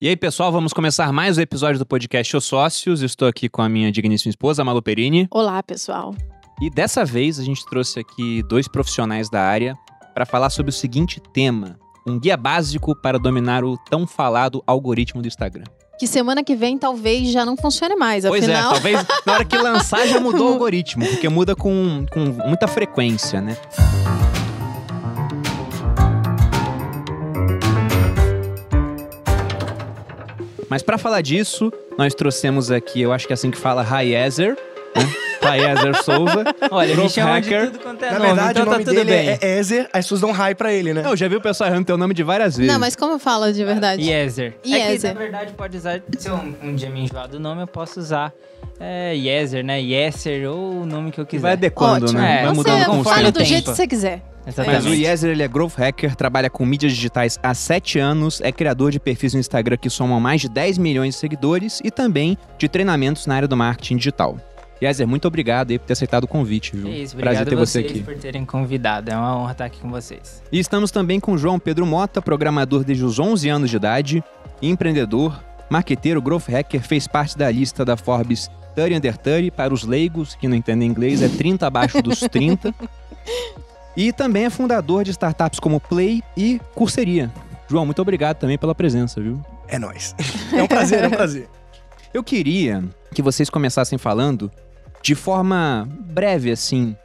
E aí, pessoal, vamos começar mais um episódio do podcast Os Sócios. Estou aqui com a minha digníssima esposa, Malu Perini. Olá, pessoal. E dessa vez a gente trouxe aqui dois profissionais da área para falar sobre o seguinte tema: um guia básico para dominar o tão falado algoritmo do Instagram. Que semana que vem talvez já não funcione mais, Pois afinal. é, talvez na hora que lançar já mudou o algoritmo, porque muda com, com muita frequência, né? Mas para falar disso, nós trouxemos aqui, eu acho que é assim que fala, Raiezer, né? Raiezer Souza. Olha, me chama de hacker. tudo quanto é Na nome, verdade, então o nome tá tudo dele bem. é Ezer, as pessoas dão high pra ele, né? Eu já vi o pessoal errando teu nome de várias vezes. Não, mas como fala de verdade? Yezer. É que, Yezer. na verdade, pode usar... Se eu um, um dia me enjoar do nome, eu posso usar é, Yezer, né? Yeser ou o nome que eu quiser. Vai adequando, Ótimo. né? É, Vai Você mudando com o conforme fale tempo. do tempo. jeito que você quiser. Exatamente. Mas o Yezer, ele é growth hacker, trabalha com mídias digitais há 7 anos, é criador de perfis no Instagram que somam mais de 10 milhões de seguidores e também de treinamentos na área do marketing digital. Yezer, muito obrigado aí por ter aceitado o convite, viu? É isso, Prazer obrigado ter você vocês aqui. por terem convidado. É uma honra estar aqui com vocês. E estamos também com o João Pedro Mota, programador desde os 11 anos de idade, empreendedor, marqueteiro, growth hacker, fez parte da lista da Forbes 30 Under 30, para os leigos que não entendem inglês, é 30 abaixo dos 30. E também é fundador de startups como Play e Curseria. João, muito obrigado também pela presença, viu? É nóis. É um prazer, é um prazer. Eu queria que vocês começassem falando de forma breve, assim,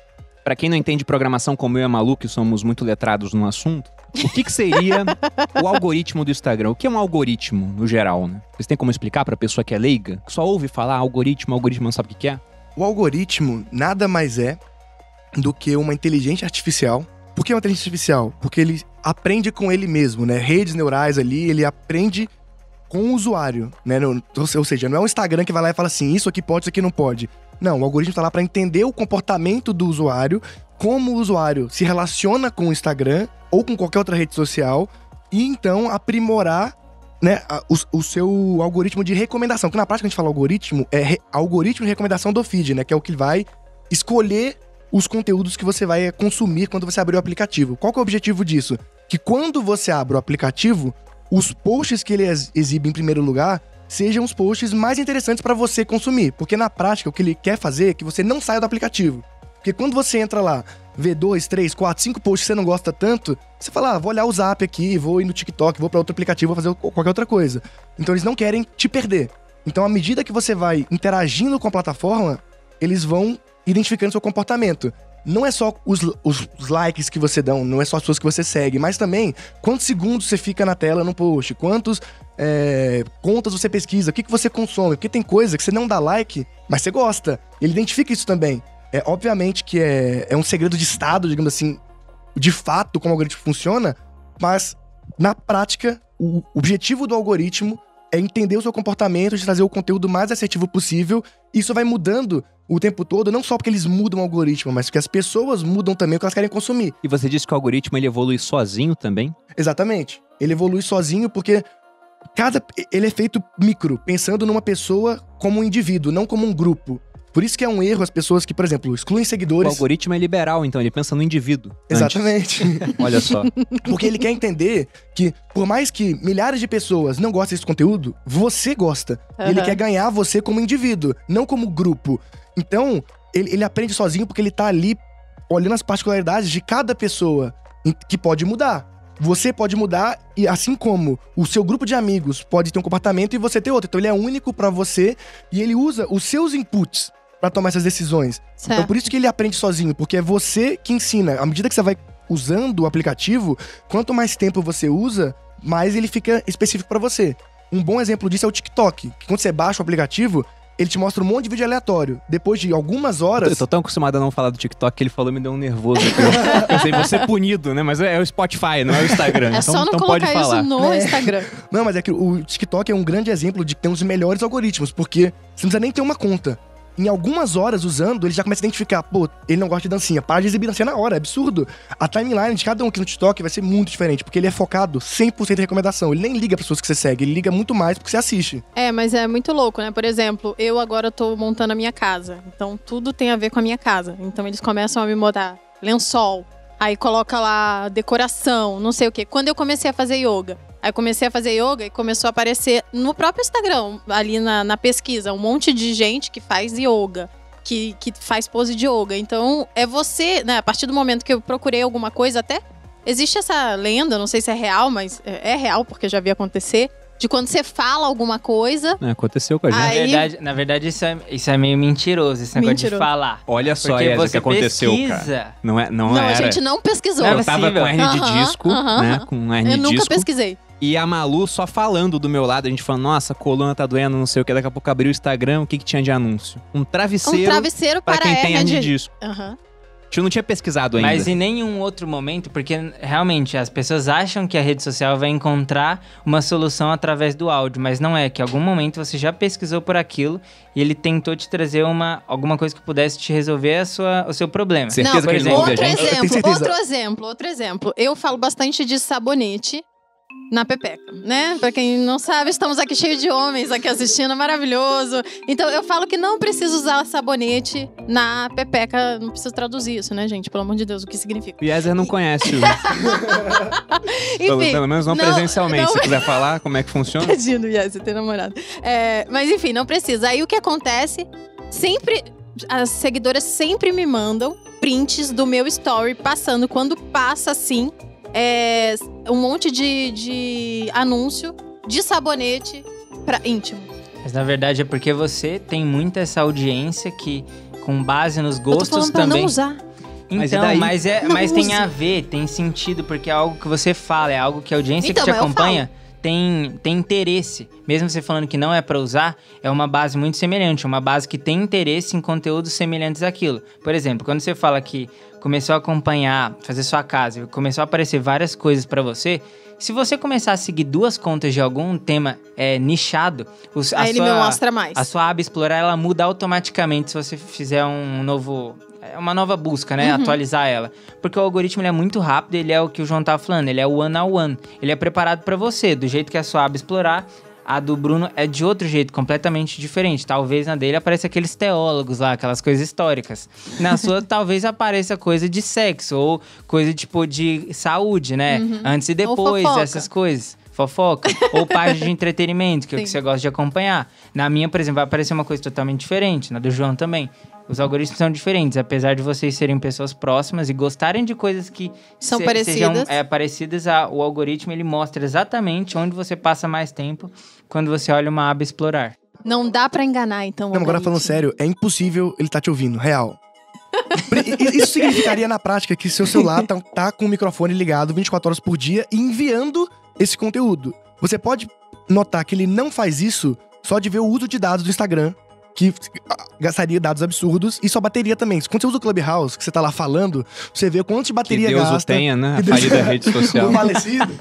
Pra quem não entende programação como eu e a Malu, que somos muito letrados no assunto, o que, que seria o algoritmo do Instagram? O que é um algoritmo, no geral, né? Vocês têm como explicar pra pessoa que é leiga, que só ouve falar algoritmo, algoritmo, não sabe o que, que é? O algoritmo nada mais é do que uma inteligência artificial. Por que uma inteligência artificial? Porque ele aprende com ele mesmo, né? Redes neurais ali, ele aprende com o usuário, né? Ou seja, não é o Instagram que vai lá e fala assim, isso aqui pode, isso aqui não pode. Não, o algoritmo tá lá para entender o comportamento do usuário, como o usuário se relaciona com o Instagram ou com qualquer outra rede social, e então aprimorar né, o, o seu algoritmo de recomendação. Que na prática a gente fala algoritmo, é re- algoritmo de recomendação do feed, né? Que é o que vai escolher os conteúdos que você vai consumir quando você abrir o aplicativo. Qual é o objetivo disso? Que quando você abre o aplicativo, os posts que ele ex- exibe em primeiro lugar sejam os posts mais interessantes para você consumir. Porque na prática, o que ele quer fazer é que você não saia do aplicativo. Porque quando você entra lá, vê dois, três, quatro, cinco posts que você não gosta tanto, você fala, ah, vou olhar o Zap aqui, vou ir no TikTok, vou para outro aplicativo, vou fazer qualquer outra coisa. Então eles não querem te perder. Então, à medida que você vai interagindo com a plataforma, eles vão identificando seu comportamento. Não é só os, os- os likes que você dá, não é só as pessoas que você segue, mas também quantos segundos você fica na tela no post, quantos é, contas você pesquisa, o que, que você consome. Porque tem coisa que você não dá like, mas você gosta. Ele identifica isso também. É, obviamente que é, é um segredo de Estado, digamos assim, de fato como o algoritmo funciona, mas na prática, o objetivo do algoritmo é entender o seu comportamento, de trazer o conteúdo mais assertivo possível. Isso vai mudando o tempo todo, não só porque eles mudam o algoritmo, mas porque as pessoas mudam também o que elas querem consumir. E você disse que o algoritmo ele evolui sozinho também? Exatamente. Ele evolui sozinho porque cada ele é feito micro, pensando numa pessoa como um indivíduo, não como um grupo. Por isso que é um erro as pessoas que, por exemplo, excluem O seguidores. algoritmo é liberal, então ele pensa no indivíduo. Exatamente. Olha só. Porque ele quer entender que, por mais que milhares de pessoas não gostem desse conteúdo, você gosta. E Ele quer ganhar você como indivíduo, não como grupo. Então, ele, ele aprende sozinho porque ele tá ali olhando as particularidades de cada pessoa que pode mudar. Você pode mudar e assim como o seu grupo de amigos pode ter um comportamento e você ter outro. Então ele é único pra você e ele usa os seus inputs pra tomar essas decisões. Então Certo. por isso que ele aprende sozinho, porque é você que ensina. À medida que você vai usando o aplicativo, quanto mais tempo você usa, mais ele fica específico pra você. Um bom exemplo disso é o TikTok, que quando você baixa o aplicativo, ele te mostra um monte de vídeo aleatório. Depois de algumas Eu horas, tô tão acostumado a não falar do TikTok que ele falou e me deu um nervoso. aqui. Eu sei, vou ser punido, né? Mas é o Spotify, não é o Instagram. É então, só não então pode colocar falar. isso no É. Instagram. Não, mas é que o TikTok é um grande exemplo de que tem os melhores algoritmos, porque você não precisa nem ter uma conta. Em algumas horas usando, ele já começa a identificar, pô, ele não gosta de dancinha, para de exibir dancinha na hora, é absurdo. A timeline de cada um aqui no TikTok vai ser muito diferente, porque ele é focado 100% em recomendação. Ele nem liga para pessoas que você segue, ele liga muito mais porque você assiste. É, mas é muito louco, né? Por exemplo, eu agora tô montando a minha casa. Então tudo tem a ver com a minha casa. Então eles começam a me botar lençol, aí coloca lá decoração, não sei o quê. Quando eu comecei a fazer yoga, Aí comecei a fazer yoga e começou a aparecer no próprio Instagram, ali na, na pesquisa, um monte de gente que faz yoga. Que, que faz pose de yoga. Então, é você, né? A partir do momento que eu procurei alguma coisa, até existe essa lenda, não sei se é real, mas é é real, porque já vi acontecer, de quando você fala alguma coisa. É, aconteceu com a gente. Na Aí- verdade, na verdade isso, é, isso é meio mentiroso, esse negócio Mentiroso. de falar. Olha só, Porque que aconteceu, pesquisa. cara. Não, é, não, Não, era. a gente não pesquisou. Não Eu tava possível. com hernia de disco, né? Com hernia Eu de nunca disco. pesquisei. E a Malu só falando do meu lado, a gente falando, nossa, a coluna tá doendo, não sei o que. Daqui a pouco abriu o Instagram, o que que tinha de anúncio? Um travesseiro Um travesseiro pra para quem tem hernia de de... disco. Aham. Gente não tinha pesquisado ainda. Mas em nenhum outro momento, porque realmente as pessoas acham que a rede social vai encontrar uma solução através do áudio, mas não é, que em algum momento você já pesquisou por aquilo e ele tentou te trazer uma, alguma coisa que pudesse te resolver a sua, o seu problema. Certeza Não, que a outro? Eu exemplo, outro exemplo, outro exemplo. Eu falo bastante de sabonete na Pepeca, né? Pra quem não sabe, estamos aqui cheio de homens aqui assistindo, maravilhoso. Então eu falo que não precisa usar sabonete na Pepeca. Não preciso traduzir isso, né, gente? Pelo amor de Deus, o que significa? O Yezer não conhece, o- pelo, Enfim, pelo menos não, não- presencialmente. não- Se quiser falar como é que funciona. Tadinho do Yes, ter namorado. É, mas enfim, não precisa. Aí o que acontece? Sempre. As seguidoras sempre me mandam prints do meu story passando. Quando passa assim, é, um monte de, de anúncio de sabonete pra íntimo. Mas na verdade é porque você tem muita essa audiência que, com base nos Eu tô gostos falando pra também. não usar. Mas Então, daí? mas, é, Não mas tem a ver, tem sentido, porque é algo que você fala, é algo que a audiência Então, que te mas eu acompanha tem, tem interesse. Mesmo você falando que não é pra usar, é uma base muito semelhante, uma base que tem interesse em conteúdos semelhantes àquilo. Por exemplo, quando você fala que começou a acompanhar, fazer sua casa, e começou a aparecer várias coisas pra você, se você começar a seguir duas contas de algum tema é, nichado, os, a sua, me mostra mais. a sua aba explorar ela muda automaticamente se você fizer um novo é uma nova busca, né? Uhum. Atualizar ela. Porque o algoritmo é muito rápido, ele é o que o João tá falando, ele é o one on one. Ele é preparado para você, do jeito que a sua aba explorar. A do Bruno é de outro jeito, completamente diferente. Talvez na dele apareça aqueles teólogos lá, aquelas coisas históricas. Na sua, talvez apareça coisa de sexo, ou coisa tipo de saúde, né? Antes e depois, essas coisas. Fofoca. ou página de entretenimento, que é o que você gosta de acompanhar. Na minha, por exemplo, vai aparecer uma coisa totalmente diferente. Na do João também. Os algoritmos são diferentes, apesar de vocês serem pessoas próximas e gostarem de coisas que São se- parecidas. sejam é, parecidas, a- o algoritmo ele mostra exatamente onde você passa mais tempo quando você olha uma aba explorar. Não dá pra enganar, então. Não, agora falando sério, é impossível ele tá te ouvindo, real. Isso significaria na prática que seu celular tá, tá com o microfone ligado 24 horas por dia e enviando esse conteúdo. Você pode notar que ele não faz isso só de ver o uso de dados do Instagram, que gastaria dados absurdos, e sua bateria também. Quando você usa o Clubhouse, que você tá lá falando, você vê quanto de Que bateria Deus o gasta. tenha, né? A Deus- falida rede social. o falecido.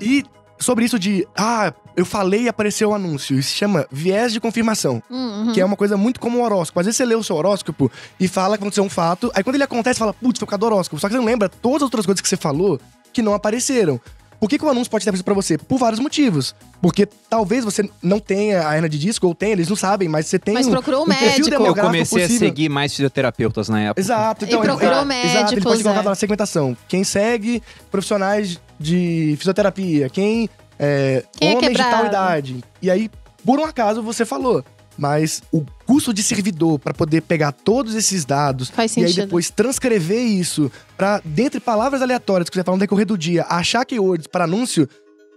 E sobre isso de, ah, eu falei e apareceu o anúncio. Isso se chama viés de confirmação. Uhum. Que é uma coisa muito como o horóscopo. Às vezes você lê o seu horóscopo e fala que aconteceu um fato, aí quando ele acontece, você fala, putz, foi por causa do horóscopo. Só que você não lembra todas as outras coisas que você falou que não apareceram. Por que, que o anúncio pode ter aparecido pra você? Por vários motivos. Porque talvez você não tenha a hernia de disco, ou tenha, eles não sabem, mas você tem Mas um, procurou um um perfil médico. Eu comecei a possível. seguir mais fisioterapeutas na época. Exato. E Então, procurou é, Exato, ele médicos, pode colocar é. na segmentação. Quem segue profissionais de fisioterapia, quem é, Quem é homens de tal idade. E aí, por um acaso, você falou. Mas o custo de servidor para poder pegar todos esses dados e aí depois transcrever isso pra, dentre palavras aleatórias que você fala no decorrer do dia, achar keywords para anúncio,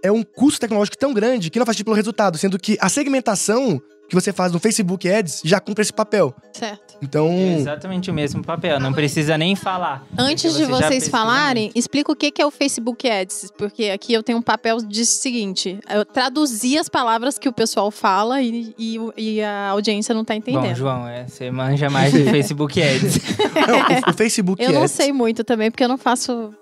é um custo tecnológico tão grande que não faz sentido pelo resultado, sendo que a segmentação que você faz no Facebook Ads já cumpre esse papel. Certo. Então, É exatamente o mesmo papel, não precisa nem falar. Antes de você já vocês falarem, muito. explica o que é o Facebook Ads, porque aqui eu tenho um papel de seguinte: eu traduzi as palavras que o pessoal fala e, e e a audiência não tá Bom, entendendo. João, é, você manja mais do Facebook Ads. não, o, o Facebook eu não Ads sei muito também, porque eu não faço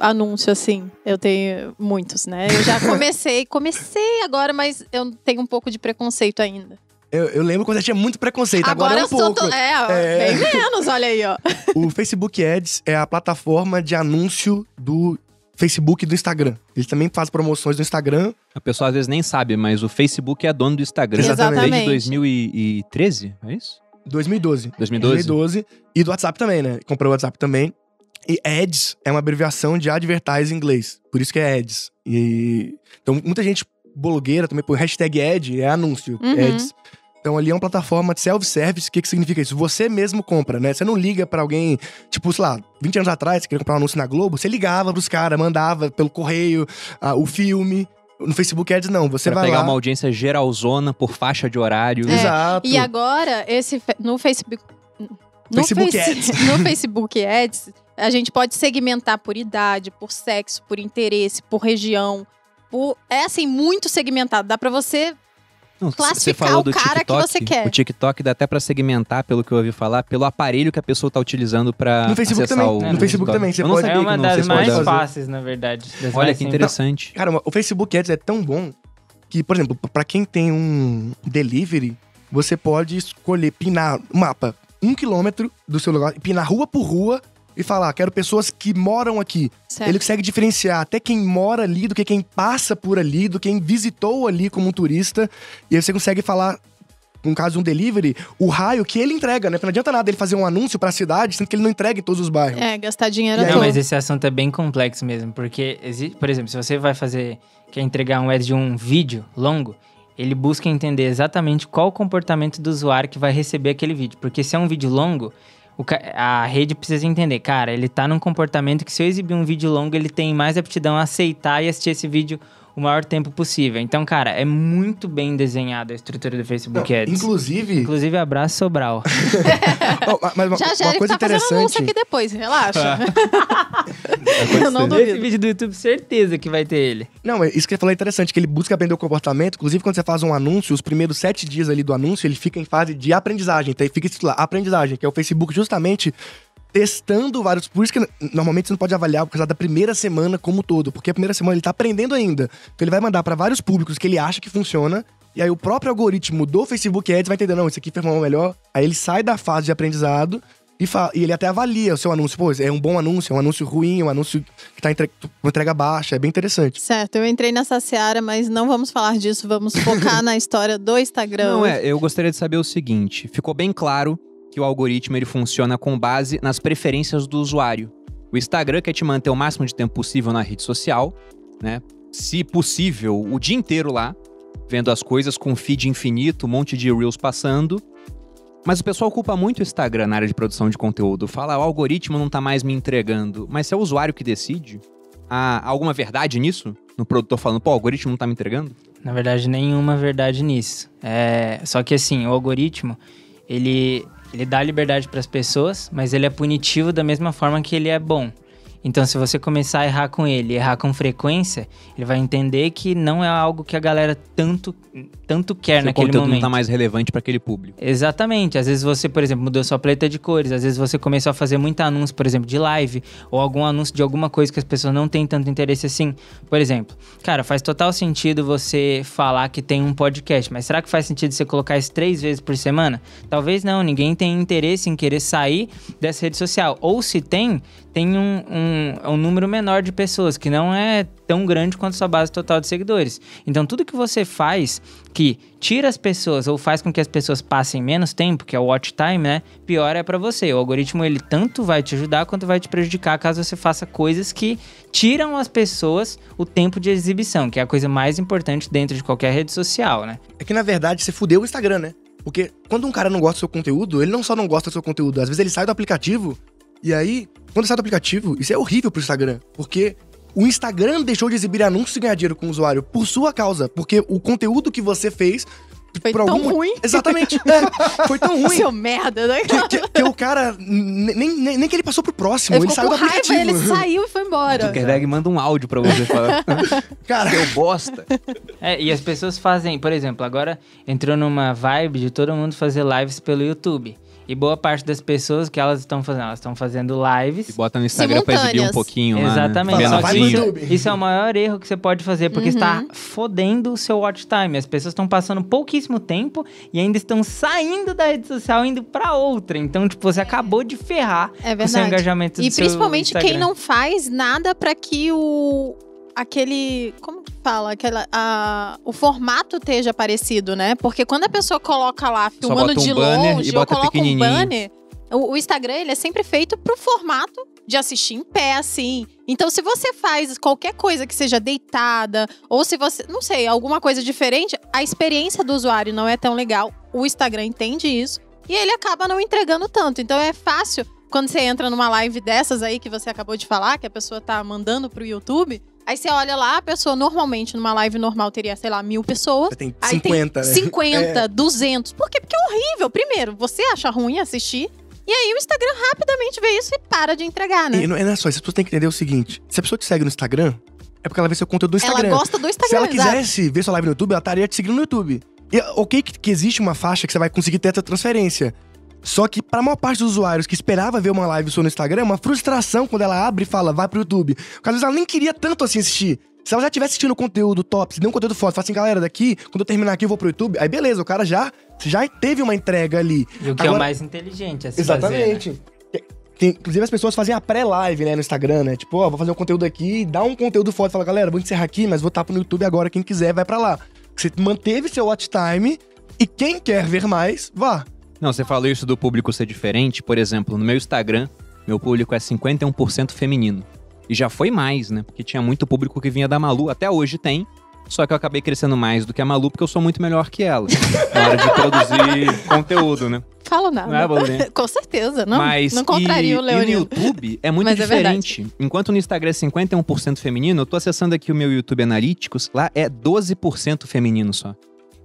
anúncio assim. Eu tenho muitos, né? Eu já comecei, comecei agora, mas eu tenho um pouco de preconceito ainda. Eu, eu lembro quando eu tinha muito preconceito, agora, é um eu sou. pouco. to- É, É. bem menos, olha aí, ó. O Facebook Ads é a plataforma de anúncio do Facebook e do Instagram. Eles também fazem promoções no Instagram. A pessoa às vezes nem sabe, mas o Facebook é dono do Instagram Exatamente. desde 2013, é isso? 2012. 2012? 2012. E do WhatsApp também, né? Comprou o WhatsApp também. E ads é uma abreviação de advertise em inglês. Por isso que é ads. E, então, muita gente blogueira também põe hashtag ad, é anúncio, Uhum. ads. Então ali é uma plataforma de self-service. O que, que significa isso? Você mesmo compra, né? Você não liga pra alguém, tipo, sei lá, 20 anos atrás, você queria comprar um anúncio na Globo, você ligava pros caras, mandava pelo correio, ah, o filme. No Facebook Ads, não. Você Pra vai pegar lá. uma audiência geralzona por faixa de horário. É, Exato. E agora, esse no Facebook. No Facebook Face- Ads. No Facebook Ads, a gente pode segmentar por idade, por sexo, por interesse, por região. Por, é assim, muito segmentado. Dá pra você. Não, c- classificar o cara que você quer. O TikTok dá até pra segmentar, pelo que eu ouvi falar, pelo aparelho que a pessoa tá utilizando pra No Facebook acessar também. o No Facebook TikTok. também, você não pode- É uma não- das mais fazer. fáceis, na verdade. Olha que interessante. Cara, o Facebook Ads é tão bom que, por exemplo, pra quem tem um delivery, você pode escolher pinar o mapa um quilômetro do seu lugar, pinar rua por rua e falar, quero pessoas que moram aqui. Certo. Ele consegue diferenciar até quem mora ali do que quem passa por ali, do quem visitou ali como um turista. E aí você consegue falar, no caso de um delivery, o raio que ele entrega, né? Porque não adianta nada ele fazer um anúncio pra cidade, sendo que ele não entrega em todos os bairros. É, gastar dinheiro Não, toa. mas esse assunto é bem complexo mesmo, porque, por exemplo, se você vai fazer, quer entregar um ad de um vídeo longo, ele busca entender exatamente qual o comportamento do usuário que vai receber aquele vídeo. Porque se é um vídeo longo, a rede precisa entender, cara, ele tá num comportamento que se eu exibir um vídeo longo, ele tem mais aptidão a aceitar e assistir esse vídeo o maior tempo possível. Então, cara, é muito bem desenhada a estrutura do Facebook Não, Ads. inclusive, Inclusive, abraço Sobral. Ó, mas uma, Já já uma ele coisa tá fazendo anúncio interessante. aqui depois, relaxa. Eu não acontecer. Esse duvido. vídeo do YouTube, certeza que vai ter ele. Não, é isso que você falou é interessante, que ele busca aprender o comportamento. Inclusive, quando você faz um anúncio, os primeiros sete dias ali do anúncio, ele fica em fase de aprendizagem. Então, ele fica escrito lá, aprendizagem, que é o Facebook justamente testando vários. Por isso que normalmente você não pode avaliar por causa da primeira semana como um todo, porque a primeira semana ele tá aprendendo ainda. Então, ele vai mandar para vários públicos que ele acha que funciona. E aí, o próprio algoritmo do Facebook Ads vai entender, não, isso aqui performou melhor. Aí, ele sai da fase de aprendizado. E, e ele até avalia o seu anúncio. Pô, é um bom anúncio, é um anúncio ruim, é um anúncio que tá entre... com entrega baixa. É bem interessante. Certo, eu entrei nessa seara, mas não vamos falar disso. Vamos focar na história do Instagram. Não, é, eu gostaria de saber o seguinte: ficou bem claro que o algoritmo ele funciona com base nas preferências do usuário. O Instagram quer te manter o máximo de tempo possível na rede social, né? Se possível, o dia inteiro lá, vendo as coisas com feed infinito, um monte de reels passando. Mas o pessoal culpa muito o Instagram na área de produção de conteúdo. Fala, o algoritmo não tá mais me entregando. Mas se é o usuário que decide, há alguma verdade nisso? No produtor falando, pô, o algoritmo não tá me entregando? Na verdade, nenhuma verdade nisso. É, só que assim, o algoritmo, ele, ele dá liberdade para as pessoas, mas ele é punitivo da mesma forma que ele é bom. Então, se você começar a errar com ele, errar com frequência, ele vai entender que não é algo que a galera tanto, tanto quer Se o naquele momento. não tá mais relevante para aquele público. Exatamente. Às vezes você, por exemplo, mudou sua paleta de cores. Às vezes você começou a fazer muito anúncio, por exemplo, de live. Ou algum anúncio de alguma coisa que as pessoas não têm tanto interesse assim. Por exemplo, cara, faz total sentido você falar que tem um podcast. Mas será que faz sentido você colocar isso três vezes por semana? Talvez não. Ninguém tem interesse em querer sair dessa rede social. Ou se tem, tem um, um, um número menor de pessoas, que não é tão grande quanto sua base total de seguidores. Então, tudo que você faz que tira as pessoas ou faz com que as pessoas passem menos tempo, que é o watch time, né? Pior é pra você. O algoritmo ele tanto vai te ajudar quanto vai te prejudicar caso você faça coisas que tiram as pessoas o tempo de exibição, que é a coisa mais importante dentro de qualquer rede social, né? É que, na verdade, você fudeu o Instagram, né? Porque quando um cara não gosta do seu conteúdo, ele não só não gosta do seu conteúdo, às vezes ele sai do aplicativo, e aí, quando sai do aplicativo, isso é horrível pro Instagram. Porque o Instagram deixou de exibir anúncios e ganhar dinheiro com o usuário por sua causa. Porque o conteúdo que você fez. Foi por tão algum... ruim. Exatamente. é, foi tão ruim. Seu merda, né? Que, que- que o cara. Nem, nem, nem que ele passou pro próximo, Ele ele, ficou saiu com do raiva, aplicativo. ele saiu e foi embora. Zuckerberg manda um áudio pra você falar. Cara, Seu bosta. É, e as pessoas fazem, por exemplo, agora entrou numa vibe de todo mundo fazer lives pelo YouTube. E boa parte das pessoas que elas estão fazendo, elas estão fazendo E lives bota no Instagram pra exibir um pouquinho lá. Exatamente. Né? Que no isso, YouTube. isso é o maior erro que você pode fazer, porque está fodendo o seu watch time. As pessoas estão passando pouquíssimo tempo e ainda estão saindo da rede social indo pra outra. Então, tipo, você acabou de ferrar É o seu engajamento do E seu principalmente quem não faz nada pra que o aquele, como que fala, aquela a, o formato esteja parecido, né? Porque quando a pessoa coloca lá filmando um de longe e ou coloca um banner, o, o Instagram ele é sempre feito pro formato de assistir em pé, assim. Então, se você faz qualquer coisa que seja deitada, ou se você, não sei, alguma coisa diferente, a experiência do usuário não é tão legal. O Instagram entende isso e ele acaba não entregando tanto. Então, é fácil quando você entra numa live dessas aí que você acabou de falar, que a pessoa tá mandando pro YouTube. Aí você olha lá, a pessoa normalmente numa live normal teria, sei lá, mil pessoas. Você tem Aí 50, tem né? 50, 200. Por quê? Porque é horrível. Primeiro, você acha ruim assistir. E aí o Instagram rapidamente vê isso e para de entregar, né? E não é não é só isso, pessoas têm que entender o seguinte: se a pessoa te segue no Instagram, é porque ela vê seu conteúdo no Instagram. Ela gosta do Instagram, Se ela exato. quisesse ver sua live no YouTube, ela estaria te seguindo no YouTube. E ok que, que existe uma faixa que você vai conseguir ter essa transferência. Só que pra maior parte dos usuários que esperava ver uma live sua no Instagram, é uma frustração quando ela abre e fala, vai pro YouTube. Porque às vezes ela nem queria tanto assim assistir. Se ela já tivesse assistindo conteúdo top, se deu um conteúdo foda, fala assim, galera, daqui, quando eu terminar aqui eu vou pro YouTube, aí beleza, o cara já, já teve uma entrega ali. E o que é o Agora- mais inteligente a se fazer, né? Exatamente. Tem- inclusive as pessoas fazem a pré-live, né, no Instagram, né? Tipo, ó, vou fazer um conteúdo aqui, dá um conteúdo foda, fala, galera, vou encerrar aqui, mas vou estar pro YouTube agora, quem quiser vai pra lá. Você manteve seu watch time e quem quer ver mais, vá. Não, você falou isso do público ser diferente. Por exemplo, no meu Instagram, meu público é 51% feminino. E já foi mais, né? Porque tinha muito público que vinha da Malu, até hoje tem. Só que eu acabei crescendo mais do que a Malu, porque eu sou muito melhor que ela. na hora de produzir conteúdo, né? Falo nada. Não é, Paulinha? Com certeza. Não, Mas não contraria e, o e no. YouTube é muito Mas é diferente. Enquanto no Instagram é 51% feminino, eu tô acessando aqui o meu YouTube Analytics, lá é 12% feminino só.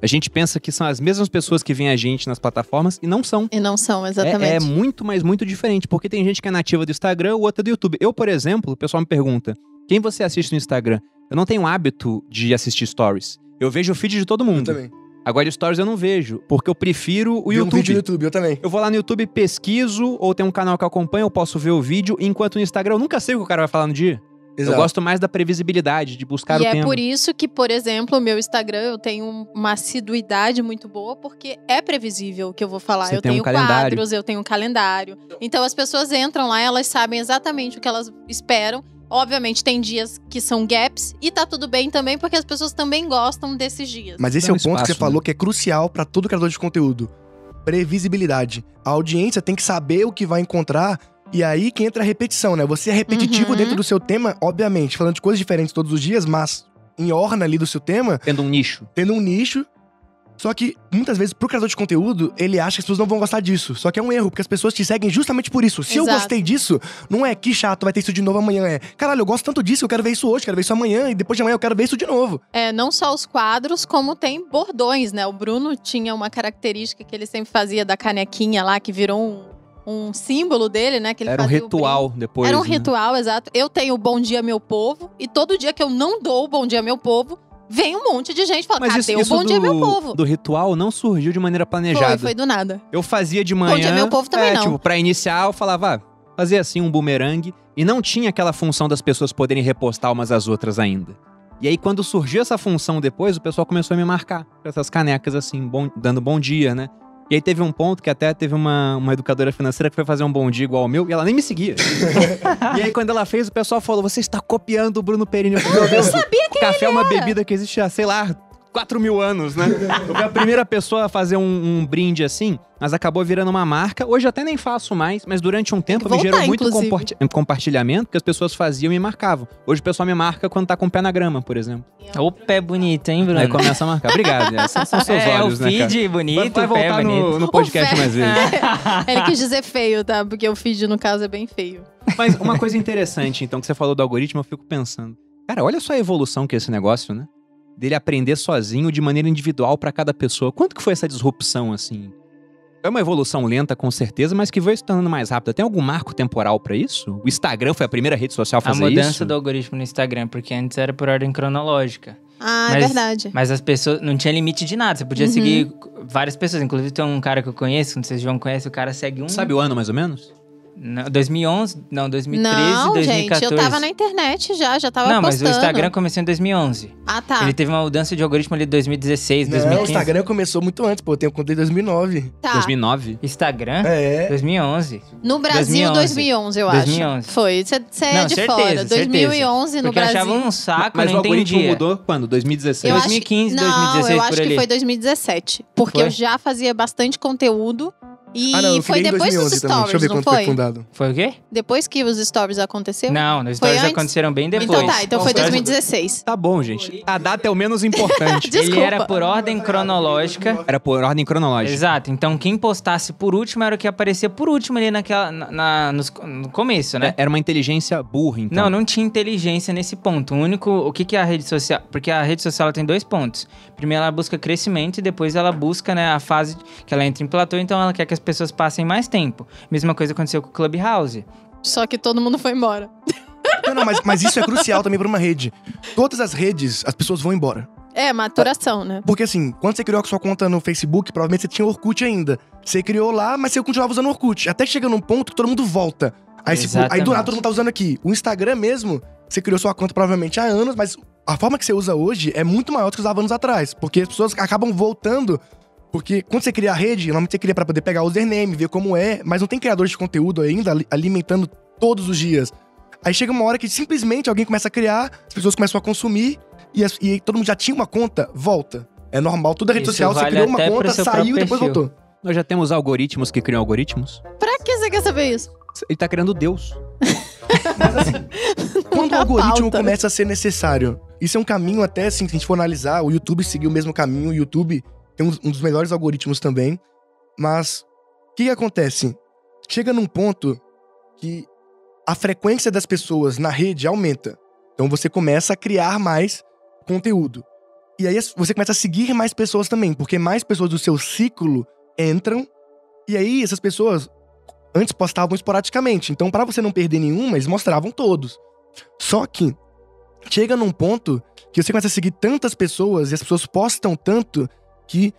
A gente pensa que são as mesmas pessoas que veem a gente nas plataformas e não são. E não são, É, exatamente. é muito, mas muito diferente, porque tem gente que é nativa do Instagram, o outro é do YouTube. Eu, por exemplo, o pessoal me pergunta: quem você assiste no Instagram? Eu não tenho hábito de assistir stories. Eu vejo o feed de todo Eu mundo. também. Agora, stories eu não vejo, porque eu prefiro o Vi um YouTube. vídeo no YouTube, eu também. Eu vou lá no YouTube, pesquiso, ou tem um canal que eu acompanho, eu posso ver o vídeo, enquanto no Instagram eu nunca sei o que o cara vai falar no dia. Eu gosto mais da previsibilidade, de buscar e o é tema. por isso que, por exemplo, o meu Instagram eu tenho uma assiduidade muito boa, porque é previsível o que eu vou falar. Você eu um tenho calendário. quadros, eu tenho um calendário. Então as pessoas entram lá, elas sabem exatamente o que elas esperam. Obviamente tem dias que são gaps e tá tudo bem também, porque as pessoas também gostam desses dias. Mas esse Dá é um o ponto que você falou que é crucial pra todo criador de conteúdo. Previsibilidade. A audiência tem que saber o que vai encontrar e aí que entra a repetição, né? Você é repetitivo Uhum. dentro do seu tema, obviamente, falando de coisas diferentes todos os dias, mas em orna ali do seu tema, Tendo um nicho. tendo um nicho. Só que muitas vezes pro criador de conteúdo, ele acha que as pessoas não vão gostar disso. Só que é um erro, porque as pessoas te seguem justamente por isso. Se eu Exato. gostei disso, não é que chato, vai ter isso de novo amanhã. É, caralho, eu gosto tanto disso, eu quero ver isso hoje, quero ver isso amanhã, e depois de amanhã eu quero ver isso de novo. É, não só os quadros, como tem bordões, né? O Bruno tinha uma característica que ele sempre fazia da canequinha lá, que virou um, um símbolo dele, né? Que ele Era um o ritual depois. Era um né? ritual, exato. Eu tenho o Bom Dia Meu Povo, e todo dia que eu não dou o Bom Dia Meu Povo, vem um monte de gente fala, Mas cadê isso, o isso Bom do, Dia Meu Povo? do ritual não surgiu de maneira Foi, planejada. foi do nada. Eu fazia de manhã. Dia Meu Povo também é, não. Tipo, pra iniciar, eu falava, ah, fazer assim um bumerangue. E não tinha aquela função das pessoas poderem repostar umas às outras ainda. E aí, quando surgiu essa função depois, o pessoal começou a me marcar essas canecas assim, bom- dando bom dia, né? E aí teve um ponto que até teve uma, uma educadora financeira que foi fazer um bom dia igual ao meu e ela nem me seguia. e aí, quando ela fez, o pessoal falou: Você está copiando o Bruno Perini. Eu meu Deus, sabia que café é uma bebida que existe há, sei lá, 4 mil anos, né? Eu fui a primeira pessoa a fazer um, um brinde assim, mas acabou virando uma marca. Hoje eu até nem faço mais, mas durante um tempo me voltar, gerou muito inclusive. comparti- compartilhamento, que as pessoas faziam e me marcavam. Hoje o pessoal me marca quando tá com o pé na grama, por exemplo. O pé bonito, hein, Bruno? Aí começa a marcar. Obrigado, é, são, são seus é, olhos, o né, feed cara? bonito, vai, vai o pé voltar bonito. no, no podcast O mais vezes. Ele quis dizer feio, tá? Porque o feed, no caso, é bem feio. Mas uma coisa interessante, então, que você falou do algoritmo, eu fico pensando. Cara, olha só a evolução que é esse negócio, né? Dele aprender sozinho de maneira individual pra cada pessoa. Quanto que foi essa disrupção, assim? É uma evolução lenta, com certeza, mas que foi se tornando mais rápida. Tem algum marco temporal pra isso? O Instagram foi a primeira rede social a A fazer mudança isso? do algoritmo no Instagram, porque antes era por ordem cronológica. Ah, é Mas- verdade. Mas as pessoas. Não tinha limite de nada. Você podia Uhum. seguir várias pessoas. Inclusive, tem um cara que eu conheço, não sei se o João conhece, o cara segue um. Sabe o ano, mais ou menos? Não, 2011? Não, 2013, não, 2014. gente, eu tava na internet já, já tava Não, mas postando. o Instagram começou em 2011. Ah, tá. Ele teve uma mudança de algoritmo ali em 2016, Não, o 2015. Instagram começou muito antes, pô. Eu tenho conta em 2009. Tá. 2009? Instagram? É. 2011. No Brasil, 2011. 2011, eu acho. 2011. Foi. Você é Não, de certeza, fora. certeza. 2011 no Porque eu Brasil. achava um saco, mas não o algoritmo mudou quando? 2016? Eu acho- 2015, não, 2016, eu por acho que ali. foi 2017. Porque Foi? eu já fazia bastante conteúdo E ah, não, foi depois 2011 dos também. Deixa eu stories, ver não quando foi foi? fundado. Foi o quê? Depois que os stories aconteceu? Não, os stories aconteceram bem depois. Então tá, então foi Os stories- 2016. Tá bom, gente. A data é o menos importante. Desculpa. Ele era por ordem cronológica. Era por ordem cronológica. Exato. Então quem postasse por último era o que aparecia por último ali naquela, na, na- nos- no começo, né? É, Era uma inteligência burra, então. Não, não tinha inteligência nesse ponto. O único. O que, que é a rede social? Porque a rede social tem dois pontos. Primeiro, ela busca crescimento e depois ela busca né, a fase que ela entra em platô, então ela quer que as pessoas passem mais tempo. Mesma coisa aconteceu com o Clubhouse. Só que todo mundo foi embora. Não, não, mas, mas isso é crucial também pra uma rede. Todas as redes, as pessoas vão embora. É, maturação, né? Porque assim, quando você criou a sua conta no Facebook, provavelmente você tinha Orkut ainda. Você criou lá, mas você continuava usando Orkut. Até chega num ponto que todo mundo volta. Aí, tipo, aí do nada todo mundo tá usando aqui. O Instagram mesmo, você criou sua conta provavelmente há anos, mas a forma que você usa hoje é muito maior do que usava anos atrás. Porque as pessoas acabam voltando. Porque quando você cria a rede, normalmente você cria pra poder pegar o username, ver como é, mas não tem criadores de conteúdo ainda ali- alimentando todos os dias. Aí chega uma hora que simplesmente alguém começa a criar, as pessoas começam a consumir, e, as- e aí todo mundo já tinha uma conta, volta. É normal, toda rede Isso social, você vale criou uma conta, saiu e depois perfil. voltou. Nós já temos algoritmos que criam algoritmos. Pra que você quer saber isso? Ele tá criando Deus. Mas assim, quando o algoritmo pauta. começa a ser necessário, isso é um caminho até, assim, se a gente for analisar, o YouTube seguiu o mesmo caminho, o YouTube tem um, dos melhores algoritmos também, mas o que, que acontece? Chega num ponto que a frequência das pessoas na rede aumenta. Então você começa a criar mais conteúdo. E aí você começa a seguir mais pessoas também, porque mais pessoas do seu ciclo entram, e aí essas pessoas antes postavam esporadicamente. Então, pra você não perder nenhuma, eles mostravam todos. Só que chega num ponto que você começa a seguir tantas pessoas e as pessoas postam tanto que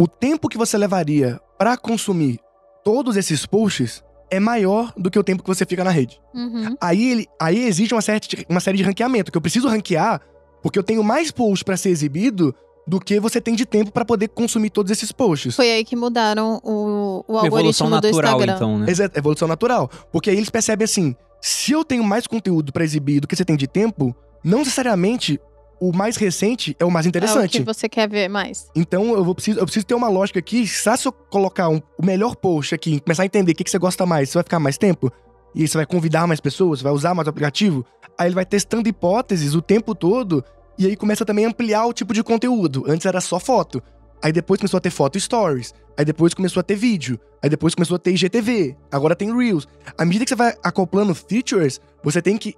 o tempo que você levaria pra consumir todos esses posts é maior do que o tempo que você fica na rede. Uhum. Aí, ele, aí existe uma série, de, uma série de ranqueamento, que eu preciso ranquear porque eu tenho mais posts pra ser exibido do que você tem de tempo pra poder consumir todos esses posts. Foi aí que mudaram o, o Uma evolução algoritmo do natural, Instagram. então, né? Exato, evolução natural. Porque aí eles percebem assim: se eu tenho mais conteúdo pra exibir do que você tem de tempo, não necessariamente o mais recente é o mais É o interessante. que você quer ver mais. Então eu vou preciso, eu preciso ter uma lógica aqui. Se eu colocar um- o melhor post aqui, começar a entender o que, que você gosta mais, você vai ficar mais tempo? E você vai convidar mais pessoas, vai usar mais o aplicativo? Aí ele vai testando hipóteses o tempo todo. E aí começa também a ampliar o tipo de conteúdo. Antes era só foto. Aí depois começou a ter foto stories. Aí depois começou a ter vídeo. Aí depois começou a ter IGTV. Agora tem Reels. À medida que você vai acoplando features, você tem que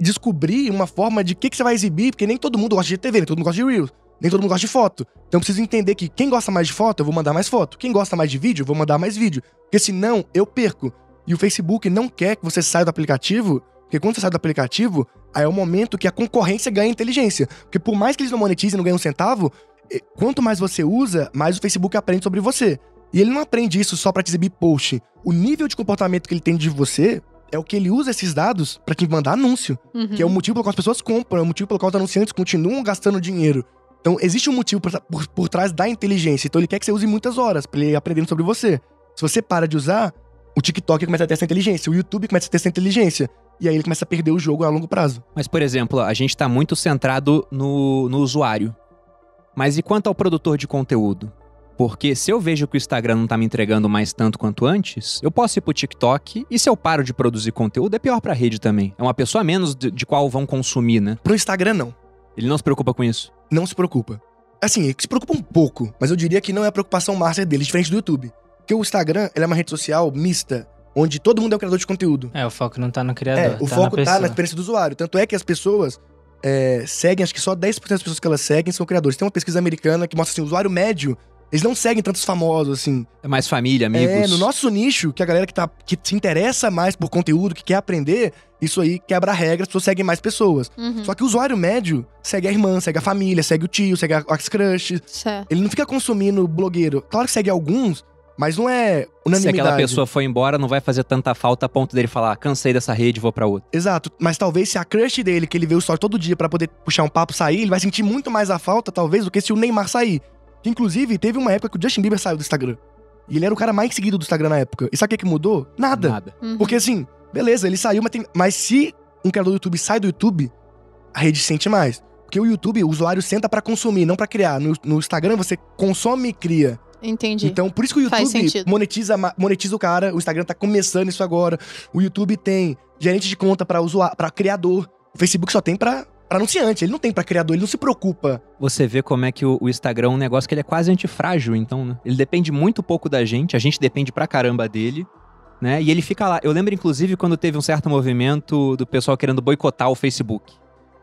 descobrir uma forma de que, que você vai exibir, porque nem todo mundo gosta de IGTV, nem todo mundo gosta de Reels. Nem todo mundo gosta de foto. Então eu preciso entender que quem gosta mais de foto, eu vou mandar mais foto. Quem gosta mais de vídeo, eu vou mandar mais vídeo. Porque senão eu perco. E o Facebook não quer que você saia do aplicativo, porque quando você sai do aplicativo, aí é o momento que a concorrência ganha inteligência. Porque por mais que eles não monetizem não ganhem um centavo, eh, quanto mais você usa, mais o Facebook aprende sobre você. E ele não aprende isso só pra te exibir post. O nível de comportamento que ele tem de você é o que ele usa esses dados pra te mandar anúncio. Uhum. Que é o motivo pelo qual as pessoas compram, é o motivo pelo qual os anunciantes continuam gastando dinheiro. Então, existe um motivo por, por, por trás da inteligência. Então, ele quer que você use muitas horas pra ele ir aprendendo sobre você. Se você para de usar, o TikTok começa a ter essa inteligência, o YouTube começa a ter essa inteligência. E aí ele começa a perder o jogo a longo prazo. Mas, por exemplo, a gente tá muito centrado no, no usuário. Mas e quanto ao produtor de conteúdo? Porque se eu vejo que o Instagram não tá me entregando mais tanto quanto antes, eu posso ir pro TikTok e se eu paro de produzir conteúdo, é pior pra rede também. É uma pessoa a menos de, de qual vão consumir, né? Pro Instagram, não. Ele não se preocupa com isso. Não se preocupa. Assim, ele se preocupa um pouco, mas eu diria que não é a preocupação master dele, diferente do YouTube. Porque o Instagram, ele é uma rede social mista, onde todo mundo é um criador de conteúdo. É, o foco não tá no É, criador. o tá foco na tá na experiência do usuário. Tanto é que as pessoas é, seguem, acho que só 10% das pessoas que elas seguem são criadores. Tem uma pesquisa americana que mostra assim, o usuário médio, eles não seguem tantos famosos, assim. É mais família, amigos. É, no nosso nicho, que a galera que, tá, que se interessa mais por conteúdo, que quer aprender, isso aí quebra a regra, as pessoas seguem mais pessoas. Uhum. Só que o usuário médio segue a irmã, segue a família, segue o tio, segue a- as crushes. Certo. Ele não fica consumindo blogueiro. Claro que segue alguns, mas não é Se unanimidade. aquela pessoa foi embora, não vai fazer tanta falta a ponto dele falar, "Ah, cansei dessa rede, vou pra outra. Exato, mas talvez se a crush dele, que ele vê o story todo dia pra poder puxar um papo, sair, ele vai sentir muito mais a falta, talvez, do que se o Neymar sair. Que, inclusive, teve uma época que o Justin Bieber saiu do Instagram. E ele era o cara mais seguido do Instagram na época. E sabe o que, que mudou? Nada. Nada. Uhum. Porque assim, beleza, ele saiu, mas, tem- mas se um criador do YouTube sai do YouTube, a rede sente mais. Porque o YouTube, o usuário senta pra consumir, não pra criar. No, no Instagram, você consome e cria. Entendi. Então, por isso que o YouTube monetiza, monetiza o cara. O Instagram tá começando isso agora. O YouTube tem gerente de conta pra usuário, para criador. O Facebook só tem pra, pra anunciante. Ele não tem pra criador, ele não se preocupa. Você vê como é que o, o Instagram é um negócio que ele é quase antifrágil, então, né? Ele depende muito pouco da gente, a gente depende pra caramba dele, né? E ele fica lá. Eu lembro, inclusive, quando teve um certo movimento do pessoal querendo boicotar o Facebook.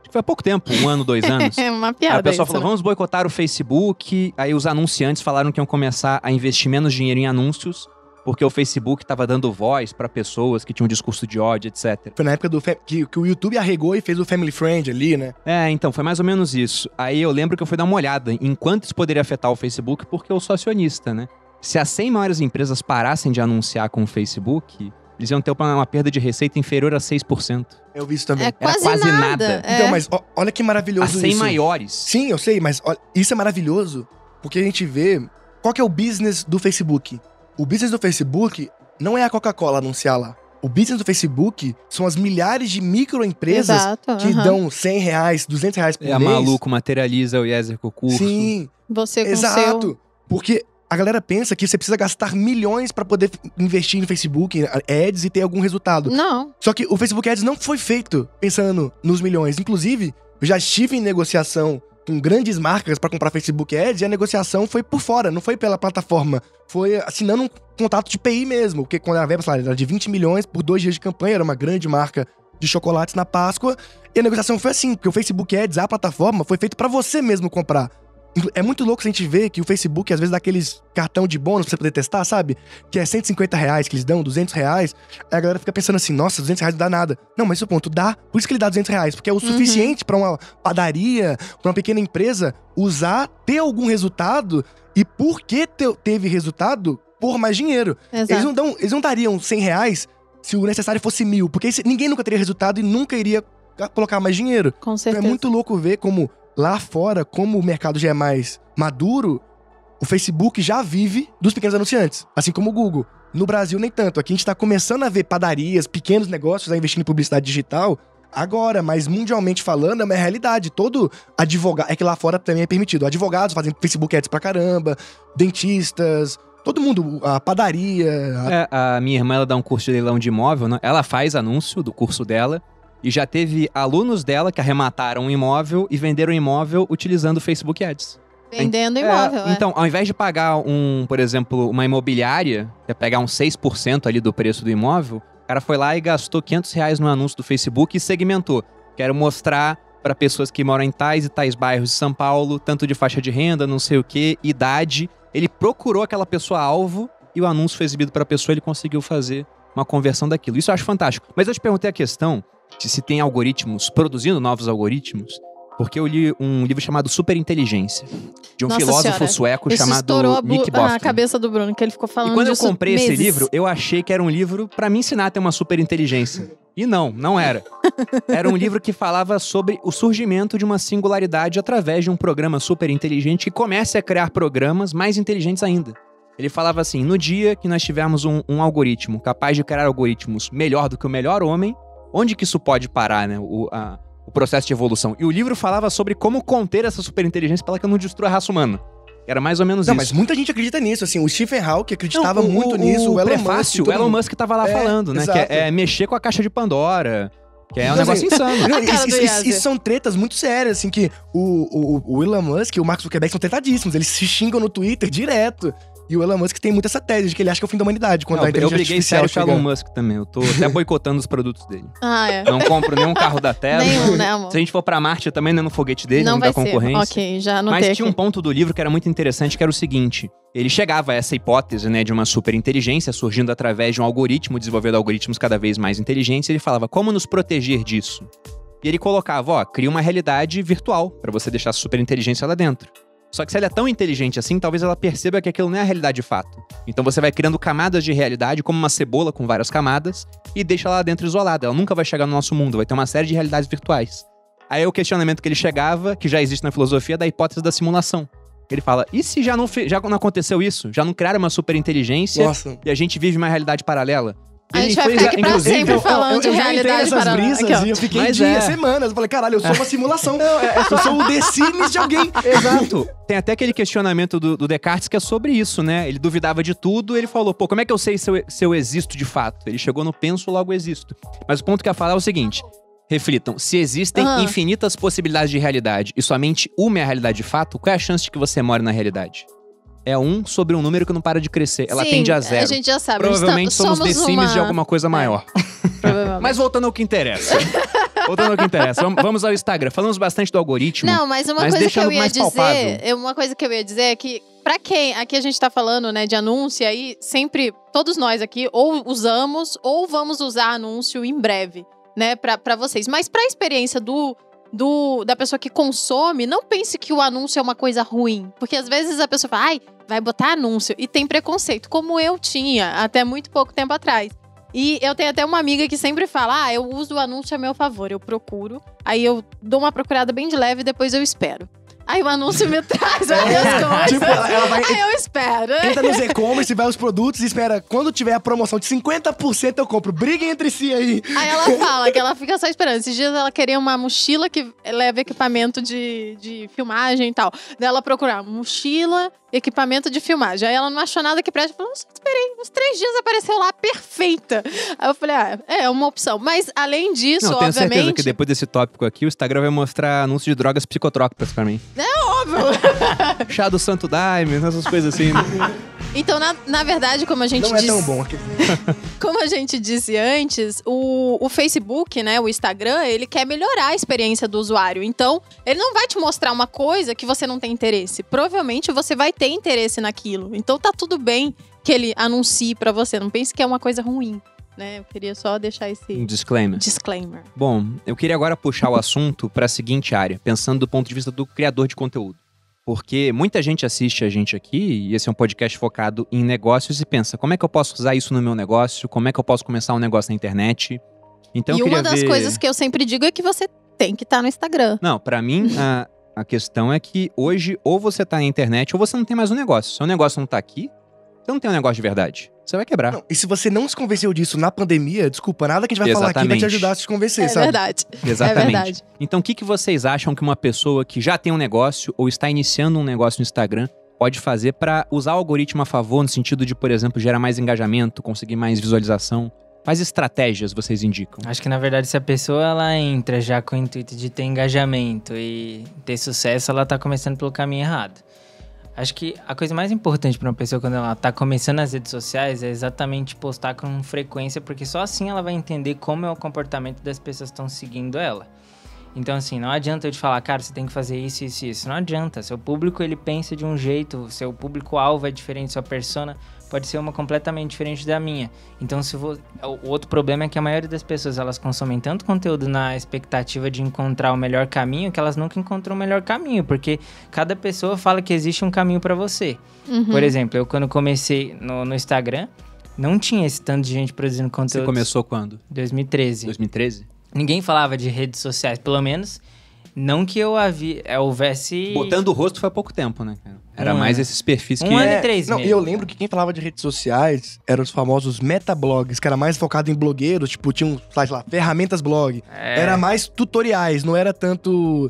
Acho que foi há pouco tempo, um ano, dois anos. É uma Aí piada. o pessoal isso, falou, né? vamos boicotar o Facebook. Aí os anunciantes falaram que iam começar a investir menos dinheiro em anúncios, porque o Facebook tava dando voz pra pessoas que tinham um discurso de ódio, etc. Foi na época do que, que o YouTube arregou e fez o Family Friend ali, né? É, então, foi mais ou menos isso. Aí eu lembro que eu fui dar uma olhada em quanto isso poderia afetar o Facebook, porque eu sou acionista, né? Se as 100 maiores empresas parassem de anunciar com o Facebook, eles iam ter uma, uma perda de receita inferior a 6%. Eu vi isso também. É quase, quase nada. nada. É. Então, mas ó, olha que As maravilhoso 100 isso. maiores. Sim, eu sei, mas olha, isso é maravilhoso porque a gente vê qual que é o business do Facebook. O business do Facebook não é a Coca-Cola anunciar lá. O business do Facebook são as milhares de microempresas Exato. que aham. dão 100 reais, 200 reais por É a mês. maluco, materializa o Yezer com o curso. Sim, Você com exato. seu... Porque a galera pensa que você precisa gastar milhões pra poder investir no Facebook, em ads e ter algum resultado. Não. Só que o Facebook Ads não foi feito pensando nos milhões. Inclusive, eu já estive em negociação com grandes marcas pra comprar Facebook Ads e a negociação foi por fora, não foi pela plataforma. Foi assinando um contrato de PI mesmo, porque quando a verba lá, era de 20 milhões por dois dias de campanha, era uma grande marca de chocolates na Páscoa. E a negociação foi assim, porque o Facebook Ads, a plataforma, foi feito pra você mesmo comprar. É muito louco a gente ver que o Facebook, às vezes, dá aqueles cartão de bônus pra você poder testar, sabe? Que é 150 reais que eles dão, 200 reais. Aí a galera fica pensando assim, nossa, 200 reais não dá nada. Não, mas isso é o ponto, dá. Por isso que ele dá 200 reais, porque é o suficiente pra uma padaria, pra uma pequena empresa usar, ter algum resultado. E porque te- teve resultado, por mais dinheiro. Eles Exato. não, dão, eles não dariam 100 reais se o necessário fosse mil, porque ninguém nunca teria resultado e nunca iria colocar mais dinheiro. Com Então certeza. é muito louco ver como lá fora, como o mercado já é mais maduro, o Facebook já vive dos pequenos anunciantes, assim como o Google. No Brasil, nem tanto. Aqui a gente tá começando a ver padarias, pequenos negócios a investir em publicidade digital agora, mas mundialmente falando, é uma realidade. Todo advogado. É que lá fora também é permitido. Advogados fazem Facebook Ads pra caramba, dentistas, todo mundo, a padaria. a- É, a minha irmã ela dá um curso de leilão de imóvel, né? Ela faz anúncio do curso dela e já teve alunos dela que arremataram um imóvel e venderam o imóvel utilizando o Facebook Ads. Vendendo É, imóvel, é. Então, ao invés de pagar um, por exemplo, uma imobiliária, que é pegar uns 6% ali do preço do imóvel, o cara foi lá e gastou 500 reais no anúncio do Facebook e segmentou. Quero mostrar para pessoas que moram em tais e tais bairros de São Paulo, tanto de faixa de renda, não sei o que, idade. Ele procurou aquela pessoa alvo e o anúncio foi exibido para a pessoa, ele conseguiu fazer uma conversão daquilo. Isso eu acho fantástico. Mas eu te perguntei a questão se tem algoritmos produzindo novos algoritmos, porque eu li um livro chamado Superinteligência, de um Nossa filósofo Senhora. sueco Isso chamado a, Nick a Bostrom. cabeça do Bruno, que ele ficou falando E quando eu comprei esse meses. livro, eu achei que era um livro pra me ensinar a ter uma superinteligência. E não, não era. Era um livro que falava sobre o surgimento de uma singularidade através de um programa superinteligente que comece a criar programas mais inteligentes ainda. Ele falava assim: no dia que nós tivermos um, um algoritmo capaz de criar algoritmos melhor do que o melhor homem, onde que isso pode parar, né? O, a- o processo de evolução. E o livro falava sobre como conter essa superinteligência para que ela não destrua a raça humana. Era mais ou menos Não, isso. mas muita gente acredita nisso, assim. O Stephen Hawking acreditava Não, o- muito o, nisso, o, Elon prefácio, Musk. todo o Elon mundo. Musk tava lá É, falando, né? exato. Que é, é mexer com a caixa de Pandora. Que é um Então, negócio insano. Não, isso, isso- isso são tretas muito sérias, assim, que o, o, o Elon Musk e o Mark Zuckerberg são tretadíssimos. Eles se xingam no Twitter direto. E o Elon Musk tem muito essa tese de que ele acha que é o fim da humanidade, quando Não, a eu inteligência briguei artificial sério com o Elon. Musk também. Eu tô até boicotando os produtos dele. Ah, é. Não compro nenhum carro da Tesla. Nenhum, né, amor? Se a gente for pra Marte, eu também não é no foguete dele, não não, vai dá ser. concorrência. Ok, já anotei Mas aqui. tinha um ponto do livro que era muito interessante, que era o seguinte. Ele chegava a essa hipótese, né, de uma superinteligência surgindo através de um algoritmo, desenvolvendo algoritmos cada vez mais inteligentes, e ele falava, como nos proteger disso? E ele colocava, ó, cria uma realidade virtual, pra você deixar a superinteligência lá dentro. Só que se ela é tão inteligente assim, talvez ela perceba que aquilo não é a realidade de fato. Então você vai criando camadas de realidade, como uma cebola com várias camadas, e deixa ela lá dentro isolada. Ela nunca vai chegar no nosso mundo, vai ter uma série de realidades virtuais. Aí o questionamento que ele chegava, que já existe na filosofia, é da hipótese da simulação. Ele fala: e se já não, já não aconteceu isso? Já não criaram uma superinteligência Nossa. e a gente vive uma realidade paralela? A gente vai fez ficar aqui pra inclusive, sempre eu- falando eu, de eu já entrei realidade paralela. brisas Aqui, e eu fiquei Mas dias, é. semanas. Eu falei, caralho, eu sou uma simulação. eu sou o The Sims de alguém. Exato. Tem até aquele questionamento do, do Descartes que é sobre isso, né? Ele duvidava de tudo, ele falou, pô, como é que eu sei se eu, se eu existo de fato? Ele chegou no penso, logo existo. Mas o ponto que eu ia falar é o seguinte. Reflitam, se existem Ah. infinitas possibilidades de realidade e somente uma é a realidade de fato, qual é a chance de que você more na realidade? É um sobre um número que não para de crescer. Ela Sim, tende a zero. A gente já sabe. Provavelmente Estamos- somos The Sims uma... de alguma coisa maior. Provavelmente. Mas voltando ao que interessa. voltando ao que interessa. Vamos- ao Instagram. Falamos bastante do algoritmo. Não, mas uma mas coisa que eu ia dizer, palpável. é uma coisa que eu ia dizer é que pra quem aqui a gente tá falando, né, de anúncio aí, sempre todos nós aqui ou usamos ou vamos usar anúncio em breve, né, pra vocês. Mas pra experiência do do, da pessoa que consome, não pense que o anúncio é uma coisa ruim. Porque às vezes a pessoa fala, ai, vai botar anúncio. E tem preconceito, como eu tinha até muito pouco tempo atrás. E eu tenho até uma amiga que sempre fala: ah, eu uso o anúncio a meu favor. Eu procuro, aí eu dou uma procurada bem de leve e depois eu espero. Aí o anúncio me traz várias coisas. Tipo, ela, ela vai. Aí eu espero. Entra nos e-commerce, vai os produtos e espera. Quando tiver a promoção de 50%, eu compro. Briguem entre si aí. Aí ela fala que ela fica só esperando. Esses dias ela queria uma mochila que leva equipamento de, de filmagem e tal. Daí ela procurar mochila, equipamento de filmagem. Aí ela não achou nada que preste. Falou, "Nossa, esperei, uns três dias apareceu lá, perfeita. Aí eu falei, ah, é uma opção. Mas além disso, Não, tenho obviamente. certeza que depois desse tópico aqui, o Instagram vai mostrar anúncio de drogas psicotrópicas pra mim. óbvio. Chá do Santo Daime, essas coisas assim. né? Então, na, na verdade, como a gente Não é disse. tão bom. Como a gente disse antes, o, o Facebook, né, o Instagram, ele quer melhorar a experiência do usuário. Então, ele não vai te mostrar uma coisa que você não tem interesse. Provavelmente você vai ter interesse naquilo. Então tá tudo bem que ele anuncie pra você. Não pense que é uma coisa ruim, né? Eu queria só deixar Um esse disclaimer. disclaimer. Bom, eu queria agora puxar o assunto para a seguinte área, pensando do ponto de vista do criador de conteúdo. Porque muita gente assiste a gente aqui, e esse é um podcast focado em negócios, e pensa: como é que eu posso usar isso no meu negócio? Como é que eu posso começar um negócio na internet? Então, e uma das ver... coisas que eu sempre digo é que você tem que estar no Instagram. Não, pra mim, a, a questão é que hoje, ou você tá na internet, ou você não tem mais um negócio. Se o negócio não tá aqui, você não tem um negócio de verdade. Você vai quebrar. Não, e se você não se convenceu disso na pandemia, desculpa, nada que a gente vai falar aqui vai te Exatamente. ajudar a se convencer, É sabe? verdade. Exatamente. É verdade. Então, o que, que vocês acham que uma pessoa que já tem um negócio ou está iniciando um negócio no Instagram pode fazer para usar o algoritmo a favor, no sentido de, por exemplo, gerar mais engajamento, conseguir mais visualização? Quais estratégias vocês indicam? Acho que na verdade se a pessoa ela entra já com o intuito de ter engajamento e ter sucesso, ela tá começando pelo caminho errado. Acho que a coisa mais importante para uma pessoa quando ela tá começando nas redes sociais é exatamente postar com frequência, porque só assim ela vai entender como é o comportamento das pessoas que estão seguindo ela. Então, assim, não adianta eu te falar, cara, você tem que fazer isso, isso, isso. Não adianta. Seu público, ele pensa de um jeito, seu público-alvo é diferente, sua persona pode ser uma completamente diferente da minha. Então, se vo... o outro problema é que a maioria das pessoas, elas consomem tanto conteúdo na expectativa de encontrar o melhor caminho, que elas nunca encontram o melhor caminho, porque cada pessoa fala que existe um caminho para você. Uhum. Por exemplo, eu quando comecei no, no Instagram, não tinha esse tanto de gente produzindo Você conteúdo. começou quando? 2013. 2013? Ninguém falava de redes sociais, pelo menos não que eu havia, é, houvesse Botando o rosto foi há pouco tempo, né? cara? Era Um mais ano. esses perfis Um que... ano É, e três Não, meses. e eu lembro que quem falava de redes sociais eram os famosos metablogs, que era mais focado em blogueiros, tipo, tinha um site lá, ferramentas blog. É, Era mais tutoriais, não era tanto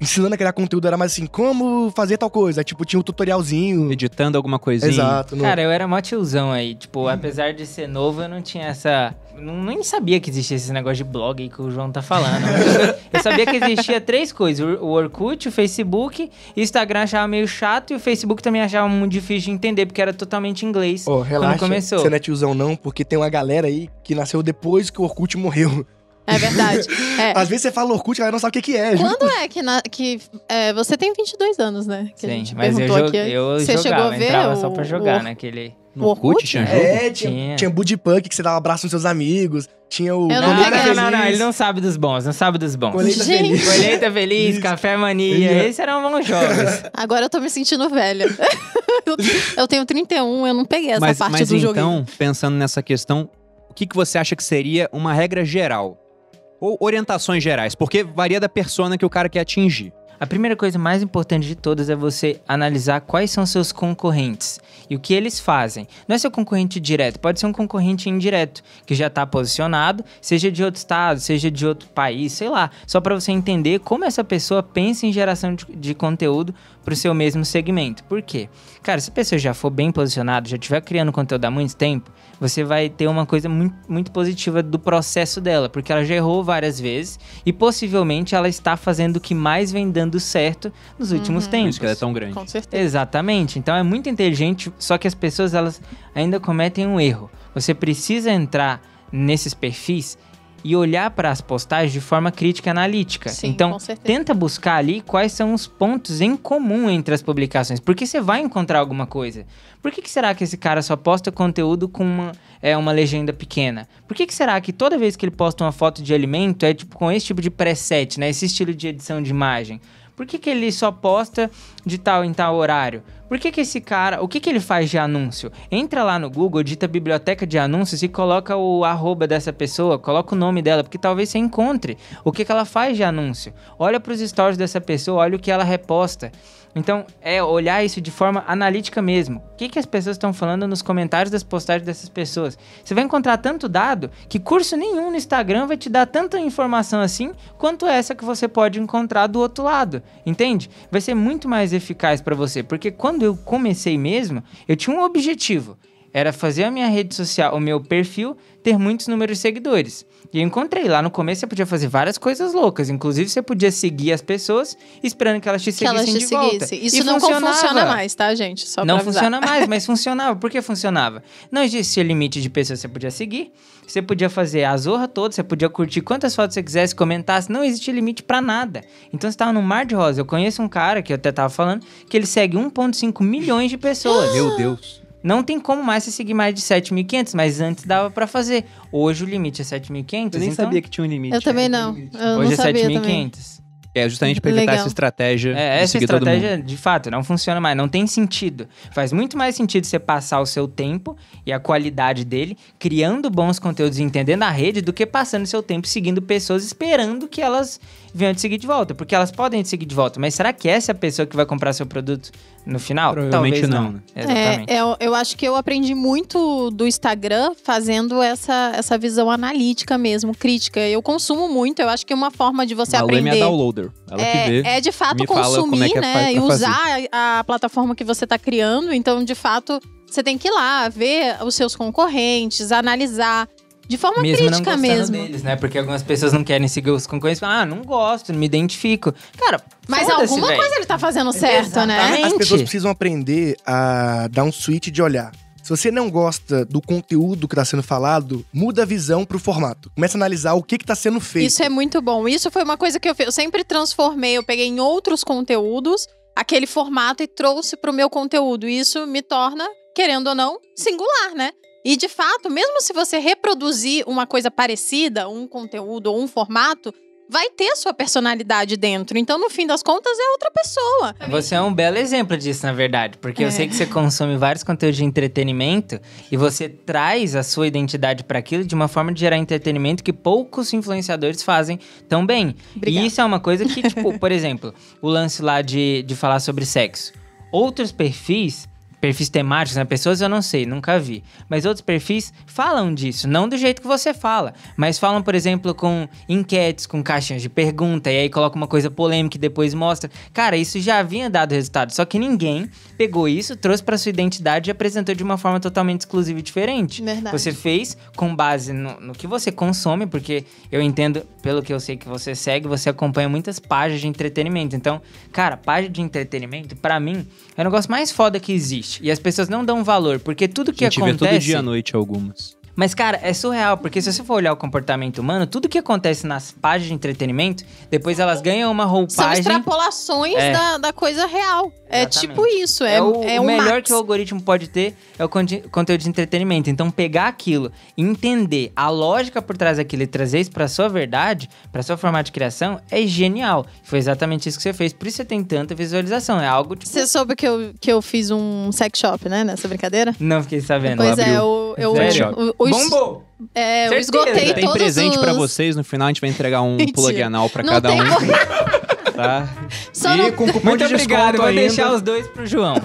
ensinando a criar conteúdo, era mais assim, como fazer tal coisa. Tipo, tinha um tutorialzinho. Editando alguma coisinha. Exato. não- Cara, eu era mó tiozão aí. Tipo, apesar de ser novo, eu não tinha essa. Não, nem sabia que existia esse negócio de blog aí que o João tá falando. eu sabia que existia três coisas: o Orkut, o Facebook, e o Instagram achava meio chato, e o Facebook também achava muito difícil de entender, porque era totalmente inglês. Ô, relaxa, começou. você não é tiozão não, porque tem uma galera aí que nasceu depois que o Orkut morreu. É verdade. É. Às vezes você fala Orkut, a galera não sabe o que, que é. Quando é que, na- que é, você tem 22 anos, né? Que a Sim, gente mas eu, perguntou jo- aqui. eu você jogava, chegou a ver entrava o, só pra jogar, o, naquele. No O Orkut Orkut? tinha jogo? É, tinha, Tinha. tinha Budipunk que você dava um abraço nos seus amigos. Tinha o. Eu não Não, peguei. não, não, não, ele não sabe dos bons, não sabe dos bons. Colheita Gente. feliz. Colheita Feliz, Café Mania, esses eram bons jogos. Agora eu tô me sentindo velha. eu, tenho 31, eu não peguei essa mas parte mas do então, joguinho. pensando nessa questão, o que, que você acha que seria uma regra geral? Ou orientações gerais? Porque varia da persona que o cara quer atingir. A primeira coisa mais importante de todas é você analisar quais são seus concorrentes e o que eles fazem. Não é seu concorrente direto, pode ser um concorrente indireto, que já está posicionado, seja de outro estado, seja de outro país, sei lá, só para você entender como essa pessoa pensa em geração de, de conteúdo para o seu mesmo segmento. Por quê? Cara, se a pessoa já for bem posicionada, já estiver criando conteúdo há muito tempo, você vai ter uma coisa muito, muito positiva do processo dela, porque ela já errou várias vezes e possivelmente ela está fazendo o que mais vem dando certo nos últimos Uhum. Por tempos. isso que ela é tão grande. Com certeza. Exatamente. Então é muito inteligente, só que as pessoas elas ainda cometem um erro. Você precisa entrar nesses perfis e olhar para as postagens de forma crítica e analítica. Sim, então, tenta buscar ali quais são os pontos em comum entre as publicações, porque você vai encontrar alguma coisa. Por que, que será que esse cara só posta conteúdo com uma, é, uma legenda pequena? Por que, que será que toda vez que ele posta uma foto de alimento é tipo com esse tipo de preset, né? Esse estilo de edição de imagem? Por que, que ele só posta de tal em tal horário? Por que, que esse cara. O que, que ele faz de anúncio? Entra lá no Google, dita biblioteca de anúncios e coloca o arroba dessa pessoa, coloca o nome dela, porque talvez você encontre o que, que ela faz de anúncio. Olha para os stories dessa pessoa, olha o que ela reposta. Então, é olhar isso de forma analítica mesmo. O que, que as pessoas estão falando nos comentários das postagens dessas pessoas? Você vai encontrar tanto dado que curso nenhum no Instagram vai te dar tanta informação assim quanto essa que você pode encontrar do outro lado. Entende? Vai ser muito mais eficaz para você, porque quando eu comecei mesmo, eu tinha um objetivo. Era fazer a minha rede social, o meu perfil, ter muitos números de seguidores. E eu encontrei lá no começo, você podia fazer várias coisas loucas. Inclusive, você podia seguir as pessoas esperando que elas te Que elas seguissem te de volta. seguissem. Isso E não funcionava. funciona mais, tá, gente? Só Não funciona mais, mas funcionava. Por que funcionava? Não existia limite de pessoas que você podia seguir. Você podia fazer a zorra toda, você podia curtir quantas fotos você quisesse, comentasse. Não existia limite pra nada. Então você tava num mar de rosa. Eu conheço um cara, que eu até tava falando, que ele segue 1,5 milhões de pessoas. Meu Deus. Não tem como mais você seguir mais de 7.500, mas antes dava para fazer. Hoje o limite é 7.500. Eu nem então... sabia que tinha um limite. Eu também né? não. Eu Hoje não é 7.500. É justamente para evitar Legal. essa estratégia. É, essa estratégia, de fato, não funciona mais, não tem sentido. Faz muito mais sentido você passar o seu tempo e a qualidade dele criando bons conteúdos e entendendo a rede do que passando seu tempo seguindo pessoas esperando que elas venham te seguir de volta. Porque elas podem te seguir de volta, mas será que essa é a pessoa que vai comprar seu produto no final? Provavelmente Talvez não. não. Né? É, exatamente. É, eu, eu acho que eu aprendi muito do Instagram fazendo essa, essa visão analítica mesmo, crítica. Eu consumo muito, eu acho que uma forma de você é Malene aprender. É downloader. Ela que vê. É, é de fato é consumir, é né? E usar a, a plataforma que você está criando. Então, de fato, você tem que ir lá, ver os seus concorrentes, analisar. De forma Mesmo não crítica gostando mesmo. deles, né? Porque algumas pessoas não querem seguir os concorrentes. falam, Ah, não gosto, não me identifico. Cara, Mas alguma véi. coisa ele tá fazendo certo, né? Exatamente. As pessoas precisam aprender a dar um switch de olhar. Se você não gosta do conteúdo que está sendo falado, muda a visão pro formato. Começa a analisar o que está sendo feito. Isso é muito bom. Isso foi uma coisa que eu, eu sempre transformei. Eu peguei em outros conteúdos aquele formato e trouxe pro meu conteúdo. Isso me torna, querendo ou não, singular, né? E de fato, mesmo se você reproduzir uma coisa parecida, um conteúdo ou um formato, vai ter sua personalidade dentro. Então, no fim das contas, é outra pessoa. Você é um belo exemplo disso, na verdade. Porque eu É. sei que você consome vários conteúdos de entretenimento e você traz a sua identidade para aquilo de uma forma de gerar entretenimento que poucos influenciadores fazem tão bem. Obrigada. E isso é uma coisa que, tipo, por exemplo, o lance lá de, de falar sobre sexo. Outros perfis. Perfis temáticos, né? Pessoas eu não sei, nunca vi. Mas outros perfis falam disso, não do jeito que você fala. Mas falam, por exemplo, com enquetes, com caixinhas de pergunta, e aí coloca uma coisa polêmica e depois mostra. Cara, isso já havia dado resultado. Só que ninguém pegou isso, trouxe pra sua identidade e apresentou de uma forma totalmente exclusiva e diferente. Verdade. Você fez com base no, no que você consome, porque eu entendo, pelo que eu sei que você segue, você acompanha muitas páginas de entretenimento. Então, cara, página de entretenimento, pra mim, é o negócio mais foda que existe. E as pessoas não dão valor, porque tudo que a gente acontece. vê todo dia à noite algumas. Mas, cara, é surreal, porque se você for olhar o comportamento humano, tudo que acontece nas páginas de entretenimento, depois elas ganham uma São roupagem. extrapolações É. da, da coisa real. É Exatamente. tipo isso. É, É, o, é o melhor max. que o algoritmo pode ter é o conte- conteúdo de entretenimento. Então, pegar aquilo, entender a lógica por trás daquilo e trazer isso pra sua verdade, pra sua formato de criação, é genial. Foi exatamente isso que você fez. Por isso você tem tanta visualização. É algo tipo. Você soube que eu, que eu fiz um sex shop, né? Nessa brincadeira? Não fiquei sabendo. Pois é, eu, eu, Bombou! é, eu esgotei Tem todos presente os... pra vocês, no final a gente vai entregar um plug anal pra Não cada tem um. Tá? Só e não- com cupom Muito de obrigado, desconto vou ainda. deixar os dois pro João.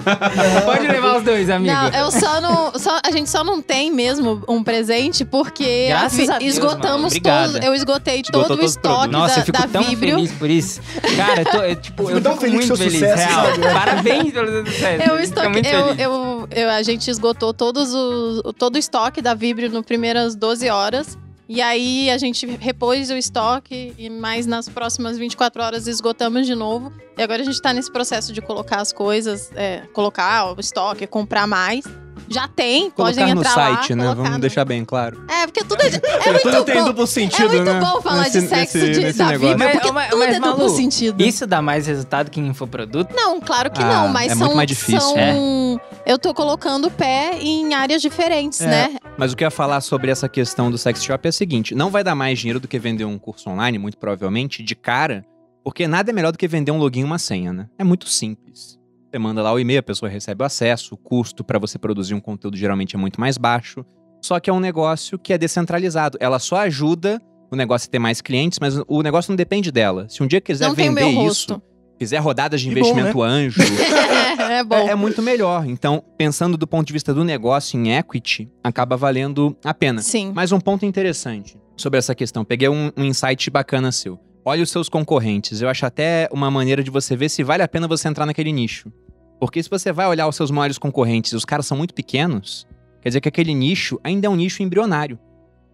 Pode levar os dois, amigo. Não, eu só não. só- a gente só não tem mesmo um presente porque Graças a Deus, esgotamos todos. Eu esgotei Esgotou todo o estoque. Nossa, da, eu fico da tão Vibrio. feliz por isso. Cara, eu tô, eu, tipo, eu Fico tão fico muito feliz, sucesso, real. Parabéns pelo sucesso. Eu muito eu, feliz. eu, eu- a gente esgotou todos os, todo o estoque da Vibrio no primeiras 12 horas. E aí a gente repôs o estoque e mais nas próximas 24 horas esgotamos de novo. E agora a gente tá nesse processo de colocar as coisas, é, colocar o estoque, comprar mais. Já tem, podem Colocar no entrar site, lá, né? Vamos no- deixar bem claro. É, porque tudo é, é muito Tudo tem bom. duplo sentido, é muito né? bom falar Nesse- de sexo nesse- de, nesse da negócio. Vibrio, Mas- porque mas- tudo mas, é duplo Malu, sentido. Isso dá mais resultado que infoproduto? Não, claro que Ah, não, mas é são, muito mais difícil. são- Eu tô colocando o pé em áreas diferentes, É. né? Mas o que eu ia falar sobre essa questão do sex shop é o seguinte: não vai dar mais dinheiro do que vender um curso online, muito provavelmente, de cara, porque nada é melhor do que vender um login e uma senha, né? É muito simples. Você manda lá o e-mail, a pessoa recebe o acesso, o custo pra você produzir um conteúdo geralmente é muito mais baixo. Só que é um negócio que é descentralizado. Ela só ajuda o negócio a ter mais clientes, mas o negócio não depende dela. Se um dia quiser Não vender isso, fizer rodadas de Que bom, investimento anjo, é bom. é, é muito melhor. Então, pensando do ponto de vista do negócio em equity, acaba valendo a pena. Sim. Mas um ponto interessante sobre essa questão. Peguei um, um insight bacana seu. Olha os seus concorrentes. Eu acho até uma maneira de você ver se vale a pena você entrar naquele nicho. Porque se você vai olhar os seus maiores concorrentes e os caras são muito pequenos, quer dizer que aquele nicho ainda é um nicho embrionário.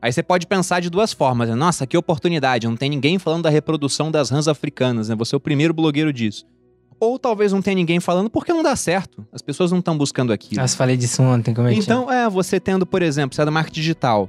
Aí você pode pensar de duas formas. Né? Nossa, que oportunidade. Não tem ninguém falando da reprodução das rãs africanas, né? Você é o primeiro blogueiro disso. Ou talvez não tenha ninguém falando porque não dá certo. As pessoas não estão buscando aquilo. Nossa, falei disso ontem, como é que Então, é, você tendo, por exemplo, você é do marketing digital,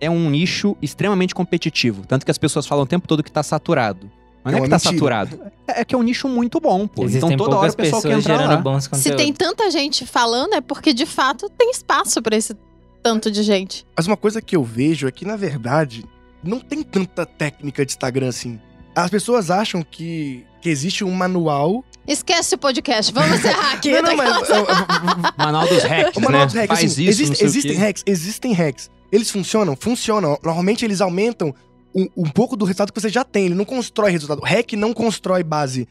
é um nicho extremamente competitivo. Tanto que as pessoas falam o tempo todo que tá saturado. Mas não É é que tá mentira. saturado. É que é um nicho muito bom, pô. Existem então toda hora o pessoal quer pessoas entrar lá. bons Se tem tanta gente falando, é porque de fato tem espaço pra esse tanto de gente. Mas uma coisa que eu vejo é que, na verdade, não tem tanta técnica de Instagram assim. As pessoas acham que, que existe um manual. Esquece o podcast, vamos encerrar aqui. Não, não, mas. Manual dos hacks, O manual né? dos hacks, Faz assim, isso, existe- não sei o existem hacks, existem hacks. Eles funcionam? Funcionam. Normalmente eles aumentam um, um pouco do resultado que você já tem. Ele não constrói resultado. Hack não constrói base.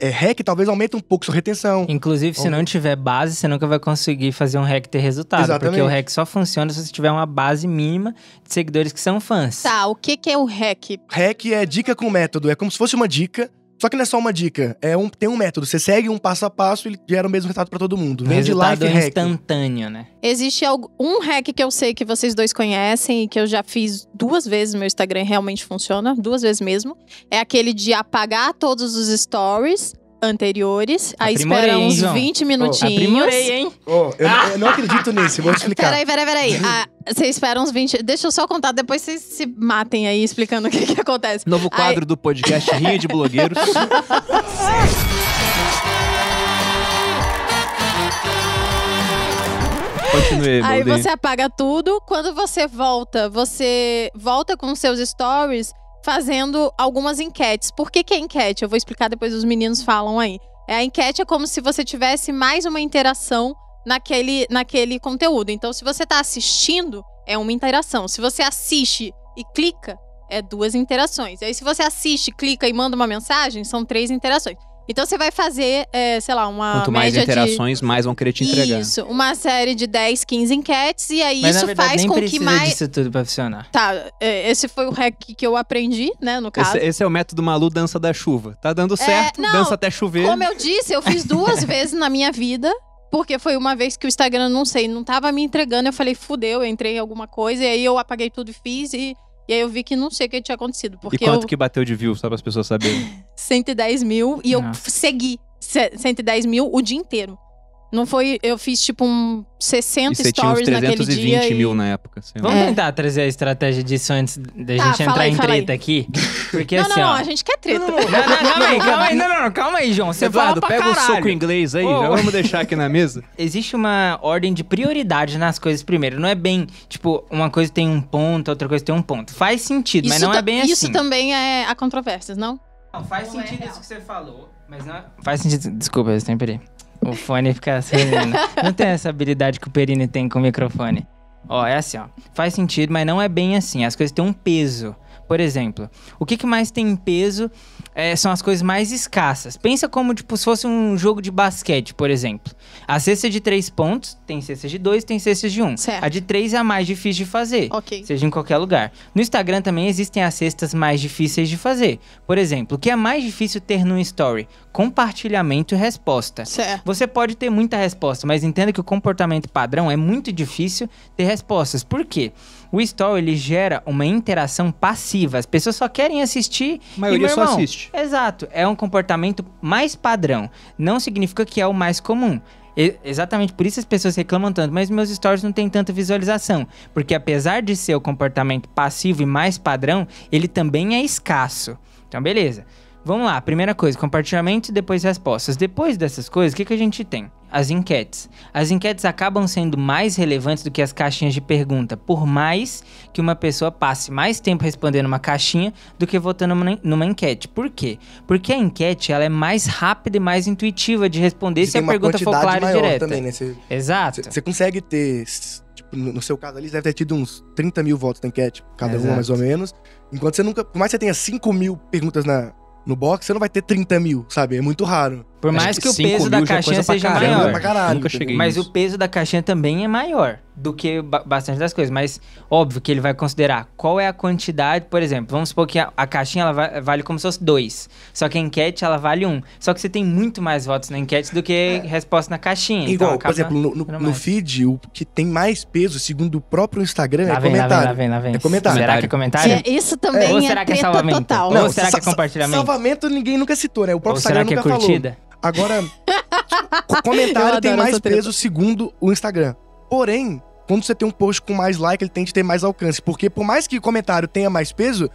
É, hack talvez aumente um pouco sua retenção. Inclusive, se não tiver base, você nunca vai conseguir fazer um hack ter resultado. Exatamente. Porque o hack só funciona se você tiver uma base mínima de seguidores que são fãs. Tá, o que que é o hack? Hack é dica com método. É como se fosse uma dica. Só que não é só uma dica. É um, tem um método. Você segue um passo a passo e ele gera o mesmo resultado pra todo mundo. Vem de hack. instantâneo, né? Existe um hack que eu sei que vocês dois conhecem e que eu já fiz duas vezes no meu Instagram e realmente funciona, duas vezes mesmo. É aquele de apagar todos os stories anteriores, aí Aprimorei, espera hein, uns João? 20 minutinhos. Aprimorei, hein? Ó, eu, não- eu não acredito nisso. Vou te explicar. Peraí, peraí, peraí. Ah, você espera uns 20. Deixa eu só contar, depois vocês se matem aí explicando o que, que acontece. Novo quadro do podcast Rinha de Blogueiros. Continue, Aí você apaga tudo. Quando você volta, você volta com seus stories fazendo algumas enquetes. Por que, que é enquete? Eu vou explicar depois os meninos falam aí. É, a enquete é como se você tivesse mais uma interação naquele, naquele conteúdo. Então, se você tá assistindo, é uma interação. Se você assiste e clica, é duas interações. Aí, se você assiste, clica e manda uma mensagem, são três interações. Então, você vai fazer, é, sei lá, uma Quanto mais média de... interações, mais vão querer te entregar. Isso, uma série de 10, 15 enquetes, e aí Mas isso na verdade faz nem com que precisa mais. disso tudo pra funcionar. Tá, é, esse foi o hack que eu aprendi, né, no caso. Esse, esse é o método Malu dança da chuva. Tá dando certo, não, dança até chover. Como eu disse, eu fiz duas vezes na minha vida. Porque foi uma vez que o Instagram, não sei, não tava me entregando. Eu falei, fudeu, eu entrei em alguma coisa. E aí eu apaguei tudo e fiz. E, e aí eu vi que não sei o que tinha acontecido. E Porque quanto eu. que bateu de view, só para as pessoas saberem? 110 mil. E eu Nossa. segui ce- 110 mil o dia inteiro. Não foi. Eu fiz tipo um 60 E você tinha uns stories naquele 320 dia. mil e... na época. sei lá. Vamos É. tentar trazer a estratégia disso antes da Tá, gente fala entrar aí, em fala aí. treta aqui. Porque Não, assim, não, não, ó. a gente quer treta. Não, não, calma aí, calma aí. Não, não, não, calma aí, João. Você Eduardo, pra pega caralho. soco inglês aí, Ô, já vamos deixar aqui na mesa. Existe uma ordem de prioridade nas coisas primeiro. Não é bem, tipo, uma coisa tem um ponto, outra coisa tem um ponto. Faz sentido, mas não ta- é bem Isso assim. também é há controvérsias, não? Não, faz Não é sentido real. isso que você falou, mas não é... Faz sentido... Desculpa, eu sempre aí. O fone fica sereno. não tem essa habilidade que o Perini tem com o microfone. Ó, é assim, ó. Faz sentido, mas não é bem assim. As coisas têm um peso. Por exemplo, o que, que mais tem peso é, são as coisas mais escassas. Pensa como tipo, se fosse um jogo de basquete, por exemplo. A cesta de três pontos tem cesta de dois, tem cesta de um. Certo. A de três é a mais difícil de fazer. Ok. Seja em qualquer lugar. No Instagram também existem as cestas mais difíceis de fazer. Por exemplo, o que é mais difícil ter num story? Compartilhamento e resposta. Certo. Você pode ter muita resposta, mas entenda que o comportamento padrão é muito difícil ter respostas. Por quê? O story ele gera uma interação passiva. As pessoas só querem assistir. A maioria e, meu só irmão, assiste. Exato. É um comportamento mais padrão. Não significa que é o mais comum. E- exatamente por isso as pessoas reclamam tanto, mas meus stories não tem tanta visualização. Porque apesar de ser o comportamento passivo e mais padrão, ele também é escasso. Então, beleza. Vamos lá, primeira coisa, compartilhamento e depois respostas. Depois dessas coisas, o que, que a gente tem? As enquetes. As enquetes acabam sendo mais relevantes do que as caixinhas de pergunta, por mais que uma pessoa passe mais tempo respondendo uma caixinha do que votando numa, enquete. Por quê? Porque a enquete ela é mais rápida e mais intuitiva de responder Você se a uma pergunta for clara e direta. também, né? Exato. você- consegue ter, tipo, no seu caso ali, você deve ter tido uns 30 mil votos na enquete, cada Exato. uma mais ou menos. Enquanto você nunca, por mais que você tenha 5 mil perguntas na, no box, você não vai ter 30 mil, sabe? É muito raro. Por Acho mais que que, o peso da é caixinha pra seja caramba, maior. pra caralho, Nunca cheguei Mas nisso. o peso da caixinha também é maior do que ba- bastante das coisas. Mas óbvio que ele vai considerar qual é a quantidade. Por exemplo, vamos supor que a, a caixinha ela va- vale como se fosse dois. Só que a enquete ela vale um. Só que você tem muito mais votos na enquete do que resposta na caixinha. então Igual, por acaba exemplo, no, no- no feed, o que tem mais peso, segundo o próprio Instagram, Lá é vem, lá vem, comentário. lá vem, lá vem. É comentário. Será que é comentário? É, isso também Ou é, será que é salvamento? total. Ou será que é compartilhamento? Salvamento ninguém nunca citou, né? O próprio Ou será Instagram que é nunca falou. Agora, comentário tem mais peso segundo o Instagram. Porém, quando você tem um post com mais like, ele tende a ter mais alcance. Porque por mais que o comentário tenha mais peso,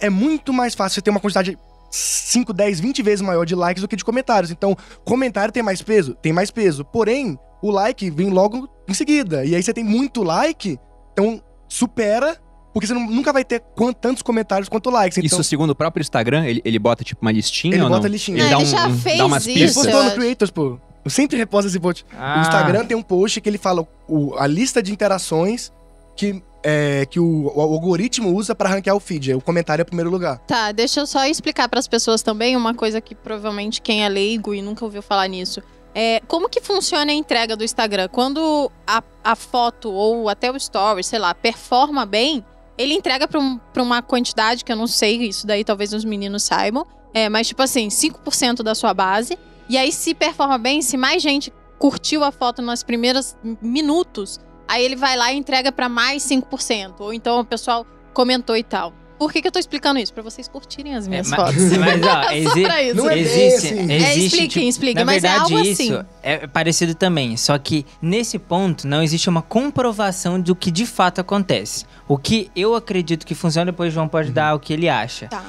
é muito mais fácil você ter uma quantidade 5, 10, 20 vezes maior de likes do que de comentários. Então, comentário tem mais peso? Tem mais peso. Porém, o like vem logo em seguida. E aí você tem muito like, então supera, porque você não- nunca vai ter quan- tantos comentários quanto likes. Então, Isso segundo o próprio Instagram, ele, ele bota tipo uma listinha Ele ou bota não? listinha. Ele Não, dá, ele um, já um- fez dá umas isso, Ele postou eu no. Creators, pô. Eu sempre reposto esse post. Ah, O Instagram tem um post que ele fala o- a lista de interações que, é, que o, o algoritmo usa pra ranquear o feed. O comentário é o primeiro lugar. Tá, deixa eu só explicar para as pessoas também uma coisa que provavelmente quem é leigo e nunca ouviu falar nisso. É, como que funciona a entrega do Instagram? Quando a, a foto ou até o story, sei lá, performa bem, ele entrega para um, uma quantidade que eu não sei, isso daí talvez os meninos saibam. É, mas tipo assim, 5% da sua base. E aí, se performa bem, se mais gente curtiu a foto nos primeiros minutos, aí ele vai lá e entrega para mais 5%. Ou então o pessoal comentou e tal. Por que, que eu tô explicando isso? Pra vocês curtirem as É, minhas mas, fotos. mas, ó, Só exi- pra isso. Não é existe, assim. É, existe, expliquem, tipo, expliquem, Na mas é verdade, algo isso assim. é parecido também. Só que nesse ponto não existe uma comprovação do que de fato acontece. O que eu acredito que funciona, depois o João pode dar o que ele acha. Tá.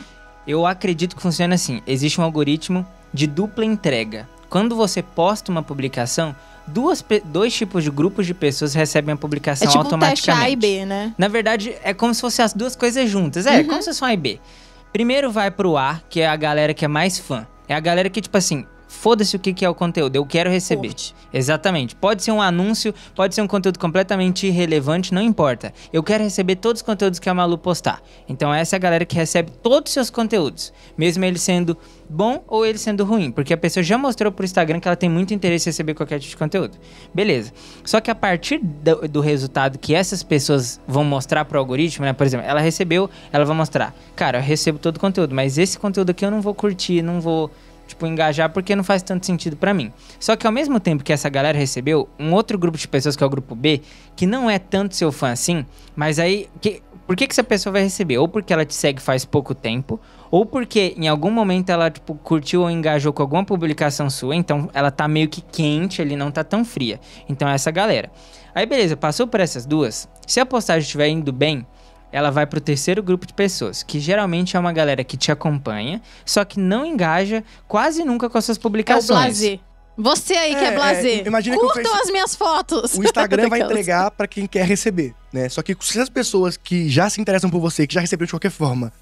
Eu acredito que funciona assim. Existe um algoritmo de dupla entrega. Quando você posta uma publicação, duas, dois tipos de grupos de pessoas recebem a É publicação tipo um teste automaticamente. A e B, né? Na verdade, é como se fossem as duas coisas juntas. É, Uhum. como se fosse um A e B. Primeiro vai pro A, que é a galera que é mais fã. É a galera que, tipo assim, foda-se o que, que é o conteúdo, eu quero receber. Curte. Exatamente. Pode ser um anúncio, pode ser um conteúdo completamente irrelevante, não importa. Eu quero receber todos os conteúdos que a Malu postar. Então essa é a galera que recebe todos os seus conteúdos, mesmo ele sendo bom ou ele sendo ruim, porque a pessoa já mostrou pro Instagram que ela tem muito interesse em receber qualquer tipo de conteúdo. Beleza. Só que a partir do, do resultado que essas pessoas vão mostrar pro algoritmo, né? Por exemplo, ela recebeu, ela vai mostrar, cara, eu recebo todo o conteúdo, mas esse conteúdo aqui eu não vou curtir, não vou tipo, engajar porque não faz tanto sentido pra mim. Só que ao mesmo tempo que essa galera recebeu, um outro grupo de pessoas, que é o grupo B, que não é tanto seu fã assim, mas aí. Que, por que, que essa pessoa vai receber? Ou porque ela te segue faz pouco tempo, ou porque em algum momento ela, tipo, curtiu ou engajou com alguma publicação sua, então ela tá meio que quente ali, não tá tão fria. Então é essa galera. Aí beleza, passou por essas duas. Se a postagem estiver indo bem, ela vai pro terceiro grupo de pessoas, que geralmente é uma galera que te acompanha, só que não engaja quase nunca com as suas É o publicações. blazer. Você aí que é É, blazer. é, imagina que o Curtam Face- as minhas fotos. O Instagram vai entregar pra quem quer receber, né? Só que se as pessoas que já se interessam por você, que já receberam de qualquer forma,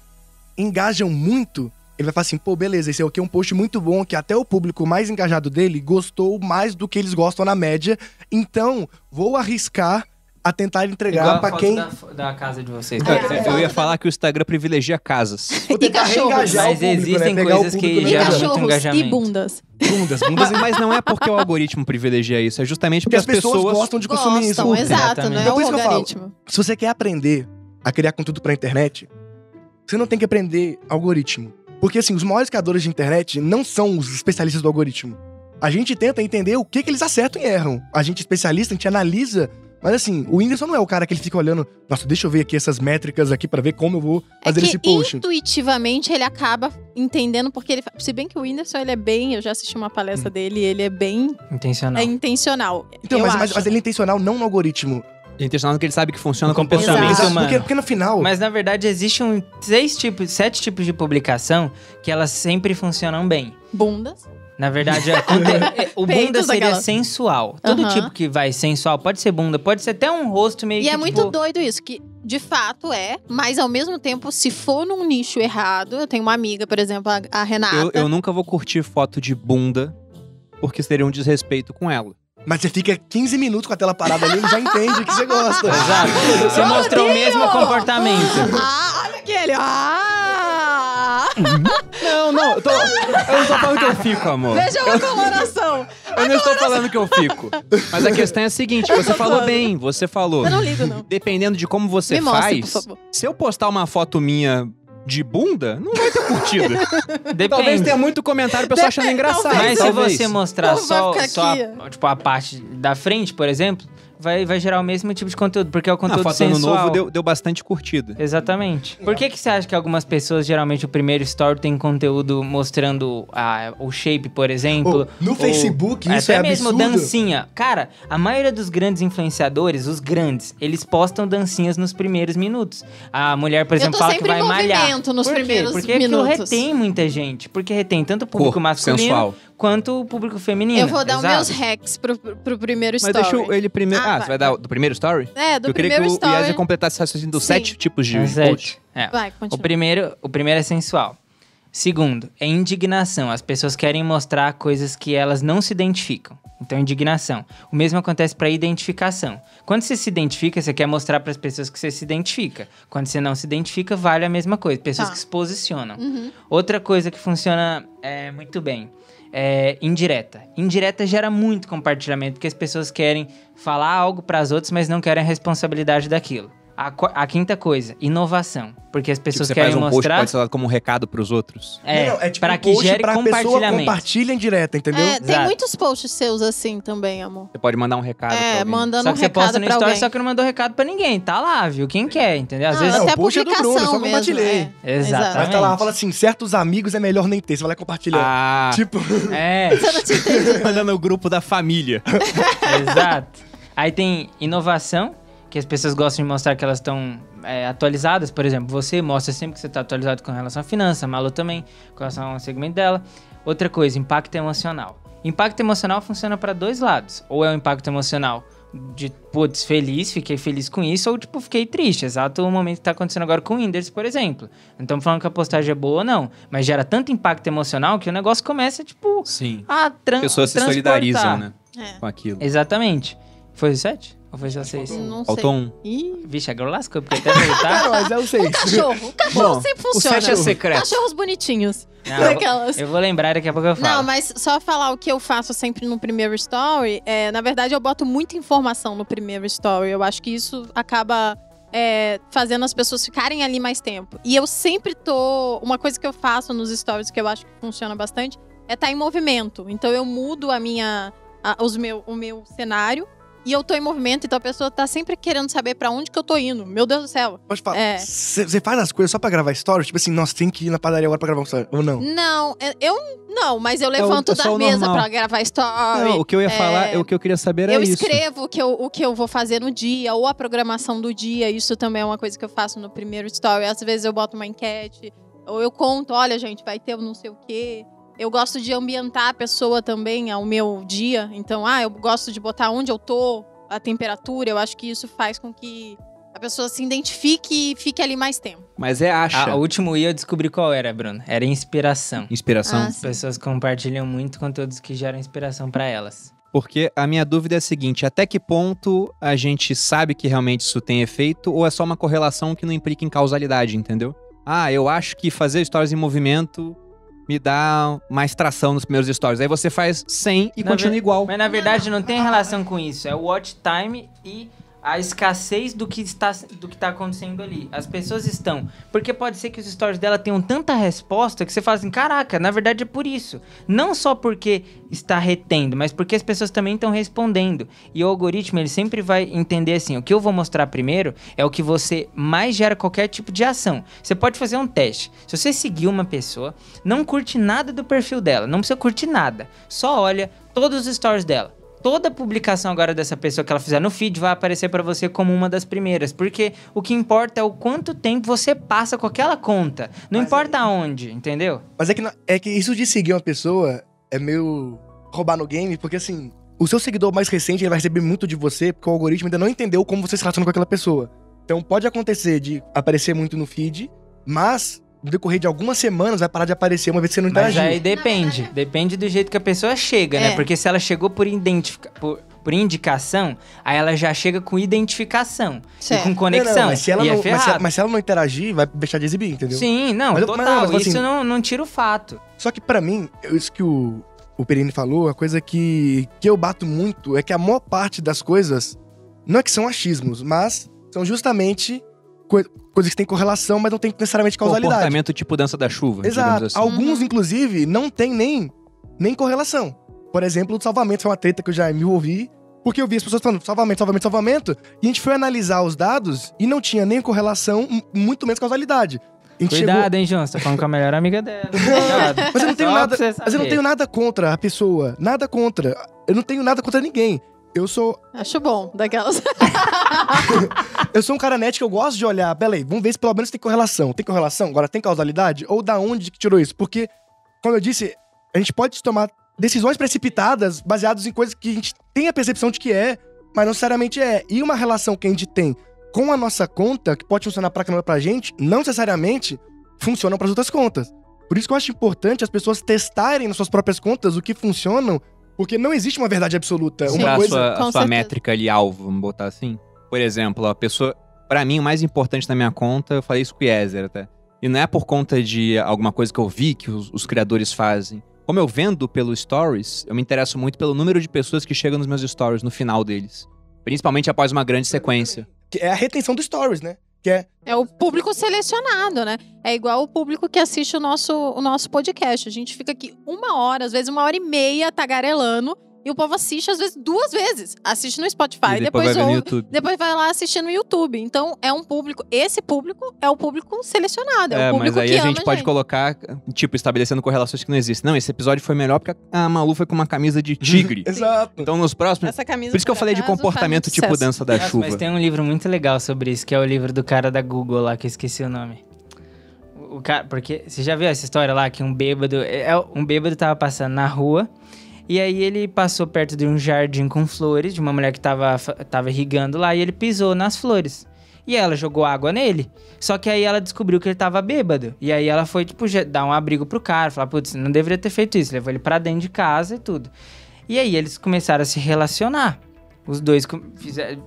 engajam muito, ele vai falar assim, pô, beleza, esse aqui é um post muito bom, que até o público mais engajado dele gostou mais do que eles gostam na média, então vou arriscar a tentar entregar Igual a pra foto quem. da, da casa de vocês. É. Eu ia falar que o Instagram privilegia casas. Vou tentar cachorros. reengajar o Mas público, existem né? Coisas que E geram engajamento. muito cachorros e engajamento. bundas. Bundas, bundas. Mas, mas não é porque o algoritmo privilegia isso, é justamente porque, Porque as pessoas, gostam de consumir isso. Gostam, exato, Exatamente. não é Então, por o isso que eu falo. algoritmo. Se você quer aprender a criar conteúdo pra internet, você não tem que aprender algoritmo. Porque, assim, os maiores criadores de internet não são os especialistas do algoritmo. A gente tenta entender o que, que eles acertam e erram. A gente é especialista, a gente analisa. Mas, assim, o Whindersson não é o cara que ele fica olhando, nossa, deixa eu ver aqui essas métricas aqui pra ver como eu vou É fazer que esse post. intuitivamente ele acaba entendendo porque ele. Se bem que o Whindersson ele é bem. Eu já assisti uma palestra dele, ele é bem. Intencional. É intencional. Então, eu mas, mas, acho. mas ele é intencional não no algoritmo. É intencional que ele sabe que funciona No com comportamento comportamento. Exato. humano. Porque, porque no final. Mas na verdade existem um, seis tipos, sete tipos de publicação que elas sempre funcionam bem. Bundas. Na verdade, é o bunda seria daquela. sensual. Todo Aham. tipo que vai sensual, pode ser bunda, pode ser até um rosto meio E que é muito tipo, doido isso, que de fato é, mas ao mesmo tempo, se for num nicho errado, eu tenho uma amiga, por exemplo, a, a Renata. Eu, eu nunca vou curtir foto de bunda, porque seria um desrespeito com ela. Mas você fica 15 minutos com a tela parada ali, ele já entende que você gosta. Exato. Você mostrou o mesmo comportamento. Ah, olha aquele! Ah! Não, não, eu, tô, eu não tô falando que eu fico, amor. Veja uma coloração! Eu não estou falando que eu fico. Mas a questão é a seguinte: você falou bem, você falou. Eu não ligo, não. Dependendo de como você Me mostre, faz, por favor. se eu postar uma foto minha de bunda, não vai ter curtida. Depende. Talvez tenha muito comentário, o pessoal achando engraçado. talvez. Mas se talvez. você mostrar vai só, ficar só aqui. a, tipo, a parte da frente, por exemplo, vai, vai gerar o mesmo tipo de conteúdo, porque é o A conteúdo foto ano sensual. novo deu, deu bastante curtida. Exatamente. Por que, que você acha que algumas pessoas, geralmente, o primeiro story tem conteúdo mostrando a, o shape, por exemplo? Ô, no ou Facebook, isso até é mesmo absurdo. dancinha. Cara, a maioria dos grandes influenciadores, os grandes, eles postam dancinhas nos primeiros minutos. A mulher, por Eu exemplo, tô fala que sempre vai malhar. movimento nos Por primeiros Porque minutos. retém muita gente. Porque retém tanto o público Cor, masculino sensual. Quanto o público feminino. Eu vou dar os meus hacks pro, pro primeiro Mas story. deixa eu- ele primeiro. Ah, Ah, vai, você vai dar do primeiro story? É, do eu queria primeiro que o story. Yas ia completar esse raciocínio dos Sim. sete tipos de É sete. post. É. Vai, O continua. primeiro, o primeiro é sensual. Segundo, é indignação. As pessoas querem mostrar coisas que elas não se identificam. Então, indignação. O mesmo acontece para identificação. Quando você se identifica, você quer mostrar para as pessoas que você se identifica. Quando você não se identifica, vale a mesma coisa. Pessoas Tá. que se posicionam. Uhum. Outra coisa que funciona é, muito bem é indireta. Indireta gera muito compartilhamento, porque as pessoas querem falar algo para as outras, mas não querem a responsabilidade daquilo. A, a quinta coisa, inovação. Porque as Tipo, pessoas você querem faz um post mostrar. pode ser dado como um recado pros outros. É, Não, é tipo para um que post gere pra pessoa compartilhamento. compartilha em direta, entendeu? É, tem Exato. muitos posts seus assim também, amor. Você pode mandar um recado pra É, alguém. mandando Só um que você recado posta no story, alguém. só que não mandou recado pra ninguém. Tá lá, viu? Quem quer, entendeu? Às Não, vezes. Não, até o post é do Bruno, publicação só compartilhei. É. Exatamente. Mas tá lá, fala assim, certos amigos é melhor nem ter, você vai lá compartilhar. Ah, Tipo, É, Você não te entende. mandando no grupo da família. exato. Aí tem inovação, que as pessoas gostam de mostrar que elas estão é, atualizadas. Por exemplo, você mostra sempre que você está atualizado com relação à finança, a Malu também, com relação ao segmento dela. Outra coisa, impacto emocional. Impacto emocional funciona para dois lados. Ou é um impacto emocional de, putz, feliz, fiquei feliz com isso, ou tipo, fiquei triste. Exato o momento que tá acontecendo agora com o Winders, por exemplo. Não estamos falando que a postagem é boa ou não, mas gera tanto impacto emocional que o negócio começa, tipo, Sim. a tran Pessoas se solidarizam, né? É. Com aquilo. Exatamente. Foi o 7? Ou foi só 6? Não Faltou sei. um. Ih. Vixe, agora lascou, porque até voltar. Não, mas é o seis. Cachorro. O cachorro Bom, sempre o funciona. sete é secreto. Cachorros bonitinhos. Não, eu, Daquelas. vou, eu vou lembrar daqui a pouco eu falo. Não, mas só falar o que eu faço sempre no primeiro story. É, na verdade, eu boto muita informação no primeiro story. Eu acho que isso acaba é, fazendo as pessoas ficarem ali mais tempo. E eu sempre tô. Uma coisa que eu faço nos stories que eu acho que funciona bastante é estar em movimento. Então eu mudo a minha. a- os meu, o meu cenário. E eu tô em movimento, então a pessoa tá sempre querendo saber pra onde que eu tô indo. Meu Deus do céu. Pode falar. É. Você faz as coisas só pra gravar story? Tipo assim, nossa, tem que ir na padaria agora pra gravar um story. Ou não? Não, é- eu não, mas eu o- levanto é só da o mesa normal. pra gravar story. Não, o que eu ia é, falar, é o que eu queria saber era eu isso. escrevo o que eu, o que eu vou fazer no dia, ou a programação do dia. Isso também é uma coisa que eu faço no primeiro story. Às vezes eu boto uma enquete, ou eu conto, olha, gente, vai ter o não sei o quê. Eu gosto de ambientar a pessoa também ao meu dia. Então, ah, eu gosto de botar onde eu tô, a temperatura. Eu acho que isso faz com que a pessoa se identifique e fique ali mais tempo. Mas é acha. Ah, o último I eu descobri qual era, Bruno. Era inspiração. Inspiração. Ah, As pessoas compartilham muito conteúdos que geram inspiração pra elas. Porque a minha dúvida é a seguinte: até que ponto a gente sabe que realmente isso tem efeito ou é só uma correlação que não implica em causalidade, entendeu? Ah, eu acho que fazer stories em movimento me dá mais tração nos primeiros stories. Aí você faz 100 e Na continua ver- igual. Mas na verdade não tem relação com isso. É o watch time e a escassez do que está do que tá acontecendo ali. As pessoas estão, porque pode ser que os stories dela tenham tanta resposta que você fala assim, caraca, na verdade é por isso. Não só porque está retendo, mas porque as pessoas também estão respondendo. E o algoritmo ele sempre vai entender assim, o que eu vou mostrar primeiro é o que você mais gera qualquer tipo de ação. Você pode fazer um teste. Se você seguir uma pessoa, não curte nada do perfil dela, não precisa curtir nada. Só olha todos os stories dela. Toda publicação agora dessa pessoa que ela fizer no feed vai aparecer pra você como uma das primeiras, porque o que importa é o quanto tempo você passa com aquela conta. Não Mas importa aonde, entendeu? Mas é que, na- é que isso de seguir uma pessoa é meio roubar no game, porque assim, o seu seguidor mais recente ele vai receber muito de você, porque o algoritmo ainda não entendeu como você se relaciona com aquela pessoa. Então pode acontecer de aparecer muito no feed, mas no decorrer de algumas semanas vai parar de aparecer uma vez que você não Mas interagiu. aí depende. verdade- Depende do jeito que a pessoa chega, né? É. Porque se ela chegou por, identifica por, por indicação, aí ela já chega com identificação e Certo. com Não, conexão. não, mas, se ela e não, é mas, se, mas se ela não interagir, vai deixar de exibir, entendeu? Sim, não, Mas eu- mas total. não, mas Isso assim- não, não tira o fato. Só que pra mim, isso que o, o Perini falou, a coisa que, que eu bato muito é que a maior parte das coisas não é que são achismos, mas são justamente coi- coisas que têm correlação, mas não tem necessariamente causalidade. Comportamento tipo dança da chuva, Exato. digamos assim. Alguns, Uhum. inclusive, não tem nem, nem correlação. Por exemplo, o salvamento foi uma treta que eu já me envolvi, porque eu vi as pessoas falando salvamento, salvamento, salvamento, e a gente foi analisar os dados e não tinha nem correlação, muito menos causalidade. Gente chegou- Cuidado, hein, João? Você tá falando com a melhor amiga dela. Cuidado. Mas eu não tenho Só nada. Mas eu não tenho nada contra a pessoa. Nada contra. Eu não tenho nada contra ninguém. Eu sou, Acho bom, daquelas. eu sou um cara net que eu gosto de olhar. Peraí, vamos ver se pelo menos tem correlação. Tem correlação? Agora tem causalidade? Ou da onde que tirou isso? Porque, como eu disse, a gente pode tomar decisões precipitadas baseadas em coisas que a gente tem a percepção de que é, mas não necessariamente é. E uma relação que a gente tem com a nossa conta, que pode funcionar pra caramba pra gente, não necessariamente funcionam para outras contas. Por isso que eu acho importante as pessoas testarem nas suas próprias contas o que funcionam, porque não existe uma verdade absoluta. Sim. Uma Pra coisa. sua, a sua certeza. métrica ali, alvo, vamos botar assim. Por exemplo, a pessoa. Pra mim, o mais importante na minha conta, eu falei isso com o Yezer até. E não é por conta de alguma coisa que eu vi que os, os criadores fazem. Como eu vendo pelo Stories, eu me interesso muito pelo número de pessoas que chegam nos meus Stories no final deles. Principalmente após uma grande sequência. que é a retenção dos stories, né? Que é. É o público selecionado, né? É igual o público que assiste o nosso, o nosso podcast. A gente fica aqui uma hora, às vezes uma hora e meia tagarelando. E o povo assiste, às vezes, duas vezes. Assiste no Spotify, e depois, no ouve, YouTube. depois vai lá assistir no YouTube. Então, é um público. Esse público é o público selecionado. É, É, o público mas aí que a ama gente pode colocar, tipo, estabelecendo correlações que não existem. Não, esse episódio foi melhor porque a Malu foi com uma camisa de tigre. Exato. então nos próximos. Essa camisa, Por isso que eu falei de comportamento tipo sucesso. dança da Nossa, chuva. Mas tem um livro muito legal sobre isso, que é o livro do cara da Google lá, que eu esqueci o nome. O cara, porque você já viu essa história lá que um bêbado, é, é, um bêbado tava passando na rua e aí ele passou perto de um jardim com flores, de uma mulher que tava, tava irrigando lá e ele pisou nas flores. E ela jogou água nele. Só que aí ela descobriu que ele tava bêbado. E aí ela foi, tipo, dar um abrigo pro cara. Falar, putz, não deveria ter feito isso. Levou ele pra dentro de casa e tudo. E aí eles começaram a se relacionar. Os dois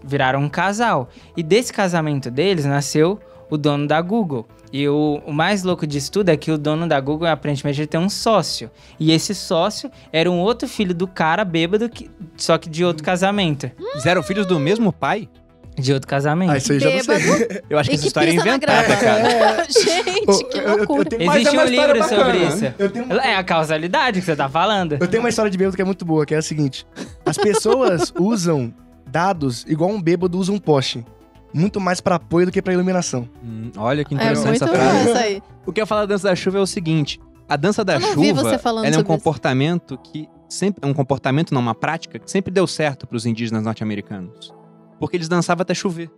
viraram um casal. E desse casamento deles nasceu o dono da Google. E o, o mais louco disso tudo é que o dono da Google, aparentemente, ele tem um sócio. E esse sócio era um outro filho do cara bêbado, que, só que de outro casamento. Fizeram filhos do mesmo pai? De outro casamento. Ah, isso aí eu já não sei. Eu acho que essa história é inventada, cara. Gente, que Eu- eu- eu loucura. Existe é uma um livro sobre isso. É a causalidade que você tá falando. eu tenho uma história de bêbado que é muito boa, que é a seguinte: as pessoas usam dados igual um bêbado usa um poste. Muito mais pra apoio do que pra iluminação. Hum, olha que É interessante muito essa frase. isso aí. O que eu falo da dança da chuva é o seguinte: a dança da chuva é um sobre isso. comportamento que sempre. É um comportamento, não, uma prática que sempre deu certo pros indígenas norte-americanos. Porque eles dançavam até chover.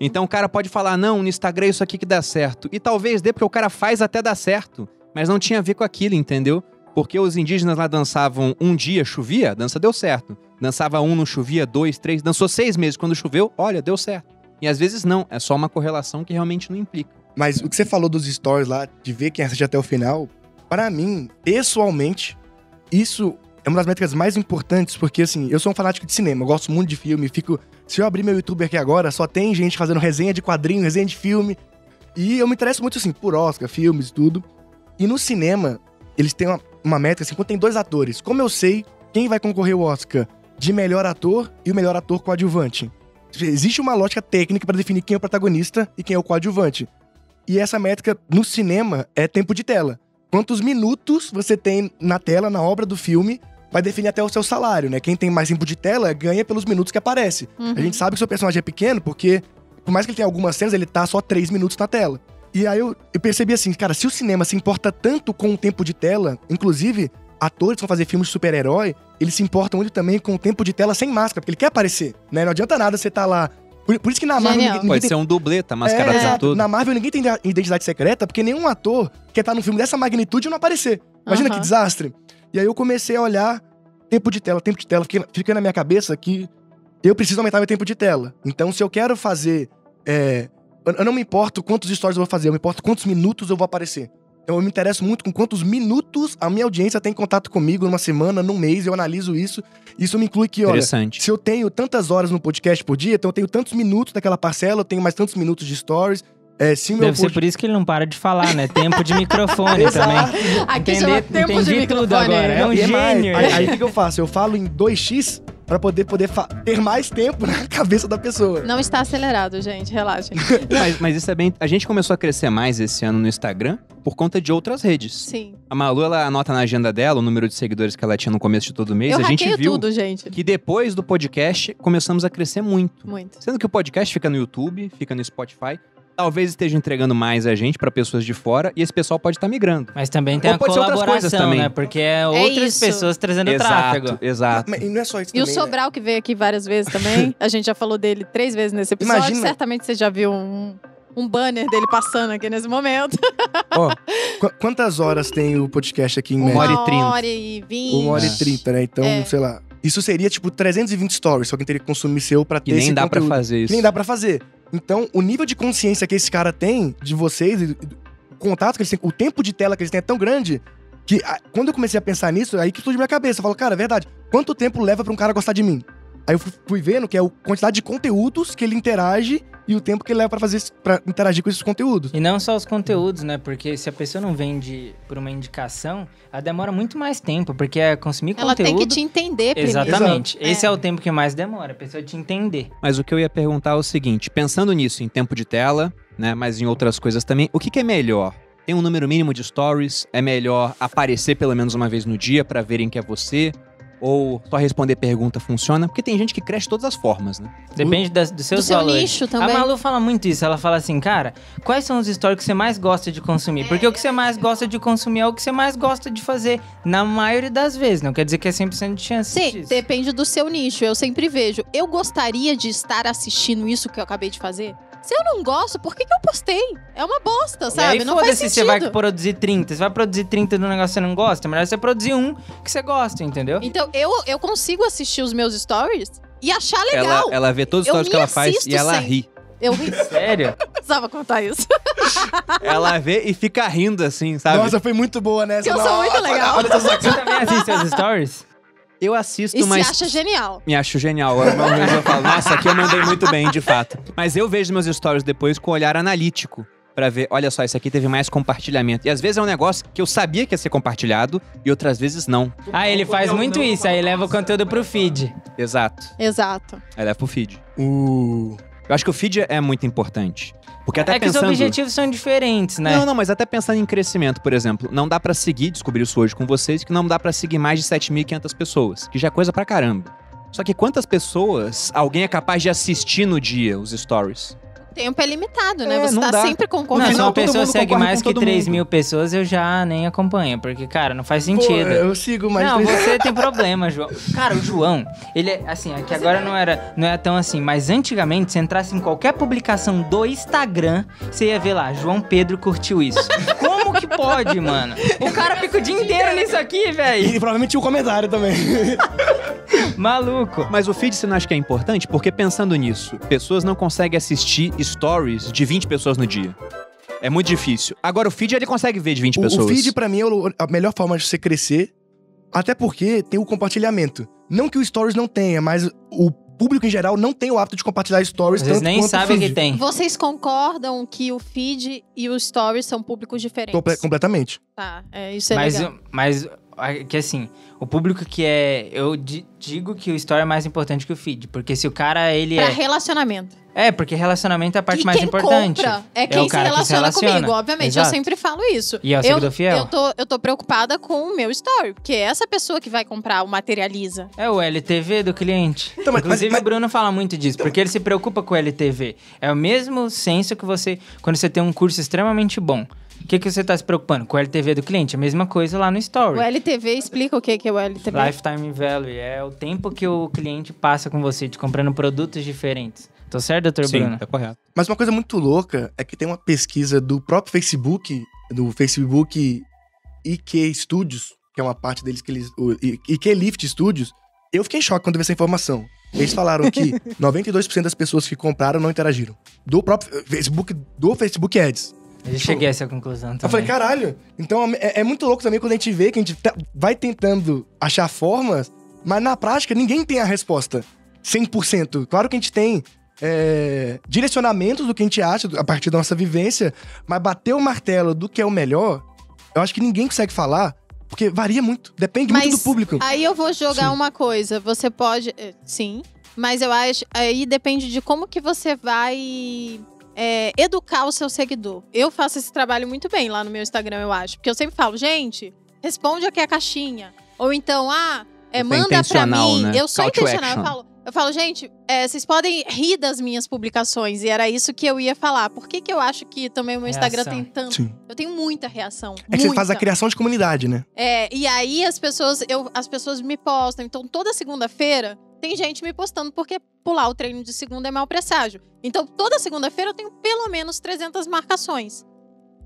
Então o cara pode falar, não, no Instagram é isso aqui que dá certo. E talvez dê porque o cara faz até dar certo. Mas não tinha a ver com aquilo, entendeu? Porque os indígenas lá dançavam um dia, chovia, a dança deu certo. Dançava um, não chovia, dois, três, dançou seis meses. Quando choveu, olha, deu certo. E às vezes não, é só uma correlação que realmente não implica. Mas o que você falou dos stories lá, de ver quem assiste até o final, pra mim, pessoalmente, isso é uma das métricas mais importantes, porque assim, eu sou um fanático de cinema, gosto muito de filme, fico. Se eu abrir meu YouTube aqui agora, só tem gente fazendo resenha de quadrinho, resenha de filme. E eu me interesso muito, assim, por Oscar, filmes e tudo. E no cinema, eles têm uma, uma métrica, assim, quando tem dois atores, como eu sei quem vai concorrer ao Oscar de melhor ator e o melhor ator coadjuvante? Existe uma lógica técnica para definir quem é o protagonista e quem é o coadjuvante. E essa métrica no cinema é tempo de tela. Quantos minutos você tem na tela, na obra do filme, vai definir até o seu salário, né? Quem tem mais tempo de tela ganha pelos minutos que aparece. Uhum. A gente sabe que o seu personagem é pequeno porque, por mais que ele tenha algumas cenas, ele tá só três minutos na tela. E aí eu, eu percebi assim, cara, se o cinema se importa tanto com o tempo de tela, inclusive atores que vão fazer filmes de super-herói, eles se importam muito também com o tempo de tela sem máscara, porque ele quer aparecer, né? Não adianta nada você tá lá. Por, por isso que na Marvel Genial. ninguém, Pode ninguém ser um dublê, tá é, mascarado exato. tudo. Na Marvel ninguém tem identidade secreta, porque nenhum ator quer estar num filme dessa magnitude e não aparecer. Imagina que desastre. E aí eu comecei a olhar tempo de tela, tempo de tela. Fiquei, fica na minha cabeça que eu preciso aumentar meu tempo de tela. Então, se eu quero fazer. é, eu eu não me importo quantos stories eu vou fazer, eu me importo quantos minutos eu vou aparecer. Então, eu me interesso muito com quantos minutos a minha audiência tem contato comigo numa semana, num mês, eu analiso isso. Isso me inclui que, olha, se eu tenho tantas horas no podcast por dia, então eu tenho tantos minutos daquela parcela, eu tenho mais tantos minutos de stories. É, se Deve ser por isso que ele não para de falar, né? Tempo de microfone também. Aqui Entendi- chama tempo de entendi microfone. tudo agora. É um E é mais. gênio. Aí o que que eu faço? Eu falo em 2x pra poder, poder ter mais tempo na cabeça da pessoa. Não está acelerado, gente, relaxem. Mas, mas isso é bem. A gente começou a crescer mais esse ano no Instagram por conta de outras redes. Sim. A Malu, ela anota na agenda dela o número de seguidores que ela tinha no começo de todo mês. Eu a gente viu tudo, gente. que depois do podcast começamos a crescer muito. Muito. Sendo que o podcast fica no YouTube, fica no Spotify. Talvez esteja entregando mais a gente pra pessoas de fora e esse pessoal pode estar migrando. Mas também tem Ou a pode ser outras coisas colaboração, também. né? Porque é outras isso. pessoas trazendo tráfego. Exato, exato. Mas, e não é só isso E o também, né? Sobral, que veio aqui várias vezes também. A gente já falou dele três vezes nesse episódio. Imagina- Certamente você já viu um, um banner dele passando aqui nesse momento. Ó, qu- quantas horas tem o podcast aqui em Uma média? hora e trinta. Uma hora e vinte. Uma hora É. e trinta, né? Então, É. sei lá. Isso seria tipo 320 stories, só teria que consumir seu pra ter Que nem dá pra conteúdo. fazer isso. Que nem dá pra fazer. Então, o nível de consciência que esse cara tem de vocês, o contato que eles têm, o tempo de tela que eles têm é tão grande que quando eu comecei a pensar nisso, aí que explodiu minha cabeça. Eu falo, cara, é verdade. Quanto tempo leva pra um cara gostar de mim? Aí eu fui, fui vendo que é a quantidade de conteúdos que ele interage e o tempo que ele leva pra fazer para interagir com esses conteúdos. E não só os conteúdos, né? Porque se a pessoa não vende por uma indicação, ela demora muito mais tempo, porque é consumir Ela tem conteúdo. que te entender primeiro. Exatamente. Exato. Esse É. é. o tempo que mais demora, a pessoa te entender. Mas o que eu ia perguntar é o seguinte: pensando nisso, em tempo de tela, né? Mas em outras coisas também, o que, que é melhor? Tem um número mínimo de stories? É melhor aparecer pelo menos uma vez no dia pra verem que é você? Ou só responder pergunta funciona? Porque tem gente que cresce de todas as formas, né? Depende das, dos Do seus seu valores. nicho A também. Malu fala muito isso. Ela fala assim, cara, quais são os stories que você mais gosta de consumir? Porque o que você mais gosta de consumir é o que você mais gosta de fazer. Na maioria das vezes. Não quer dizer que é 100% de chance Sim, disso. depende do seu nicho. Eu sempre vejo. Eu gostaria de estar assistindo isso que eu acabei de fazer. Se eu não gosto, por que, que eu postei? É uma bosta, E sabe? aí, não faz foda-se, sentido. você vai produzir 30. Você vai produzir 30 de um negócio que você não gosta. É melhor você produzir um que você gosta, entendeu? Então, eu, eu consigo assistir os meus stories e achar Ela, legal. ela vê todos os stories que ela faz e ela sempre. ri. Eu ri- Sério? precisava contar isso. Ela vê e fica rindo assim, sabe? Nossa, foi muito boa nessa. Eu sou muito legal. olha. Você também assiste os stories? Eu assisto, E mas. acha genial. Me acho genial. Uma vez eu falo, nossa, aqui eu mandei muito bem, de fato. Mas eu vejo meus stories depois com olhar analítico. Pra ver, olha só, esse aqui teve mais compartilhamento. E às vezes é um negócio que eu sabia que ia ser compartilhado e outras vezes não. Ah, ele faz muito isso. Aí leva o conteúdo pro feed. Exato. Exato. Aí leva pro feed. Uh, Eu acho que o feed é muito importante. Porque até é que os pensando. objetivos são diferentes, né? Não, não, mas até pensando em crescimento, por exemplo, não dá pra seguir, descobri isso hoje com vocês, que não dá pra seguir mais de 7.500 pessoas, que já é coisa pra caramba. Só que quantas pessoas alguém é capaz de assistir no dia os stories? O tempo é limitado, né? É, Você não tá dá. sempre Não, concorrendo. se final, uma pessoa segue mais que todo 3 mundo. mil pessoas, eu já nem acompanho. Porque, cara, não faz pô, sentido. eu sigo mais não, você tem problema, João. Cara, o João, ele é assim, aqui agora não era, não é tão assim, mas antigamente, se entrasse em qualquer publicação do Instagram, você ia ver lá, João Pedro curtiu isso. Como que pode, mano? O cara fica o dia inteiro nisso aqui, velho. E provavelmente tinha um comentário também. Maluco. Mas o feed você não acha que é importante? Porque pensando nisso, pessoas não conseguem assistir stories de 20 pessoas no dia. É muito difícil. Agora o feed ele consegue ver de 20 O, pessoas. o feed, pra mim, é a melhor forma de você crescer. Até porque tem o compartilhamento. Não que o Stories não tenha, mas o público em geral não tem o hábito de compartilhar Stories tanto nem quanto o sabe feed. que tem. Vocês concordam que o feed e o story são públicos diferentes? Comple- completamente. Tá, é, isso é mas, legal. mas que assim, o público que é. Eu di- digo que o story é mais importante que o feed. Porque se o cara, ele Pra é. relacionamento. É, porque relacionamento é a parte e mais quem importante. compra é quem o se cara que relaciona, relaciona. comigo, obviamente. Exato. Eu sempre falo isso. E é o eu, fiel. Eu tô, eu tô preocupada com o meu story, porque é essa pessoa que vai comprar o materializa. É o LTV do cliente. Então, mas- Inclusive, mas- o Bruno fala muito disso, porque ele se preocupa com o LTV. É o mesmo senso que você. Quando você tem um curso extremamente bom. O que, que você está se preocupando? Com o LTV do cliente? A mesma coisa lá no Story. O LTV explica o que que é o LTV. Lifetime Value é o tempo que o cliente passa com você, te comprando produtos diferentes. Tô certo, doutor Sim, Bruno? tá correto. Mas uma coisa muito louca é que tem uma pesquisa do próprio Facebook, do Facebook IQ Studios, que é uma parte deles que eles. O IQ Lift Studios. Eu fiquei em choque quando vi essa informação. Eles falaram que 92% das pessoas que compraram não interagiram. Do próprio Facebook, do Facebook Ads. Eu cheguei a essa conclusão também. Eu falei, caralho. Então é, é muito louco também quando a gente vê que a gente tá- vai tentando achar formas, mas na prática ninguém tem a resposta 100%. Claro que a gente tem é, direcionamentos do que a gente acha a partir da nossa vivência, mas bater o martelo do que é o melhor, eu acho que ninguém consegue falar, porque varia muito. Depende muito Mas do público. Aí eu vou jogar Sim. uma coisa. Você pode. eh, Sim. Mas eu acho. Aí depende de como que você vai. É, educar o seu seguidor. Eu faço esse trabalho muito bem lá no meu Instagram, eu acho. Porque eu sempre falo, gente, responde aqui a caixinha. Ou então, ah, é, é manda pra mim. né? Eu sou Call intencional. Eu falo, eu falo, gente, é, vocês podem rir das minhas publicações. E era isso que eu ia falar. Por que, que eu acho que também o meu Instagram Reação. tem tanto. Sim. Eu tenho muita reação. É que você faz a muita. criação de comunidade, né? É, e aí as pessoas, eu, as pessoas me postam. Então, toda segunda-feira tem gente me postando, porque pular o treino de segunda é mau presságio. Então, toda segunda-feira eu tenho pelo menos 300 marcações.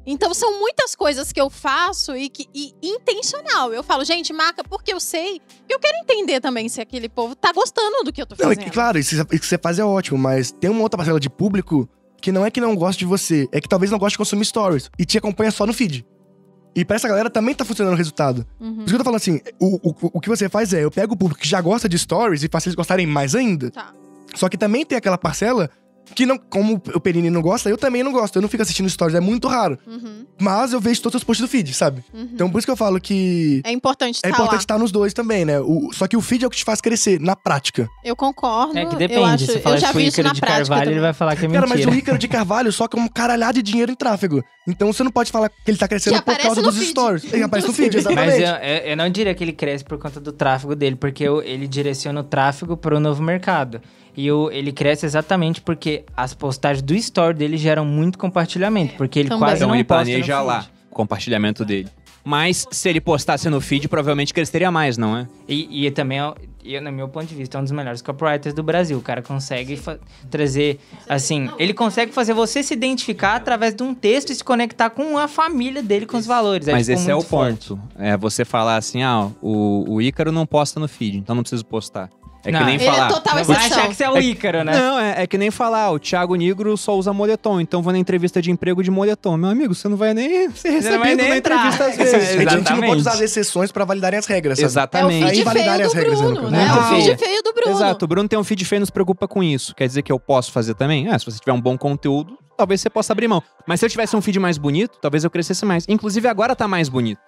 Então, são muitas coisas que eu faço e que e intencional. Eu falo, gente, marca porque eu sei. E eu quero entender também se aquele povo tá gostando do que eu tô Não, fazendo. que, claro, isso, isso que você faz é ótimo, mas tem uma outra parcela de público que não é que não gosta de você, é que talvez não goste de consumir stories e te acompanha só no feed. E pra essa galera também tá funcionando o resultado. Uhum. Por isso que eu tô falando assim, o, o, o que você faz é, eu pego o público que já gosta de stories e faço eles gostarem mais ainda. Tá. Só que também tem aquela parcela que não, como o Perini não gosta, eu também não gosto. Eu não fico assistindo stories, é muito raro. Uhum, Mas eu vejo todos os posts do feed, sabe? uhum. Então por isso que eu falo que é importante é estar importante estar nos dois também, né? O, só que o feed é o que te faz crescer, na prática. Eu concordo. É que eu depende. acho, Se eu falar já pro vi isso Ícaro na de prática Carvalho, ele vai falar que é Cara, mentira. mas o Ícaro de Carvalho só com um caralhado de dinheiro em tráfego. Então você não pode falar que ele tá crescendo Que por causa dos feed. stories. Ele aparece no feed, Mas exatamente. eu, eu- eu não diria que ele cresce por conta do tráfego dele, porque eu- ele direciona o tráfego para o novo mercado. E o- ele cresce exatamente porque as postagens do store dele geram muito compartilhamento, porque ele também. quase Então não ele posta no planeja feed. lá o compartilhamento dele. Mas se ele postasse no feed, provavelmente cresceria mais, não é? E, e também, é- e, no meu ponto de vista, é um dos melhores copywriters do Brasil. O cara consegue trazer, assim, ele consegue fazer você se identificar através de um texto e se conectar com a família dele, com os valores. Mas tipo, esse é o forte. ponto. É você falar assim, ah, o, o Ícaro não posta no feed, então não preciso postar. É Não, que nem Ele falar. é total Vai exceção. achar que você é o Ícaro, né? Não, é, é que nem falar, o Thiago Negro só usa moletom, então vou na entrevista de emprego de moletom. Meu amigo, você não vai nem ser Você não vai recebido nem na entrar. entrevista às vezes. a gente não Exatamente. pode usar as exceções pra validarem as regras, sabe? É o Exatamente. feed feio as do regras, Bruno, no né? É o feed feio do Bruno. Exato, o Bruno tem um feed feio e não se preocupa com isso. Quer dizer que eu posso fazer também? Ah, se você tiver um bom conteúdo, talvez você possa abrir mão. Mas se eu tivesse um feed mais bonito, talvez eu crescesse mais. Inclusive agora tá mais bonito.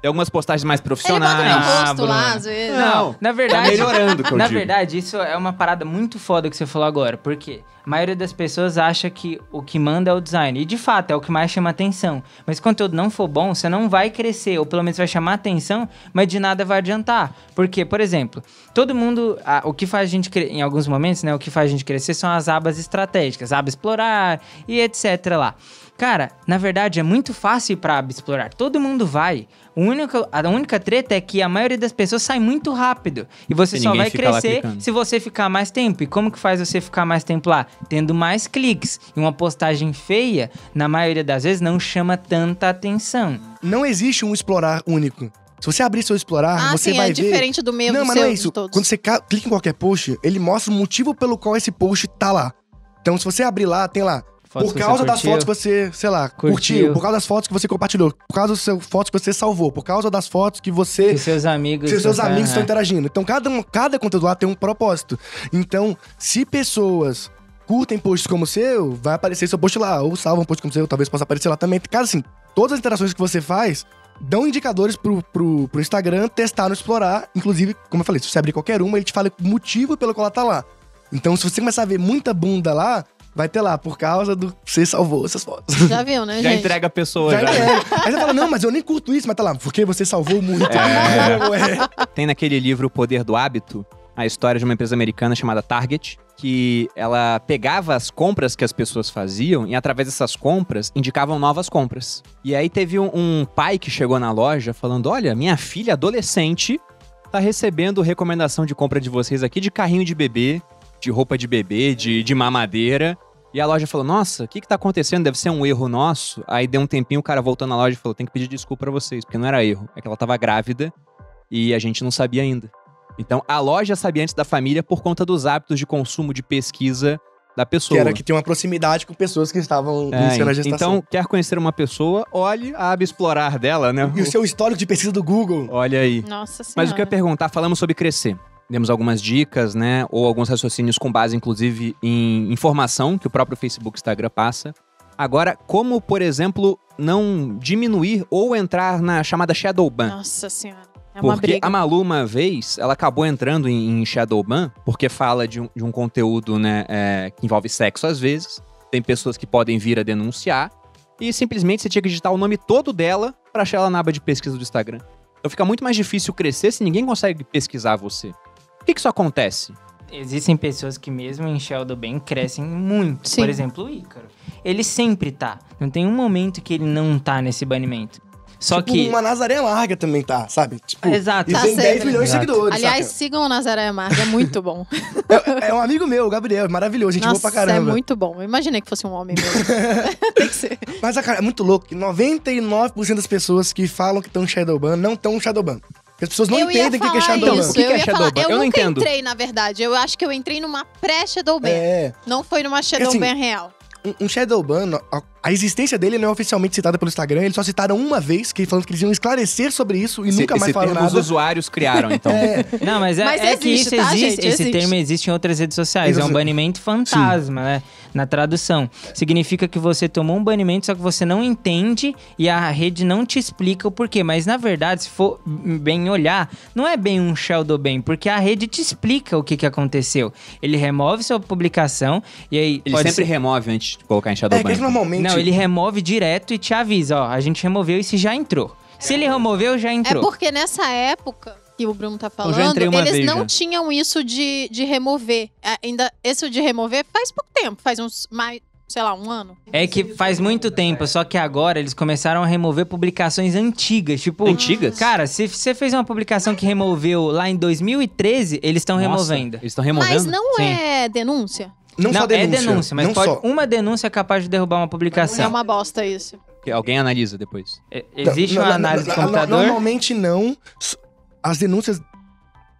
Tem algumas postagens mais Ele bota profissionais. meu Ah, rosto lá, Bruno. às vezes. Não, Na Tá verdade, melhorando, que eu Na digo. verdade, isso é uma parada muito foda que você falou agora. Porque a maioria das pessoas acha que o que manda é o design. E de fato, é o que mais chama atenção. Mas se o conteúdo não for bom, você não vai crescer. Ou pelo menos vai chamar atenção, mas de nada vai adiantar. Porque, por exemplo, todo mundo. ah, o que faz a gente. Em alguns momentos, né? O que faz a gente crescer são as abas estratégicas. Aba explorar e etc. lá. Cara, na verdade é muito fácil aba explorar. Todo mundo vai. O único, a única treta é que a maioria das pessoas sai muito rápido. E você E só vai crescer se você ficar mais tempo. E como que faz você ficar mais tempo lá? Tendo mais cliques. E uma postagem feia, na maioria das vezes, não chama tanta atenção. Não existe um explorar único. Se você abrir seu explorar, Ah, você sim, vai é ver... diferente do meu, não, do mas seu, não é de isso. todos. Quando você ca- clica em qualquer post, ele mostra o motivo pelo qual esse post tá lá. Então, se você abrir lá, tem lá Fotos por causa das fotos que você, sei lá, curtiu. Curtiu. por causa das fotos que você compartilhou, por causa das fotos que você salvou, por causa das fotos que você Que seus amigos. que seus estão- amigos estão é. interagindo. Então, cada, um- cada conteúdo lá tem um propósito. Então, se pessoas curtem posts como o seu, vai aparecer seu post lá. Ou salvam um post como o seu, talvez possa aparecer lá também. Cara, assim, todas as interações que você faz dão indicadores pro, pro, pro Instagram testar no explorar. Inclusive, como eu falei, se você abrir qualquer uma, ele te fala o motivo pelo qual ela tá lá. Então, se você começar a ver muita bunda lá, vai ter lá, por causa do que você salvou essas fotos. Já viu, né, Já gente? entrega a pessoa, Já já. é. Aí você fala, não, mas eu nem curto isso, mas tá lá, porque você salvou muito. É. Tem naquele livro O Poder do Hábito a história de uma empresa americana chamada Target, que ela pegava as compras que as pessoas faziam e através dessas compras indicavam novas compras. E aí teve um, um pai que chegou na loja falando: "Olha, minha filha adolescente tá recebendo recomendação de compra de vocês aqui de carrinho de bebê, de roupa de bebê, de, de mamadeira. E a loja falou: Nossa, o que, que tá acontecendo? Deve ser um erro nosso. Aí deu um tempinho, o cara voltou na loja e falou: Tem que pedir desculpa pra vocês, porque não era erro. É que ela tava grávida e a gente não sabia ainda. Então a loja sabia antes da família por conta dos hábitos de consumo de pesquisa da Que pessoa. era que tem uma proximidade com pessoas que estavam É, iniciando a gestação. então, quer conhecer uma pessoa, olhe a aba explorar dela, né? E o seu histórico de pesquisa do Google. Olha aí. Nossa senhora. Mas o que eu ia perguntar, falamos sobre crescer. Demos algumas dicas, né? Ou alguns raciocínios com base, inclusive, em informação que o próprio Facebook e Instagram passa. Agora, como, por exemplo, não diminuir ou entrar na chamada shadow ban? Nossa senhora. É uma porque briga. a Malu, uma vez, ela acabou entrando em, em shadow ban, porque fala de um, de um conteúdo, né, é, que envolve sexo às vezes. Tem pessoas que podem vir a denunciar. E simplesmente você tinha que digitar o nome todo dela pra achar ela na aba de pesquisa do Instagram. Então fica muito mais difícil crescer se ninguém consegue pesquisar você. Por que, que isso acontece? Existem pessoas que mesmo em Sheldon bem crescem muito. Sim. Por exemplo, o Ícaro. Ele sempre tá. Não tem um momento que ele não tá nesse banimento. Só tipo, que. uma Nazaré larga também tá, sabe? Tipo, Exato. E Tá tem 10 sempre. milhões de Exato. seguidores, Aliás, saca? sigam o Nazaré Amarga, é muito bom. É, é um amigo meu, o Gabriel, é maravilhoso, gente boa pra caramba. é muito bom. Eu imaginei que fosse um homem mesmo. Tem que ser. Mas, cara, é muito louco que 99% das pessoas que falam que estão Shadowban não estão Shadowban. Porque as pessoas não eu entendem o que que é Shadowban. isso. O que que eu é Shadowban? falar. Eu, Eu não nunca entendo. entrei, na verdade. Eu acho que eu entrei numa pré-Shadowban. É, Não foi numa Shadowban real. um, um Shadowban, a, existência dele não é oficialmente citada pelo Instagram, eles só citaram uma vez, que falando que eles iam esclarecer sobre isso e Esse- nunca mais esse falaram termo os nada. usuários criaram, então. É, Não, mas é, Mas é que existe, isso tá, existe. gente? Esse Existe. termo existe em outras redes sociais. É um banimento fantasma, né? Na tradução. Significa que você tomou um banimento, só que você não entende e a rede não te explica o porquê. Mas na verdade, se for bem olhar, não é bem um shadow ban, porque a rede te explica o que, que aconteceu. Ele remove sua publicação e aí. Ele pode sempre ser- remove antes de colocar em é Shadowban. que eles normalmente... Não, ele remove direto e te avisa, ó. A gente removeu e se já entrou. Se ele removeu, já É entrou. porque nessa época que o Bruno tá falando, eles vez, não já. tinham isso de, de remover. É, Ainda, isso de remover faz pouco tempo, faz uns mais, sei lá, um ano. É que faz muito tempo, só que agora eles começaram a remover publicações antigas. Tipo, Antigas? Cara, se você fez uma publicação que removeu lá em 2013, eles estão removendo. Eles estão removendo? Mas não Sim. é denúncia? Não, só denúncia. é denúncia, mas não pode, só. uma denúncia é capaz de derrubar uma publicação. É uma bosta isso. Que Alguém analisa depois. É, Existe Não, uma não, análise não, de não, computador. Normalmente não. As denúncias,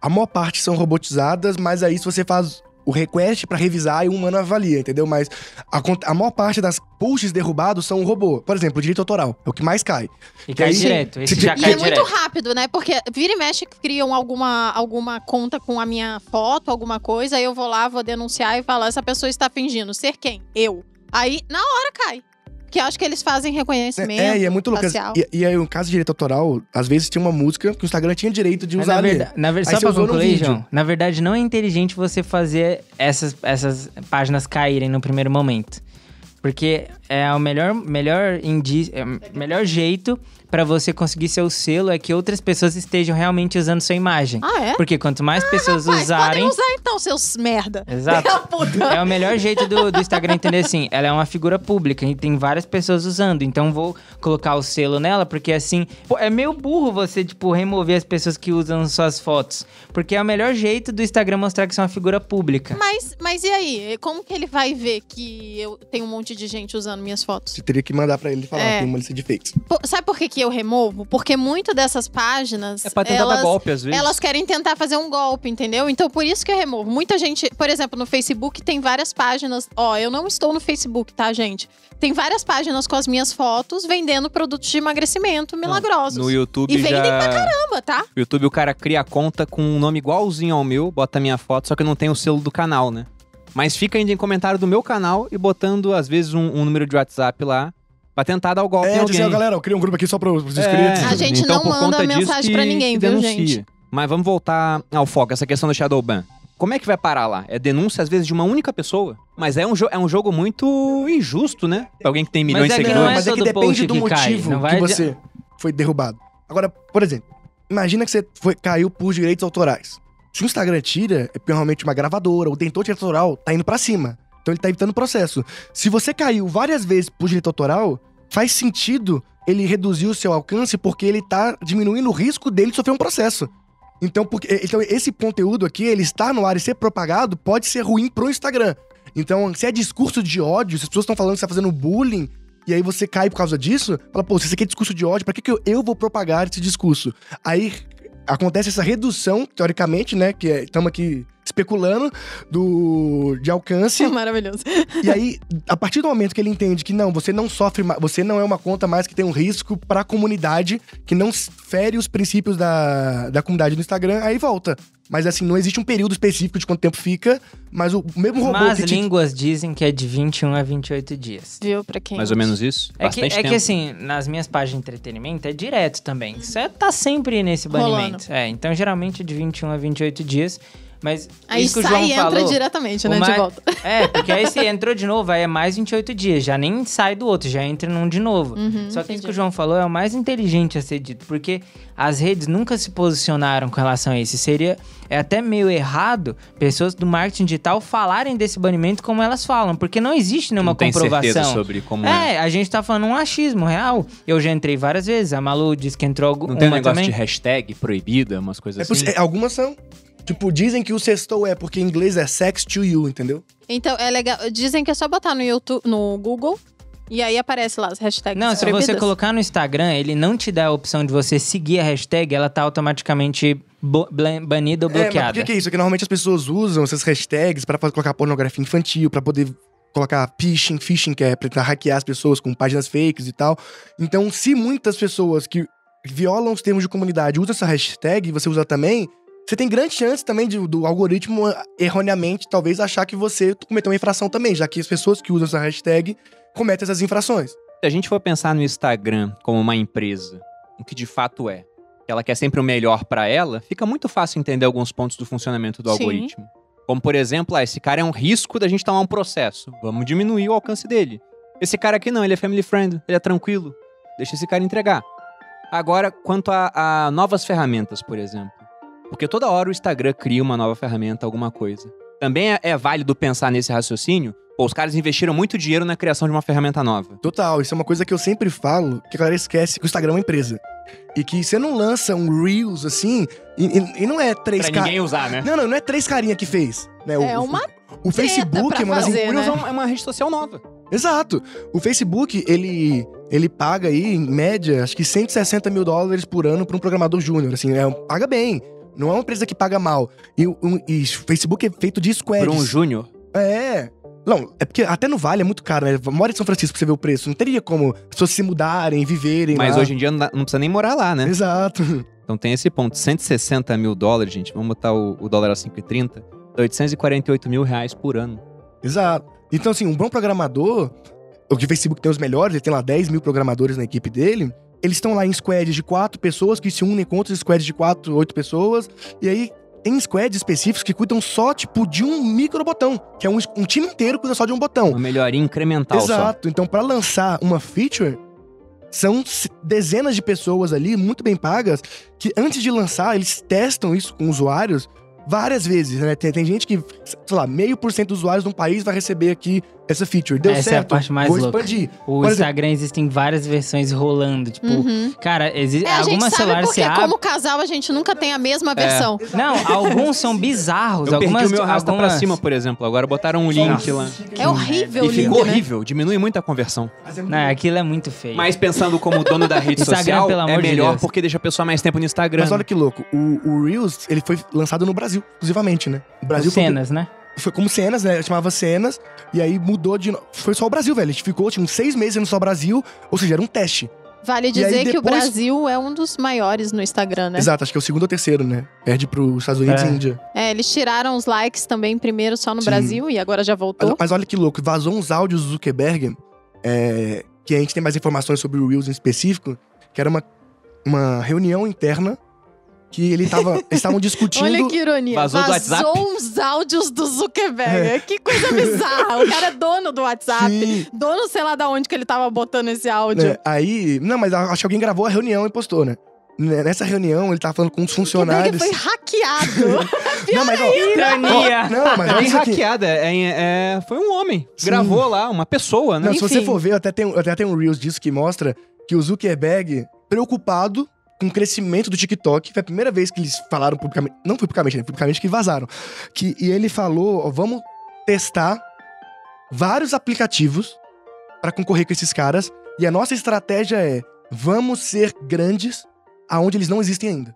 a maior parte são robotizadas, mas aí se você faz o request pra revisar e um humano avalia, entendeu? Mas a, a maior parte das pushes derrubados são um robô. Por exemplo, o direito autoral é o que mais cai. E cai aí- direto. Esse se- já E cai é direto. muito rápido, né? Porque vira e mexe criam alguma, alguma conta com a minha foto, alguma coisa, aí eu vou lá, vou denunciar e falar, essa pessoa está fingindo ser quem? Eu. Aí, na hora cai. Que eu acho que eles fazem reconhecimento. É, e é muito louco. facial. E, e aí, no caso de direito autoral, às vezes tinha uma música que o Instagram tinha direito de Mas usar na ali. verdade, na ver- só pra concluir. João, na verdade não é inteligente você fazer essas, essas páginas caírem no primeiro momento. Porque é o melhor, melhor, indi é o melhor jeito pra você conseguir seu selo é que outras pessoas estejam realmente usando sua imagem. Ah, é? Porque quanto mais pessoas Mas usarem. podem usar então, seus merda. Exato. É o melhor jeito do, do Instagram entender assim. Ela é uma figura pública e tem várias pessoas usando. Então vou colocar o selo nela, porque assim. pô, é meio burro você, tipo, remover as pessoas que usam suas fotos. Porque é o melhor jeito do Instagram mostrar que você é uma figura pública. Mas, mas e aí? Como que ele vai ver que eu tenho um monte de gente usando minhas fotos. Você teria que mandar pra ele falar É. que tem uma lista de fakes. Pô, sabe por que, que eu removo? Porque muito dessas páginas. É pra tentar elas, dar golpe, às vezes. Elas querem tentar fazer um golpe, entendeu? Então por isso que eu removo. Muita gente, por exemplo, no Facebook tem várias páginas. Ó, eu não estou no Facebook, tá, gente? Tem várias páginas com as minhas fotos vendendo produtos de emagrecimento milagrosos. No YouTube E vendem já... Caramba, tá? No YouTube o cara cria a conta com um nome igualzinho ao meu, bota a minha foto, só que não tem o selo do canal, né? Mas fica ainda em comentário do meu canal e botando, às vezes, um, um número de WhatsApp lá pra tentar dar o golpe em É, alguém. dizer, ó, galera, eu criei um grupo aqui só para os É, inscritos. A gente então, não por manda mensagem que- pra ninguém, viu, denuncia. gente? Mas vamos voltar ao foco, essa questão do Shadowban. Como é que vai parar lá? É denúncia, às vezes, de uma única pessoa? Mas é um, jo- é um jogo muito injusto, né? Pra alguém que tem milhões de é seguidores. não é mas é que depende do que motivo que vai você foi derrubado. Agora, por exemplo, imagina que você foi, caiu por direitos autorais. Se o Instagram tira, é realmente uma gravadora, o tentor direito autoral tá indo pra cima. Então ele tá evitando o processo. Se você caiu várias vezes por direito autoral, faz sentido ele reduzir o seu alcance porque ele tá diminuindo o risco dele de sofrer um processo. Então, porque, então esse conteúdo aqui, ele estar no ar e ser propagado, pode ser ruim pro Instagram. Então, se é discurso de ódio, se as pessoas estão falando que você tá fazendo bullying, e aí você cai por causa disso, fala, pô, se isso aqui é discurso de ódio, pra que, que eu, eu vou propagar esse discurso? Aí acontece essa redução, teoricamente, né? Que estamos aqui especulando, do, de alcance. Maravilhoso. E aí, a partir do momento que ele entende que não, você não sofre, você não é uma conta mais que tem um risco pra comunidade, que não fere os princípios da, da comunidade do Instagram, aí volta. Mas assim, não existe um período específico de quanto tempo fica, mas o mesmo robô Mas que te... línguas dizem que é de 21 a 28 dias. Viu? Pra quem. Mais ou menos isso? É que, é que assim, nas minhas páginas de entretenimento é direto também. Isso é, tá sempre nesse Rolando. banimento. É, então geralmente é de 21 a 28 dias. Mas Aí isso que o sai João e entra falou, diretamente, né? De volta. É, porque aí você entrou de novo, aí é mais 28 dias. Já nem sai do outro, já entra num de novo. Uhum, Só que isso entendi. que o João falou é o mais inteligente a ser dito, porque as redes nunca se posicionaram com relação a isso. Seria é até meio errado pessoas do marketing digital falarem desse banimento como elas falam, porque não existe nenhuma não tem certeza comprovação. sobre como é. É, a gente tá falando um achismo real. Eu já entrei várias vezes, a Malu disse que entrou Não uma tem um negócio também. de hashtag proibida, umas coisas É assim? é, algumas são. Tipo, dizem que o sextou é porque em inglês é sex to you, entendeu? Então, é legal. Dizem que é só botar no YouTube, no Google, e aí aparece lá as hashtags. Não, se proibidas. você colocar no Instagram, ele não te dá a opção de você seguir a hashtag, ela tá automaticamente banida ou É, mas por bloqueada. que, que é isso? É que normalmente as pessoas usam essas hashtags pra fa- colocar pornografia infantil, pra poder colocar phishing, phishing, que é pra tentar hackear as pessoas com páginas fakes e tal. Então, se muitas pessoas que violam os termos de comunidade usam essa hashtag e você usa também, você tem grande chance também de- do algoritmo erroneamente talvez achar que você cometeu uma infração também, já que as pessoas que usam essa hashtag cometem essas infrações. Se a gente for pensar no Instagram como uma empresa, o que de fato é, que ela quer sempre o melhor pra ela, fica muito fácil entender alguns pontos do funcionamento do Sim. algoritmo. Como, por exemplo, ah, esse cara é um risco da gente tomar um processo. Vamos diminuir o alcance dele. Esse cara aqui não, ele é family friend, ele é tranquilo. Deixa esse cara entregar. Agora, quanto a, a novas ferramentas, por exemplo. Porque toda hora o Instagram cria uma nova ferramenta, alguma coisa. Também é, é válido pensar nesse raciocínio. Pô, os caras investiram muito dinheiro na criação de uma ferramenta nova. Total, isso é uma coisa que eu sempre falo, que a galera esquece que o Instagram é uma empresa. E que você não lança um Reels assim, e, e- e não é três Pra caras. ninguém usar, né? Não, não, não é três carinha que fez. Né? O- É o- uma O Facebook pra é uma fazer. O Reels né? é uma- é uma rede social nova. Exato. O Facebook, ele, ele paga aí, em média, acho que 160 mil dólares por ano para um programador júnior. Assim, é, paga bem. Não é uma empresa que paga mal. E o um, e Facebook é feito de squads. Por um júnior. É. Não, é porque até no Vale é muito caro, né? Mora em São Francisco pra você ver o preço. Não teria como as pessoas se mudarem, viverem Mas lá. hoje em dia não, dá- não precisa nem morar lá, né? Exato. Então tem esse ponto. 160 mil dólares, gente. Vamos botar o, o dólar a 5,30. Dá 848 mil reais por ano. Exato. Então, assim, um bom programador, o que o Facebook tem os melhores, ele tem lá 10 mil programadores na equipe dele. Eles estão lá em squads de quatro pessoas que se unem com outros squads de quatro, oito pessoas. E aí tem squads específicos que cuidam só, tipo, de um micro botão. Que é um, um time inteiro que cuida só de um botão. Uma melhoria incremental só. Exato. Então, pra lançar uma feature, são dezenas de pessoas ali, muito bem pagas, que antes de lançar, eles testam isso com usuários várias vezes, né? Tem, tem gente que, sei lá, meio por cento dos usuários de um país vai receber aqui essa feature. Deu Essa é a certo, parte mais vou louca. expandir. O Por exemplo- Instagram existem várias versões rolando. Tipo, Uhum. cara, exi É, a gente algumas celulares se abrem. como casal a gente nunca tem a mesma versão. Não, alguns são bizarros. Eu perdi algumas, o meu rasta pra algumas... cima, por exemplo. Agora botaram um link lá. É horrível E o ficou link, né? horrível, diminui muito a conversão. É Não, aquilo é muito feio. Mas pensando como dono da rede Instagram, social, pelo é amor de melhor Deus. porque deixa a pessoa mais tempo no Instagram. Mas olha que louco, o, o Reels, ele foi lançado no Brasil, exclusivamente, né? O Brasil foi- cenas, né? foi como cenas, né? Chamava cenas, e aí mudou de. Foi só o Brasil, velho. A gente ficou, tipo, uns seis meses no só Brasil, ou seja, era um teste. Vale aí dizer que o depois- Brasil é um dos maiores no Instagram, né? Exato, acho que é o segundo ou terceiro, né? Perde pros Estados Unidos É. e Índia. É, eles tiraram os likes também primeiro só no Sim. Brasil e agora já Mas, voltou. mas olha que louco, vazou uns áudios do Zuckerberg, é, que a gente tem mais informações sobre o Reels em específico, que era uma, uma reunião interna que ele tava, eles estavam discutindo. Olha que ironia. Vazou do WhatsApp? uns áudios do Zuckerberg. Que coisa bizarra. O cara é dono do WhatsApp. Sim, Dono, sei lá da onde que ele tava botando esse áudio. né, Aí, não, mas acho que alguém gravou a reunião e postou, né? Nessa reunião, ele tava falando com os Zuckerberg funcionários. foi hackeado. Não, mas ó, Ironia! ó, não, mas Não é olha nem isso aqui. hackeada, é, é- foi um homem. Sim. Gravou lá, uma pessoa, né? Não, se você for ver, até tem, até tem um Reels disso que mostra que o Zuckerberg, preocupado com o crescimento do TikTok, foi a primeira vez que eles falaram publicamente, não publicamente, né, publicamente que vazaram, que, e ele falou, ó, vamos testar vários aplicativos para concorrer com esses caras, e a nossa estratégia é, vamos ser grandes aonde eles não existem ainda.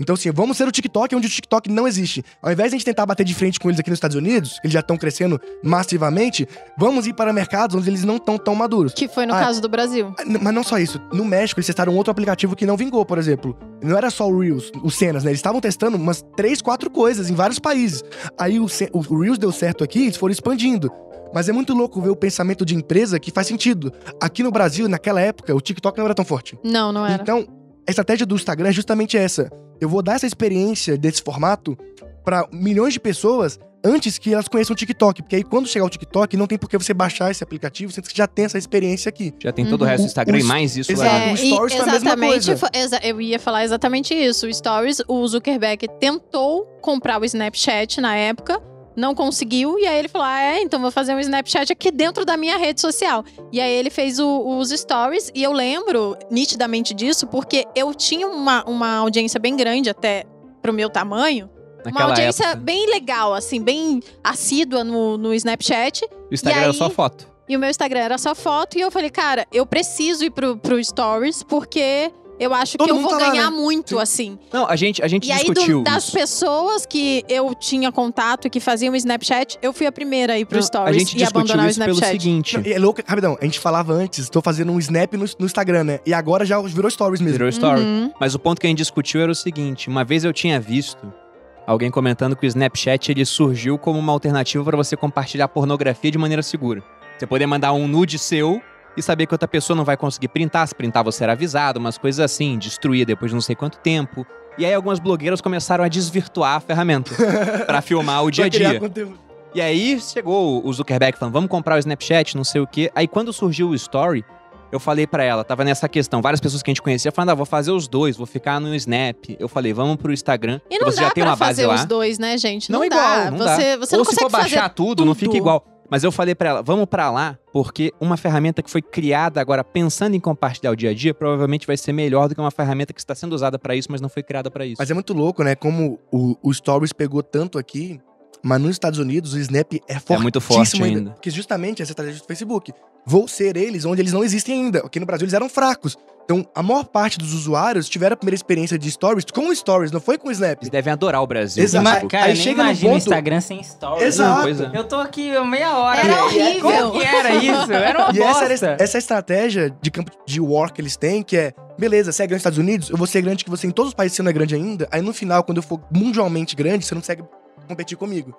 Então, assim, vamos ser o TikTok onde o TikTok não existe. Ao invés de a gente tentar bater de frente com eles aqui nos Estados Unidos, que eles já estão crescendo massivamente, vamos ir para mercados onde eles não estão tão maduros. que foi no Ah. caso do Brasil. Ah, Mas não só isso. No México, eles testaram outro aplicativo que não vingou, por exemplo. Não era só o Reels, os cenas, né? Eles estavam testando umas três, quatro coisas em vários países. Aí o, o Reels deu certo aqui, eles foram expandindo. Mas é muito louco ver o pensamento de empresa que faz sentido. Aqui no Brasil, naquela época, o TikTok não era tão forte. Não, não era. Então, a estratégia do Instagram é justamente essa. Eu vou dar essa experiência desse formato para milhões de pessoas antes que elas conheçam o TikTok. Porque aí, quando chegar o TikTok, não tem por que você baixar esse aplicativo, sendo que já tem essa experiência aqui. Já tem todo o Uhum. resto do Instagram O- e mais isso Exato. lá. o Stories foi a mesma exatamente, coisa. exa- eu ia falar exatamente isso. O Stories, o Zuckerberg tentou comprar o Snapchat na época, não conseguiu, e aí ele falou: ah, é, então vou fazer um Snapchat aqui dentro da minha rede social. E aí ele fez o- os Stories, e eu lembro nitidamente disso, porque eu tinha uma, uma audiência bem grande até pro meu tamanho. uma Naquela audiência época. bem legal, assim, bem assídua no, no Snapchat. O Instagram E era aí- só foto. E o meu Instagram era só foto. E eu falei, cara, eu preciso ir pro, pro Stories, porque eu acho Todo que eu vou tá lá, ganhar né? muito, assim. Não, a gente, a gente E aí, do- discutiu das isso. pessoas que eu tinha contato e que faziam o Snapchat, eu fui a primeira a ir pro Não, Stories a gente e discutiu abandonar o isso pelo Snapchat. seguinte. Não, é louco, rapidão, a gente falava antes, tô fazendo um snap no, no Instagram, né? E agora já virou stories mesmo. Virou story. Uhum. Mas o ponto que a gente discutiu era o seguinte: uma vez eu tinha visto alguém comentando que o Snapchat ele surgiu como uma alternativa para você compartilhar pornografia de maneira segura. Você poder mandar um nude seu e saber que outra pessoa não vai conseguir printar. Se printar, você era avisado, umas coisas assim, destruir depois de não sei quanto tempo. E aí algumas blogueiras começaram a desvirtuar a ferramenta para filmar o dia a dia. E aí chegou o Zuckerberg falando, vamos comprar o Snapchat, não sei o quê. Aí quando surgiu o Story, eu falei pra ela, tava nessa questão, várias pessoas que a gente conhecia falando, ah, vou fazer os dois, vou ficar no Snap. Eu falei, vamos pro Instagram, E não você dá já tem pra uma base fazer lá. os dois, né, gente? Não, Não, igual, dá. não você, dá. você Ou não se for consegue baixar fazer tudo, não fica tudo. igual. Mas eu falei pra ela, vamos pra lá, porque uma ferramenta que foi criada agora pensando em compartilhar o dia a dia, provavelmente vai ser melhor do que uma ferramenta que está sendo usada pra isso, mas não foi criada pra isso. Mas é muito louco, né? Como o, o Stories pegou tanto aqui, mas nos Estados Unidos o Snap é fortíssimo muito forte ainda. Porque justamente essa estratégia do Facebook. Vou ser eles onde eles não existem ainda. Aqui no Brasil eles eram fracos. Então, a maior parte dos usuários tiveram a primeira experiência de Stories com Stories, não foi com o Snap. Eles devem adorar o Brasil. Exato. Ima- Tipo, cara, Aí chega o ponto- Instagram sem stories. Exato. Pois é. Eu tô aqui meia hora. Era horrível. Como que era isso? Era uma E essa, bosta. era, essa estratégia de campo de war que eles têm, que é, beleza, você é grande nos Estados Unidos, eu vou ser grande que você em todos os países você não é grande ainda, aí no final, quando eu for mundialmente grande, você não consegue competir comigo.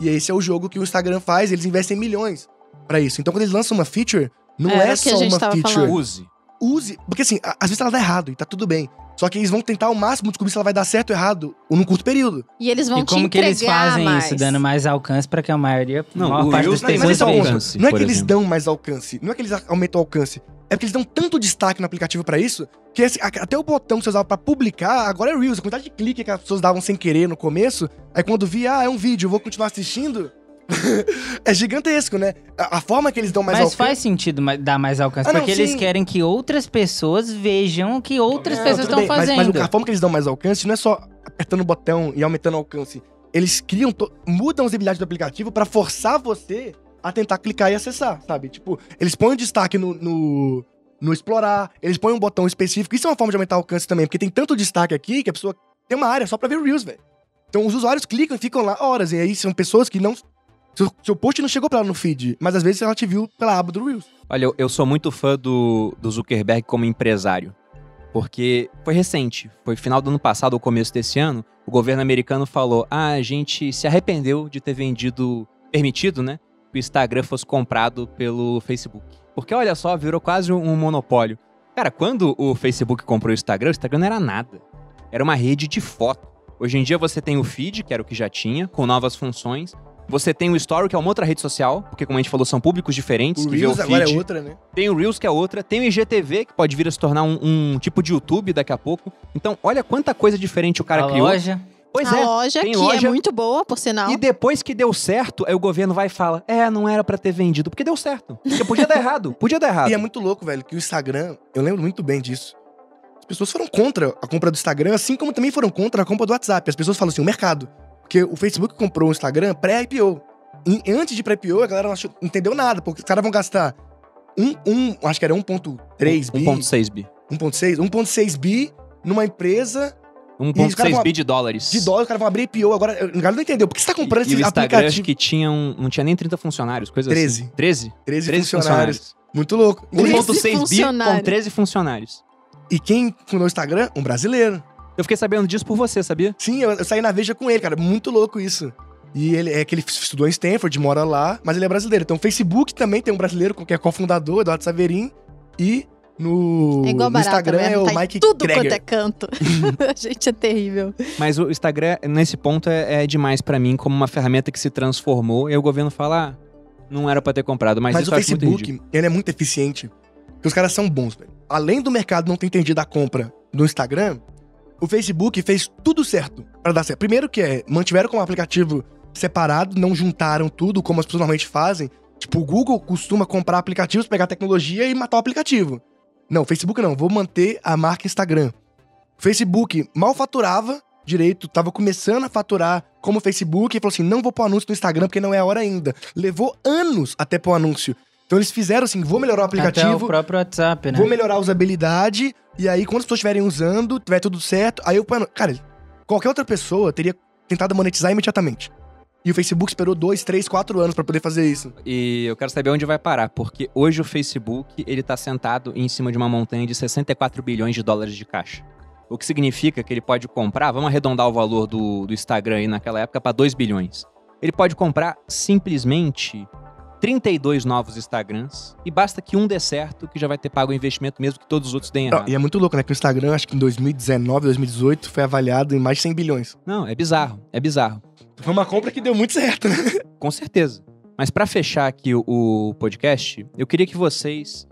E esse é o jogo que o Instagram faz, eles investem milhões pra isso. Então quando eles lançam uma feature, não é a só uma feature. falando. Use. Use, porque assim, a- às vezes ela dá errado e tá tudo bem. Só que eles vão tentar ao máximo descobrir se ela vai dar certo ou errado ou num curto período. E eles vão E como te que eles fazem mais. isso, dando mais alcance pra que a maioria, Não, a maior parte das não- Mas é alcance, Não é que eles exemplo. dão mais alcance, não é que eles aumentam o alcance. É porque eles dão tanto destaque no aplicativo pra isso, que esse- até o botão que você usava pra publicar, agora é Reels. A quantidade de clique que as pessoas davam sem querer no começo, aí quando via, ah, é um vídeo, eu vou continuar assistindo, é gigantesco, né? A, a forma que eles dão mais Mas alcance... faz sentido dar mais alcance, Ah, não, porque eles sim. querem que outras pessoas vejam o que outras Não, pessoas estão bem, mas- fazendo. Mas, a forma que eles dão mais alcance não é só apertando o botão e aumentando o alcance. Eles criam, mudam as habilidades do aplicativo pra forçar você a tentar clicar e acessar, sabe? Tipo, eles põem o destaque no, no, no explorar, eles põem um botão específico. Isso é uma forma de aumentar o alcance também, porque tem tanto destaque aqui que a pessoa tem uma área só pra ver Reels, velho. Então os usuários clicam e ficam lá horas. E aí são pessoas que não. Seu, seu post não chegou pra ela no feed, mas às vezes ela te viu pela aba do Reels. Olha, eu, eu sou muito fã do, do Zuckerberg como empresário. Porque foi recente, foi final do ano passado ou começo desse ano, o governo americano falou: ah, a gente se arrependeu de ter vendido, permitido, né? Que o Instagram fosse comprado pelo Facebook. Porque olha só, virou quase um monopólio. Cara, quando o Facebook comprou o Instagram, o Instagram não era nada. Era uma rede de foto. Hoje em dia você tem o feed, que era o que já tinha, com novas funções. Você tem o Story, que é uma outra rede social, porque como a gente falou, são públicos diferentes. O que vê o Reels agora é outra, né? Tem o Reels, que é outra. Tem o IGTV, que pode vir a se tornar um, um tipo de YouTube daqui a pouco. Então, olha quanta coisa diferente o cara a criou. loja. Pois a é. loja, tem que loja- é muito boa, por sinal. E depois que deu certo, aí o governo vai e fala: É, não era pra ter vendido, porque deu certo. Porque podia dar errado. Podia dar errado. E é muito louco, velho, que o Instagram, eu lembro muito bem disso. As pessoas foram contra a compra do Instagram, assim como também foram contra a compra do WhatsApp. As pessoas falam assim, o mercado. Porque o Facebook comprou o Instagram pré-IPO. E antes de pré-IPO, a galera não achou- não entendeu nada, porque os caras vão gastar um, um acho que era 1.3 bi, 1,6 bi. 1.6, 1.6 bi numa empresa E os caras 1,6 vão- bi de dólares. de dólar, os caras vão abrir IPO. Agora, a galera não entendeu. Por que você tá comprando e, e esse o Instagram, aplicativo? acho que tinha um, não tinha nem 30 funcionários, coisa 13. assim. 13? 13, 13 funcionários. funcionários. Muito louco. 1,6 bi com funcionários. 13 funcionários. E quem fundou o Instagram? Um brasileiro. Eu fiquei sabendo disso por você, sabia? Sim, eu, eu saí na Veja com ele, cara. Muito louco isso. E ele é que ele estudou em Stanford, mora lá, mas ele é brasileiro. Então, o Facebook também tem um brasileiro que é cofundador, Eduardo Saverin. E no, É igual no Instagram mesmo, é o tá Mike tudo Greger. quanto é canto. a gente é terrível. Mas o Instagram, nesse ponto, é, é demais pra mim como uma ferramenta que se transformou. E o governo fala, ah, não era pra ter comprado. Mas, Mas, isso o. Facebook, ele é muito eficiente. Porque os caras são bons, velho. Além do mercado não ter entendido a compra do Instagram, o Facebook fez tudo certo pra dar certo. Primeiro que é, mantiveram como aplicativo separado, não juntaram tudo como as pessoas normalmente fazem. Tipo, o Google costuma comprar aplicativos, pegar tecnologia e matar o aplicativo. Não, Facebook não, vou manter a marca Instagram. O Facebook mal faturava direito, tava começando a faturar como Facebook e falou assim: não vou pôr anúncio no Instagram porque não é a hora ainda. Levou anos até pôr anúncio. Então eles fizeram assim: vou melhorar o Até o aplicativo, próprio WhatsApp, né? vou melhorar a usabilidade, e aí quando as pessoas estiverem usando, tiver tudo certo, aí eu. Cara, qualquer outra pessoa teria tentado monetizar imediatamente. E o Facebook esperou dois, três, quatro anos pra poder fazer isso. E eu quero saber onde vai parar, porque hoje o Facebook ele tá sentado em cima de uma montanha de 64 bilhões de dólares de caixa. O que significa que ele pode comprar, vamos arredondar o valor do, do Instagram aí naquela época para 2 bilhões. Ele pode comprar simplesmente 32 novos Instagrams e basta que um dê certo que já vai ter pago o investimento mesmo que todos os outros deem Não, errado. e é muito louco, né? Que o Instagram, acho que em 2019, 2018, foi avaliado em mais de 100 bilhões. Não, é bizarro, é bizarro. Foi uma compra que deu muito certo, né? Com certeza. Mas pra fechar aqui o, podcast, eu queria que vocês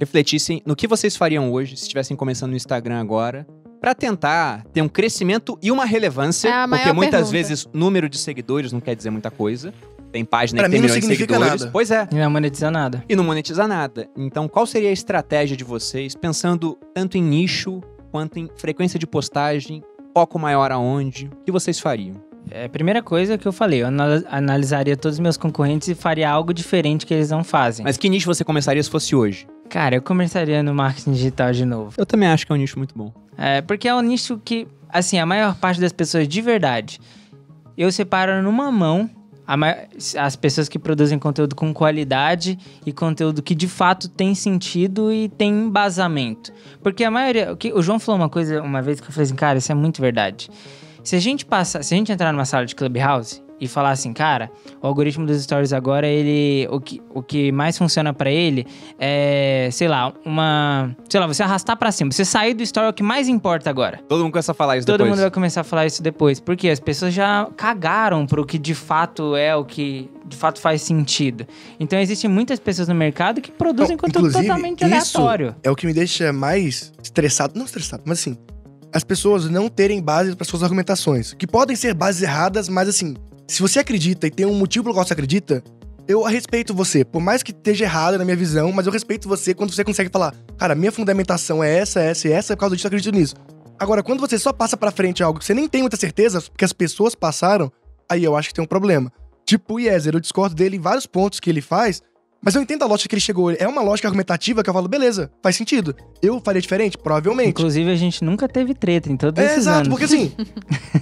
refletissem no que vocês fariam hoje se estivessem começando no Instagram agora, pra tentar ter um crescimento e uma relevância, É porque muitas pergunta. vezes número de seguidores não quer dizer muita coisa. Tem página Pra que tem mim não milhões de significa seguidores. nada. Pois é. E não monetiza nada. E não monetiza nada. Então, qual seria a estratégia de vocês, pensando tanto em nicho quanto em frequência de postagem, foco maior aonde? O que vocês fariam? É, a primeira coisa que eu falei, eu anal- analisaria todos os meus concorrentes e faria algo diferente que eles não fazem. Mas que nicho você começaria se fosse hoje? Cara, eu começaria no marketing digital de novo. Eu também acho que é um nicho muito bom. É, porque é um nicho que, assim, a maior parte das pessoas de verdade, eu separo numa mão as pessoas que produzem conteúdo com qualidade e conteúdo que de fato tem sentido e tem embasamento. Porque a maioria. O, João falou uma coisa uma vez que eu falei assim, cara, isso é muito verdade. Se a gente passa, se a gente entrar numa sala de clubhouse e falar assim, cara, o algoritmo dos stories agora, ele. O que, o que mais funciona pra ele é, sei lá, uma. Sei lá, você arrastar pra cima. Você sair do story é o que mais importa agora. Todo mundo começa a falar isso Todo depois. mundo vai começar a falar isso depois. Porque as pessoas já cagaram pro que de fato é o que de fato faz sentido. Então existem muitas pessoas no mercado que produzem conteúdo totalmente isso aleatório. É o que me deixa mais estressado. Não estressado, mas assim. As pessoas não terem base para suas argumentações. Que podem ser bases erradas, mas assim. Se você acredita e tem um motivo pelo qual você acredita, eu respeito você. Por mais que esteja errado na minha visão, mas eu respeito você quando você consegue falar, cara, minha fundamentação é essa, essa e essa, por causa disso eu acredito nisso. Agora, quando você só passa pra frente algo que você nem tem muita certeza, porque as pessoas passaram, aí eu acho que tem um problema. Tipo o Yezer, eu discordo dele em vários pontos que ele faz, mas eu entendo a lógica que ele chegou. É uma lógica argumentativa que eu falo, beleza, faz sentido. Eu faria diferente? Provavelmente. Inclusive, a gente nunca teve treta em todos É, esses exato, anos. porque assim.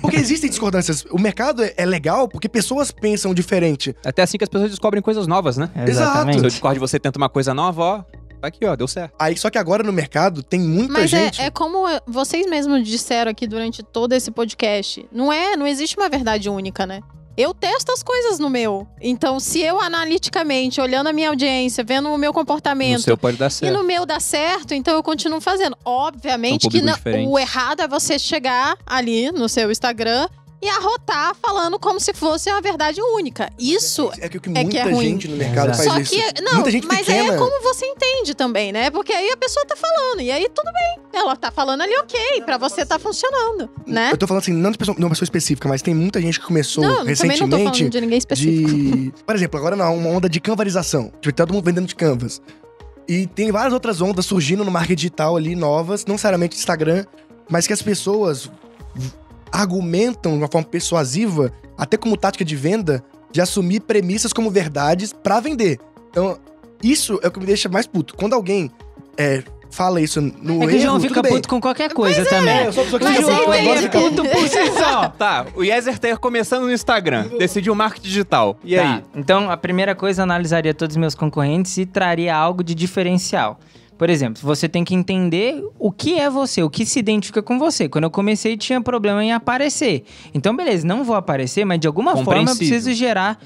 porque existem discordâncias. O mercado é, é legal porque pessoas pensam diferente. Até assim que as pessoas descobrem coisas novas, né? Exatamente. Se eu discordo de você tenta uma coisa nova, ó, tá aqui, ó, deu certo. Aí, só que agora no mercado tem muita Mas é, gente. é como vocês mesmos disseram aqui durante todo esse podcast. Não é, não existe uma verdade única, né? Eu testo as coisas no meu. Então, se eu analiticamente, olhando a minha audiência, vendo o meu No comportamento, seu pode dar e certo. no meu dá certo, então eu continuo fazendo. Obviamente São que não- o errado é você chegar ali no seu Instagram e arrotar falando como se fosse uma verdade única. Isso É que o que é muita que é ruim. gente no mercado Exato. faz só isso. que, não, muita gente mas pequena. aí é como você entende também, né? Porque aí a pessoa tá falando, e aí tudo bem. Ela tá falando ali, ok, pra você tá funcionando, né? Eu tô falando assim, não de pessoa, de uma pessoa específica, mas tem muita gente que começou Não, também não tô recentemente falando de ninguém específico. de. Por exemplo, agora não, uma onda de canvarização. Tipo, todo mundo vendendo de canvas. E tem várias outras ondas surgindo no marketing digital ali, novas, não necessariamente Instagram, mas que as pessoas argumentam de uma forma persuasiva, até como tática de venda, de assumir premissas como verdades pra vender. Então, isso é o que me deixa mais puto. Quando alguém é, fala isso no É que o João erro, fica tudo bem. puto com qualquer coisa também. É, eu sou pessoa que Mas fica é puto. por si só. Tá, o Yezer tá começando no Instagram, decidiu marketing digital. E Tá, aí? Então, a primeira coisa, eu analisaria todos os meus concorrentes e traria algo de diferencial. Por exemplo, você tem que entender o que é você, o que se identifica com você. Quando eu comecei, tinha problema em aparecer. Então, beleza, não vou aparecer, mas de alguma forma eu preciso gerar.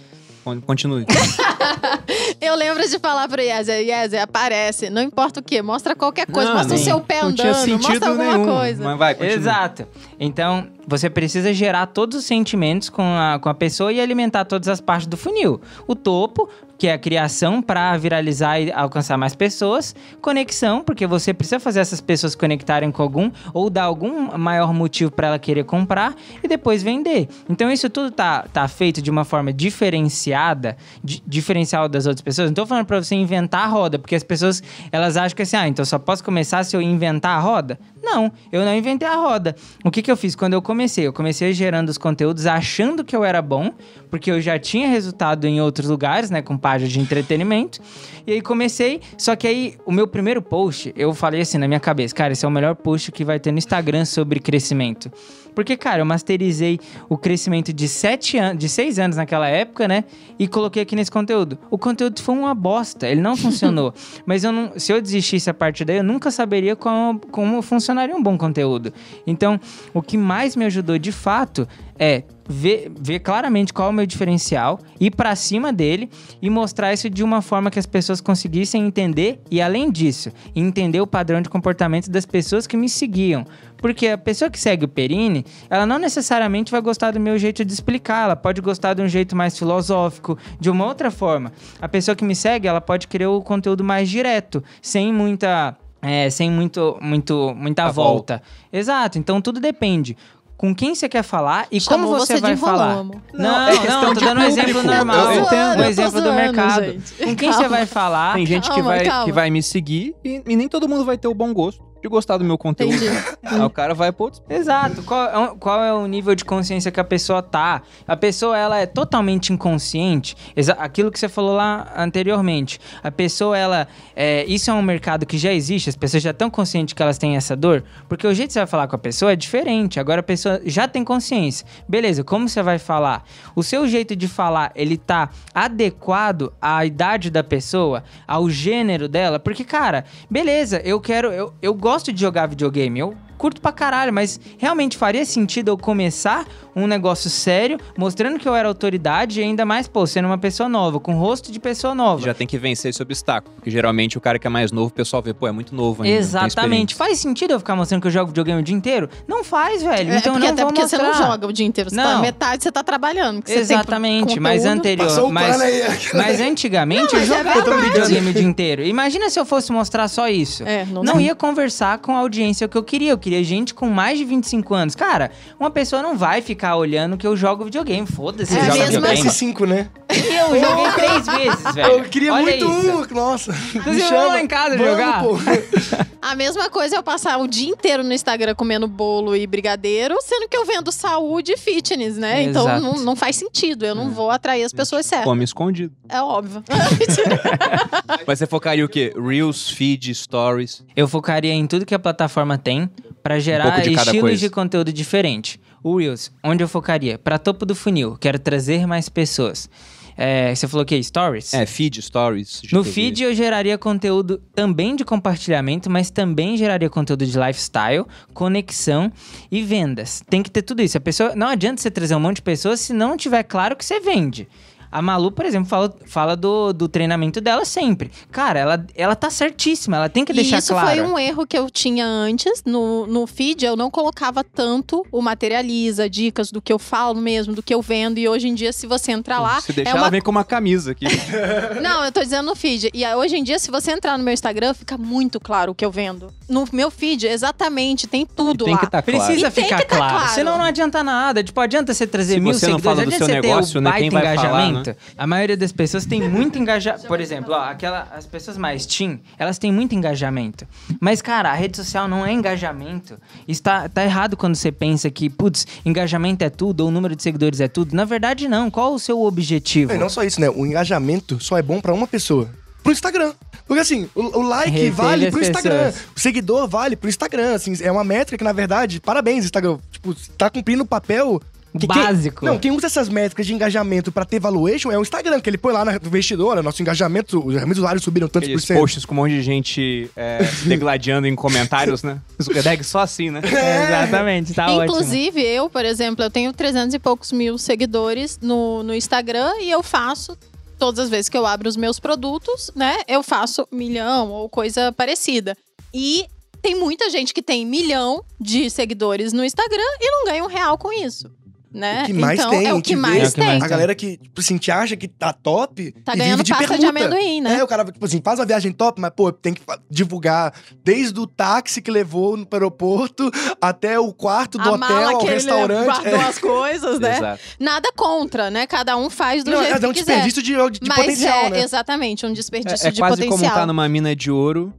Con- Continue. Eu lembro de falar pro Yezer, Yezer, aparece, não importa o que, mostra qualquer coisa, Não, mostra o seu pé não andando, mostra alguma nenhum. coisa. Mas vai, continua. Exato. Então, você precisa gerar todos os sentimentos com a, com a pessoa e alimentar todas as partes do funil. O topo, que é a criação para viralizar e alcançar mais pessoas. Conexão, porque você precisa fazer essas pessoas conectarem com algum ou dar algum maior motivo para ela querer comprar e depois vender. Então, isso tudo tá, tá feito de uma forma diferenciada, di- diferencial das outras pessoas. Não tô falando para você inventar a roda, porque as pessoas elas acham que assim, ah, então só posso começar se eu inventar a roda. Não, eu não inventei a roda. O que, que eu fiz quando eu comecei? Eu comecei gerando os conteúdos achando que eu era bom, porque eu já tinha resultado em outros lugares, né, com páginas de entretenimento. E aí comecei, só que aí o meu primeiro post, eu falei assim na minha cabeça, cara, esse é o melhor post que vai ter no Instagram sobre crescimento. Porque, cara, eu masterizei o crescimento de sete anos, de seis anos naquela época, né? E coloquei aqui nesse conteúdo. O conteúdo foi uma bosta, ele não funcionou. Mas eu não, se eu desistisse a partir daí, eu nunca saberia como, como funcionaria um bom conteúdo. Então, o que mais me ajudou de fato é ver, ver claramente qual é o meu diferencial, ir pra cima dele e mostrar isso de uma forma que as pessoas conseguissem entender e, além disso, entender o padrão de comportamento das pessoas que me seguiam. Porque a pessoa que segue o Perini, ela não necessariamente vai gostar do meu jeito de explicar, ela pode gostar de um jeito mais filosófico, de uma outra forma. A pessoa que me segue, ela pode querer o conteúdo mais direto, sem muita. é, sem muito, muito, muita A volta. Exato, então tudo depende. Com quem você quer falar e Chamou como você, você de vai falar. enrolamo. Não, é não, questão tô dando um exemplo normal. Eu entendo. Um exemplo do zoando, mercado. gente. Com quem Calma. você vai falar? Tem gente que, Calma, vai, calma. que vai me seguir e, e nem todo mundo vai ter o bom gosto de gostar do meu conteúdo. Entendi. Aí o cara vai pro outro. Exato. Qual, é o- qual é o nível de consciência que a pessoa tá? A pessoa, ela é totalmente inconsciente. Exa aquilo que você falou lá anteriormente. A pessoa, ela... é, isso é um mercado que já existe. As pessoas já estão conscientes que elas têm essa dor. Porque o jeito que você vai falar com a pessoa é diferente. Agora a pessoa já tem consciência. Beleza, como você vai falar? O seu jeito de falar, ele tá adequado à idade da pessoa? Ao gênero dela? Porque, cara, beleza, eu quero... Eu, eu gosto de jogar videogame. Eu curto pra caralho, mas realmente faria sentido eu começar um negócio sério, mostrando que eu era autoridade e ainda mais, pô, sendo uma pessoa nova, com rosto de pessoa nova. Já tem que vencer esse obstáculo. Porque geralmente o cara que é mais novo, o pessoal vê, pô, é muito novo ainda. Exatamente. Faz sentido eu ficar mostrando que eu jogo videogame o dia inteiro? Não faz, velho. É, então porque não até vou porque mostrar. você não joga o dia inteiro. Você tá, Não. metade você tá trabalhando. porque você tem Exatamente, mas anterior. Mas, mas antigamente Não, mas eu é jogava verdade. videogame o dia inteiro. Imagina se eu fosse mostrar só isso. É, não, Não ia conversar com a audiência que eu queria. Eu queria gente com mais de 25 anos. Cara, uma pessoa não vai ficar olhando que eu jogo videogame. Foda-se, É eu a jogo mesma videogame. PS5, né? E eu joguei três vezes, velho. Eu queria Olha muito isso. um. Nossa. Você me chama. lá em casa Vamos, jogar? pô. A mesma coisa é eu passar o dia inteiro no Instagram comendo bolo e brigadeiro, sendo que eu vendo saúde e fitness, né? Então Exato. não, não faz sentido. Eu É. não vou atrair as pessoas certas. Come escondido. É óbvio. Mas você focaria o quê? Reels, feed, stories. Eu focaria em tudo que a plataforma tem pra gerar de cada estilos coisa. de conteúdo diferente. O Reels, onde eu focaria? Pra topo do funil, quero trazer mais pessoas. É, você falou que Stories? É, feed, stories. No GTV. feed eu geraria conteúdo também de compartilhamento, mas também geraria conteúdo de lifestyle, conexão e vendas. Tem que ter tudo isso. A pessoa não adianta você trazer um monte de pessoas se não tiver claro que você vende. A Malu, por exemplo, fala, fala do, do treinamento dela sempre. Cara, ela, ela tá certíssima, ela tem que E deixar isso claro. foi um erro que eu tinha antes. No, no feed, eu não colocava tanto o materializa, dicas do que eu falo mesmo, do que eu vendo. E hoje em dia, se você entrar lá. Se deixar, é uma ela vem com uma camisa aqui. Não, eu tô dizendo no feed. E aí, hoje em dia, se você entrar no meu Instagram, fica muito claro o que eu vendo. No meu feed, exatamente, tem tudo tem lá. que estar claro. Precisa E tem ficar tá claro. claro. Senão não adianta nada. Tipo, adianta você trazer Se mil você não seguidores, fala do adianta seu você negócio, ter o né, baita quem vai falar, engajamento. A maioria das pessoas tem muito engajamento. Por exemplo, ó, aquela, as pessoas mais teen, elas têm muito engajamento. Mas, cara, a rede social não é engajamento. Está tá errado quando você pensa que, putz, engajamento é tudo, ou o número de seguidores é tudo. Na verdade, não. Qual o seu objetivo? E não só isso, né? O engajamento só é bom pra uma pessoa. Pro Instagram. Porque assim, o, o like vale as pro Instagram. pessoas. O seguidor vale pro Instagram. Assim, é uma métrica que, na verdade, parabéns, Instagram. Tipo, tá cumprindo o papel. Que quem- básico. não, quem usa essas métricas de engajamento pra ter valuation é o Instagram, que ele põe lá no investidor, nosso engajamento, os usuários subiram tantos por Aqueles cento. posts com um monte de gente é, se degladiando em comentários, né? Zuckerberg só assim, né? É, exatamente, tá ótimo. Inclusive, eu, por exemplo, eu tenho 300 e poucos mil seguidores no, no Instagram e eu faço. Todas as vezes que eu abro os meus produtos, né? Eu faço milhão ou coisa parecida. E tem muita gente que tem milhão de seguidores no Instagram e não ganha um real com isso. Né? O que mais então, tem, é a o que vê. mais É o que tem. A galera que, tipo assim, te acha que tá top Tá e ganhando vive de pasta de permuta. amendoim, né? É, o cara, tipo assim, faz uma viagem top, mas, pô, tem que divulgar desde o táxi que levou no aeroporto até o quarto do a hotel, mala ao que ele restaurante. guardou É. as coisas, né? Exato. Nada contra, né? Cada um faz do Não, jeito é um que quiser. desperdício de, de Mas potencial, é né? exatamente um desperdício É, é de quase como potencial. estar numa mina de ouro.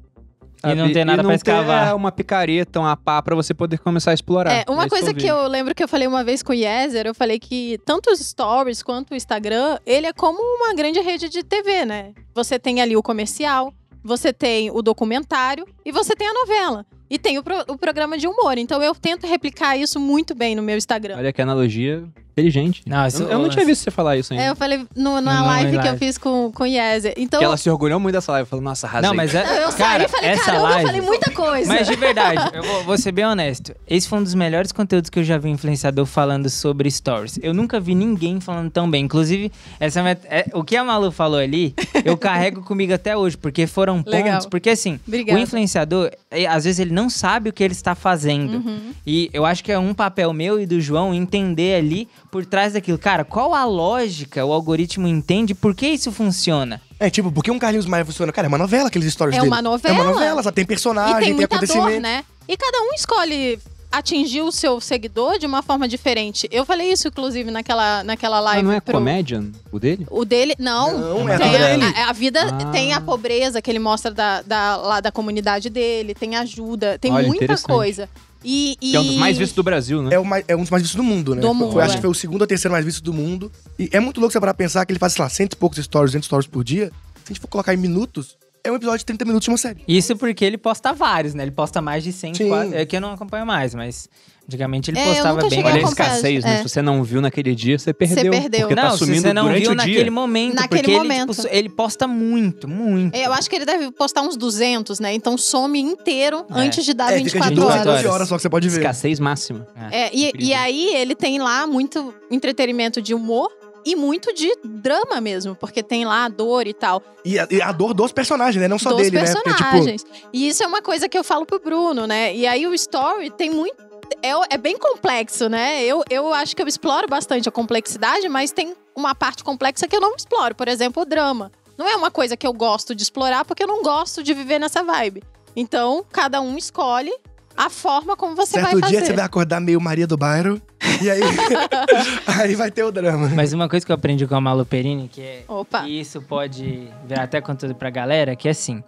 E não ter nada não pra ter, escavar. é, uma picareta, uma pá pra você poder começar a explorar. É, uma coisa que eu lembro que eu falei uma vez com o Yezer, eu falei que tanto os stories quanto o Instagram, ele é como uma grande rede de TV, né? Você tem ali o comercial, você tem o documentário e você tem a novela. E tem o, pro- o programa de humor. Então eu tento replicar isso muito bem no meu Instagram. Olha que analogia inteligente. Não, isso- eu, eu não tinha visto você falar isso ainda. É, eu falei no- na Não, live em que eu live. fiz com, com o Yezer. Então, Que ela se orgulhou muito dessa live. Falou, nossa, arrasei. Não, mas é. Não, eu saí cara, e falei, essa caramba, live, eu falei muita coisa. Mas de verdade, eu vou, vou ser bem honesto. Esse foi um dos melhores conteúdos que eu já vi influenciador falando sobre stories. Eu nunca vi ninguém falando tão bem. Inclusive, essa met- é- o que a Malu falou ali, eu carrego comigo até hoje, porque foram pontos. Legal. Porque assim, Obrigada. o influenciador, é, às vezes ele não sabe o que ele está fazendo. Uhum. E eu acho que é um papel meu e do João entender ali por trás daquilo. Cara, qual a lógica o algoritmo entende? Por que isso funciona? É, tipo, por que um Carlinhos Maia funciona? Cara, é uma novela aqueles stories É dele. uma novela. É uma novela, sabe? Tem E personagem, tem tem, muita acontecimento. dor, né? E cada um escolhe atingir o seu seguidor de uma forma diferente. Eu falei isso, inclusive, naquela, naquela Mas live. não é pro- comedian o dele? O dele, não. Não, é a tem vida dele. A, a vida Ah. tem a pobreza que ele mostra da, da, lá da comunidade dele, tem ajuda, tem Olha, muita coisa. E, e... Que é um dos mais vistos do Brasil, né? É, mais- é um dos mais vistos do mundo, né? Do mundo, foi, acho é. que foi o segundo ou terceiro mais visto do mundo. E é muito louco você parar pra pensar que ele faz, sei lá, cento e poucos stories, 200 stories por dia. Se a gente for colocar em minutos, é um episódio de 30 minutos de uma série. Isso porque ele posta vários, né? Ele posta mais de 100 Sim. quase. É que eu não acompanho mais, mas. Antigamente ele É, postava bem Olha a escassez, né? É. Se você não viu naquele dia, você perdeu. perdeu. Porque tá Não, se sumindo você não durante viu o dia. naquele momento, Naquele porque momento. Ele, tipo, ele posta muito, muito. Eu acho que ele deve postar uns 200, né? Então some inteiro É. antes de dar É, fica de 24 12 a horas. 12 horas só que você pode ver. Escassez máxima. É, e, Incrível. e aí ele tem lá muito entretenimento de humor e muito de drama mesmo, porque tem lá a dor e tal. E a, e a dor dos personagens, né? Não só dos dele, né? Porque, tipo, personagens. E isso é uma coisa que eu falo pro Bruno, né? E aí o story tem muito. É, é bem complexo, né? Eu, eu acho que eu exploro bastante a complexidade, mas tem uma parte complexa que eu não exploro. Por exemplo, o drama. Não é uma coisa que eu gosto de explorar, porque eu não gosto de viver nessa vibe. Então, cada um escolhe a forma como você certo vai fazer. dia você vai acordar meio Maria do Bairro. E aí. aí vai ter o drama. Mas uma coisa que eu aprendi com a Malu Perini, que é Opa. E isso pode virar até conteúdo pra galera, que é assim.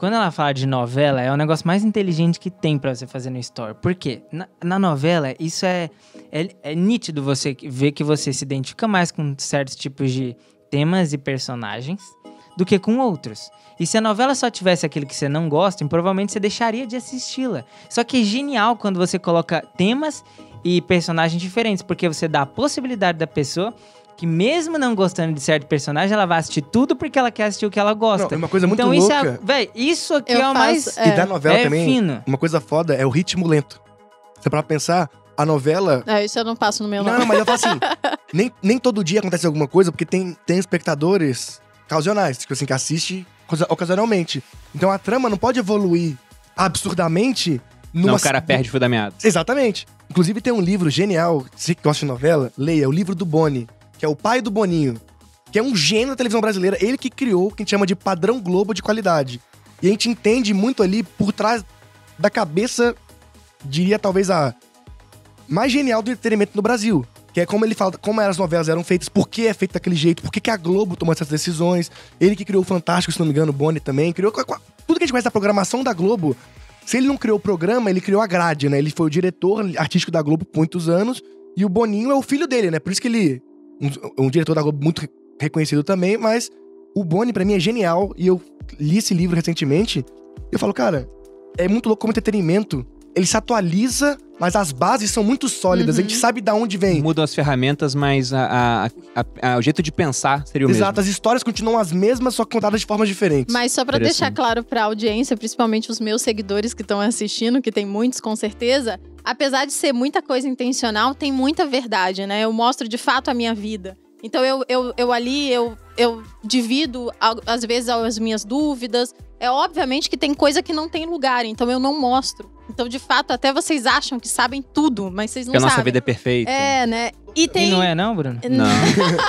Quando ela fala de novela, é o negócio mais inteligente que tem pra você fazer no story. Por quê? Na, na novela, isso é, é, é nítido você ver que você se identifica mais com certos tipos de temas e personagens do que com outros. E se a novela só tivesse aquilo que você não gosta, provavelmente você deixaria de assisti-la. Só que é genial quando você coloca temas e personagens diferentes, porque você dá a possibilidade da pessoa que mesmo não gostando de certo personagem, ela vai assistir tudo porque ela quer assistir o que ela Não, gosta. é uma coisa muito então isso louca. é, véi, isso aqui Eu é o mais faço- E da novela é também, fino. uma coisa foda é o ritmo lento. Você pra pensar, a novela. É, isso eu não passo no meu Não, nome. mas eu falo assim, nem, nem todo dia acontece alguma coisa, porque tem, tem espectadores ocasionais, tipo assim, que assiste oca- ocasionalmente. Então a trama não pode evoluir absurdamente numa. Não, o cara perde o fio da meada. Exatamente. Inclusive tem um livro genial, você que gosta de novela, leia, é o livro do Boni, que é o pai do Boninho, que é um gênio da televisão brasileira, ele que criou o que a gente chama de padrão Globo de qualidade. E a gente entende muito ali por trás da cabeça, diria talvez a mais genial do entretenimento no Brasil. Que é como ele fala, como as novelas eram feitas, por que é feito daquele jeito, por que, que a Globo tomou essas decisões. Ele que criou o Fantástico, se não me engano, o Boni também, criou tudo que a gente conhece da programação da Globo. Se ele não criou o programa, ele criou a grade, né? Ele foi o diretor artístico da Globo por muitos anos. E o Boninho é o filho dele, né? Por isso que ele. Um, um diretor da Globo muito re- reconhecido também, mas o Boni, pra mim, é genial. E eu li esse livro recentemente. E eu falo, cara, é muito louco como entretenimento. Ele se atualiza, mas as bases são muito sólidas. A gente sabe da onde vem. Mudam as ferramentas, mas a, a- a- a- o jeito de pensar seria o Exato, mesmo. as histórias continuam as mesmas, só contadas de formas diferentes. Mas só pra Interessante. deixar claro pra audiência, principalmente os meus seguidores que estão assistindo, que tem muitos com certeza, apesar de ser muita coisa intencional, tem muita verdade, né? Eu mostro de fato a minha vida. Então eu, eu, eu ali, eu, eu divido às vezes as minhas dúvidas. É obviamente que tem coisa que não tem lugar, então eu não mostro. Então, de fato, até vocês acham que sabem tudo, mas vocês não Porque a nossa sabem. vida é perfeita. É, né? E tem. E não é não, Bruno? Não.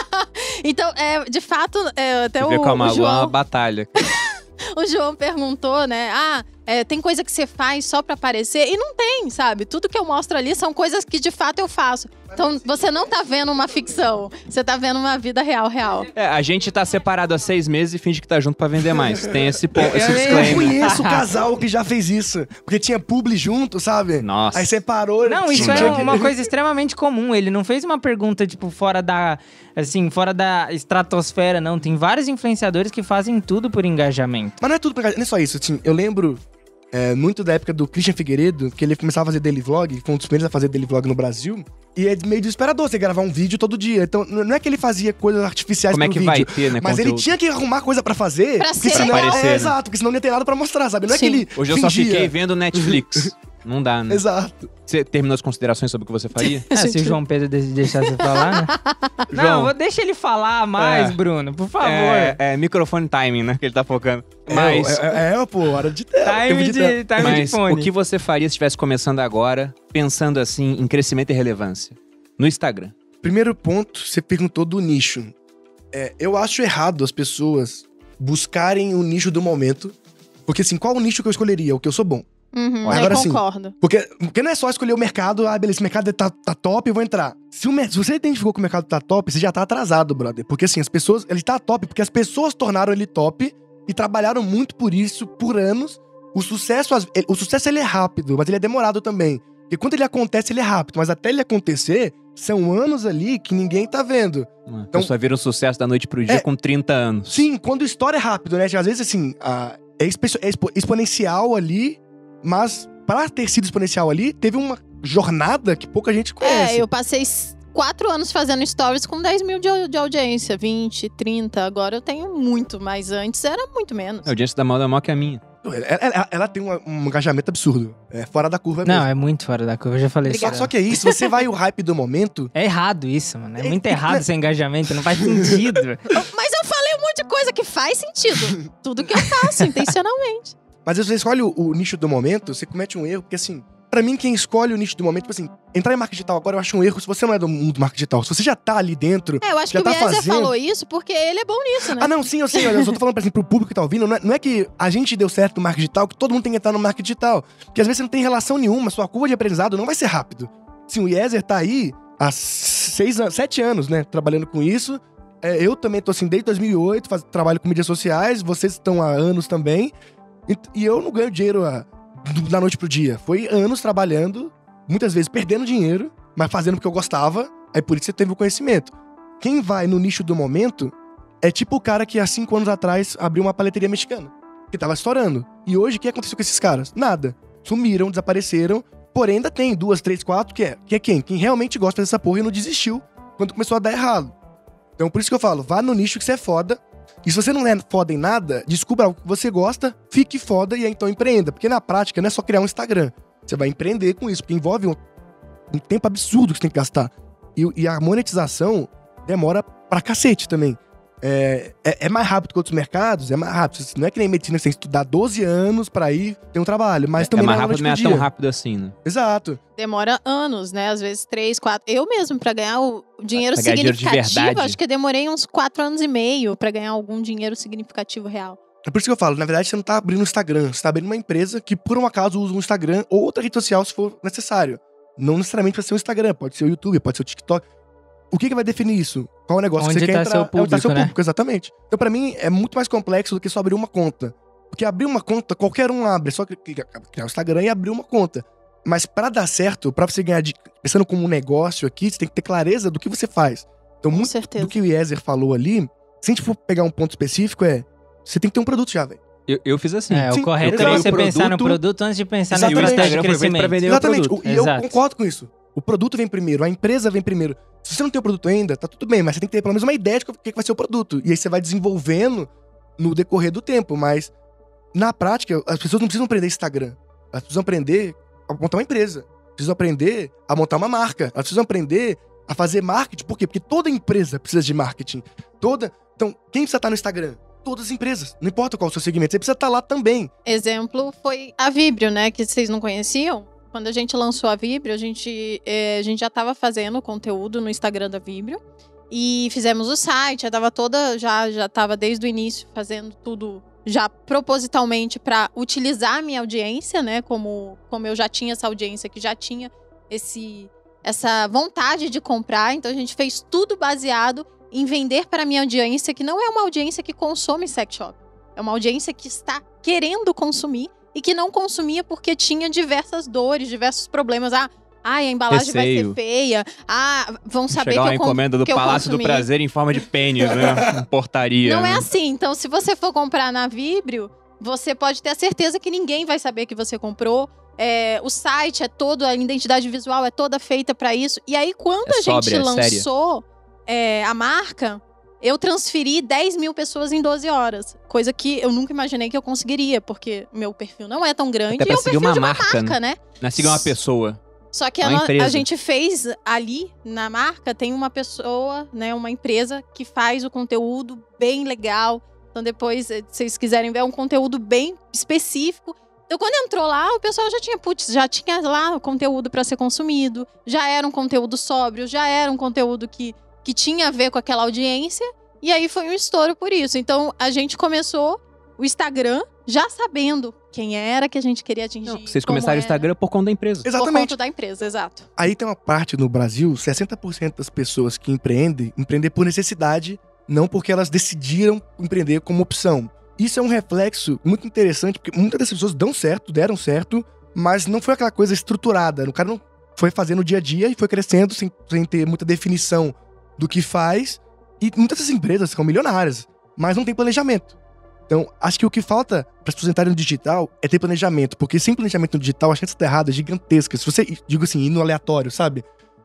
então, é, de fato, é, até Você o, vê com a o Malu é uma João, batalha. o João perguntou, né? Ah, é, tem coisa que você faz só pra aparecer? E não tem, sabe? Tudo que eu mostro ali são coisas que de fato eu faço. Então você não tá vendo uma ficção, você tá vendo uma vida real, real. É, a gente tá separado há seis meses e finge que tá junto pra vender mais. Tem esse, ponto, esse Eu- eu disclaimer. conheço o casal que já fez isso. Porque tinha publi junto, sabe? Nossa. Aí separou. Não, isso é uma coisa extremamente comum. Ele não fez uma pergunta, tipo, fora da. Assim, fora da estratosfera, não. Tem vários influenciadores que fazem tudo por engajamento. Mas não é tudo pra... Não é só isso. Assim, eu lembro é, muito da época do Christian Figueiredo, que ele começava a fazer daily vlog, foi um dos primeiros a fazer daily vlog no Brasil. E é meio desesperador você gravar um vídeo todo dia. Então, não é que ele fazia coisas artificiais Como é que vídeo. vai ter, né? Mas ele conteúdo? tinha que arrumar coisa pra fazer. Pra porque ser senão, legal. Aparecer, é, né? Exato, porque senão não ia ter nada pra mostrar, sabe? Não é Sim. que ele Hoje eu só fingia. fiquei vendo Netflix. Não dá, né? Exato. Você terminou as considerações sobre o que você faria? Ah, se o João Pedro de- deixar você falar, né? Não, João. vou- deixa ele falar mais, É. Bruno, por favor. É, é microfone timing, né? Que ele tá focando. Mas, É, é, é, pô, hora de ter. Time tempo de, ter. time de mas fone. o que você faria se estivesse começando agora, pensando assim em crescimento e relevância? No Instagram. Primeiro ponto, você perguntou do nicho. É, eu acho errado as pessoas buscarem o nicho do momento. Porque assim, qual o nicho que eu escolheria? O que eu sou bom. Uhum, Agora aí sim. concordo. Porque, porque não é só escolher o mercado, ah, beleza, esse mercado tá, tá top, eu vou entrar. Se, o se você identificou que o mercado tá top, você já tá atrasado, brother. Porque assim, as pessoas. Ele tá top porque as pessoas tornaram ele top e trabalharam muito por isso por anos. O sucesso, o sucesso ele é rápido, mas ele é demorado também. Porque quando ele acontece, ele é rápido, mas até ele acontecer, são anos ali que ninguém tá vendo. A pessoa vira um sucesso da noite pro dia Então É. com 30 anos. Sim, quando a história é rápido, né? Às vezes, assim, a- é, é expo- exponencial ali, mas para ter sido exponencial ali, teve uma jornada que pouca gente conhece. É, eu passei quatro anos fazendo stories com 10 mil de, de audiência, 20, 30. Agora eu tenho muito, mas antes era muito menos. A audiência da Mal é maior que a minha. Ela, ela- ela tem um, um engajamento absurdo. É fora da curva Não, mesmo. é muito fora da curva, eu já falei Só, isso. só que é isso, você vai o hype do momento. É errado isso, mano. É É- muito é- errado esse engajamento, não faz sentido. Mas eu falei um monte de coisa que faz sentido. Tudo que eu faço, intencionalmente. Mas se você escolhe o, o nicho do momento, você comete um erro, porque assim, pra mim, quem escolhe o nicho do momento, tipo assim, entrar em marketing digital agora eu acho um erro se você não é do mundo do marketing digital. Se você já tá ali dentro. É, eu acho Já que o tá Bieser fazendo. falou isso porque ele é bom nisso, né? Ah, não, sim, eu sei, eu só tô falando, por exemplo, pro público que tá ouvindo, não é, não é que a gente deu certo no marketing digital, que todo mundo tem que entrar no marketing digital. Porque às vezes você não tem relação nenhuma, sua curva de aprendizado não vai ser rápido. Sim, o Yezer tá aí há seis, sete anos, né, trabalhando com isso. É, eu também tô assim desde 2008, faz, trabalho com mídias sociais, vocês estão há anos também. E, eu não ganho dinheiro ah, da noite pro dia. Foi anos trabalhando, muitas vezes perdendo dinheiro, mas fazendo porque eu gostava. Aí por isso você teve o conhecimento. Quem vai no nicho do momento é tipo o cara que há cinco anos atrás abriu uma paleteria mexicana, que tava estourando. E hoje, o que aconteceu com esses caras? Nada. Sumiram, desapareceram. Porém, ainda tem duas, três, quatro, que é, que é quem? Quem realmente gosta dessa porra e não desistiu quando começou a dar errado. Então, por isso que eu falo, vá no nicho que você é foda. E se você não é foda em nada, descubra algo que você gosta, fique foda e aí então empreenda. Porque na prática não é só criar um Instagram. Você vai empreender com isso, porque envolve um, um tempo absurdo que você tem que gastar. E, e a monetização demora pra cacete também. É, é, é mais rápido que outros mercados, é mais rápido. Não é que nem medicina, você tem que estudar 12 anos pra ir ter um trabalho, mas também é mais não rápido, é não é tão rápido assim, né? Exato. Demora anos, né? Às vezes três, quatro. Eu mesmo, pra ganhar o dinheiro Pra dinheiro significativo, verdade. acho que eu demorei uns quatro anos e meio pra ganhar algum dinheiro significativo real. É por isso que eu falo, na verdade, você não tá abrindo um Instagram, você tá abrindo uma empresa que, por um acaso, usa um Instagram ou outra rede social se for necessário. Não necessariamente vai ser o Instagram, pode ser o YouTube, pode ser o TikTok. O que, que vai definir isso? Qual é o negócio Onde que você tá quer seu entrar? É onde tá seu público, né? público, exatamente. Então, pra mim, é muito mais complexo do que só abrir uma conta. Porque abrir uma conta, qualquer um abre, é só cri- cri- criar o Instagram e abrir uma conta. Mas pra dar certo, pra você ganhar de. Pensando como um negócio aqui, você tem que ter clareza do que você faz. Então, Com muito certeza. do que o Yezer falou ali, se a gente for pegar um ponto específico, é. Você tem que ter um produto já, velho. Eu, eu fiz assim. É, Sim, o correto eu é você o pensar no produto- produto antes de pensar na estratégia de crescimento. vender Exatamente. o produto. E eu concordo com isso. O produto vem primeiro, a empresa vem primeiro. Se você não tem o produto ainda, tá tudo bem, mas você tem que ter pelo menos uma ideia de o que vai ser o produto. E aí você vai desenvolvendo no decorrer do tempo. Mas, na prática, as pessoas não precisam aprender Instagram. Elas precisam aprender a montar uma empresa. Precisam aprender a montar uma marca. Elas precisam aprender a fazer marketing. Por quê? Porque toda empresa precisa de marketing. Toda. Então, quem precisa estar no Instagram? Todas as empresas. Não importa qual o seu segmento. Você precisa estar lá também. Exemplo foi a Vibrio, né? Que vocês não conheciam. Quando a gente lançou a Vibrio, a gente, eh, a gente já tava fazendo conteúdo no Instagram da Vibrio. E fizemos o site, já tava toda, já, já desde o início fazendo tudo já propositalmente para utilizar a minha audiência, né? Como, como eu já tinha essa audiência que já tinha esse, essa vontade de comprar. Então a gente fez tudo baseado em vender para minha audiência, que não é uma audiência que consome sex shop. É uma audiência que está querendo consumir e que não consumia porque tinha diversas dores, diversos problemas. Ah, ai, a embalagem vai Receio. ser feia. Ah, vão saber Chegar que uma eu com- encomenda do Palácio do. Prazer em forma de pênis, né? Portaria. Não é né? assim. Então, se você for comprar na Vibrio, você pode ter a certeza que ninguém vai saber que você comprou. É, o site é todo, a identidade visual é toda feita pra isso. E aí, quando É a gente sóbria, é lançou é, a marca, eu transferi 10 mil pessoas em 12 horas. Coisa que eu nunca imaginei que eu conseguiria, porque meu perfil não é tão grande Até e é o perfil uma de uma marca, marca, né? né? Não é seguir uma pessoa. Só que a, a gente fez ali na marca, tem uma pessoa, né, uma empresa que faz o conteúdo bem legal. Então depois, eh, se vocês quiserem ver, é um conteúdo bem específico. Então quando entrou lá, o pessoal já tinha, putz, já tinha lá o conteúdo para ser consumido, já era um conteúdo sóbrio, já era um conteúdo que, que tinha a ver com aquela audiência. E aí foi um estouro por isso. Então a gente começou o Instagram já sabendo quem era que a gente queria atingir. Não, vocês começaram o era. Instagram por conta da empresa. Por Exatamente. conta da empresa, exato. Aí tem uma parte no Brasil, 60% das pessoas que empreendem, empreender por necessidade, não porque elas decidiram empreender como opção. Isso é um reflexo muito interessante, porque muitas das pessoas dão certo, deram certo, mas não foi aquela coisa estruturada. O cara não foi fazendo o dia a dia e foi crescendo sem, sem ter muita definição do que faz. E muitas dessas empresas são milionárias, mas não tem planejamento. Então, acho que o que falta para pessoas entrarem no digital é ter planejamento, porque sem planejamento no digital, a chance de errada é gigantesca. Se você, digo assim, ir no aleatório, sabe?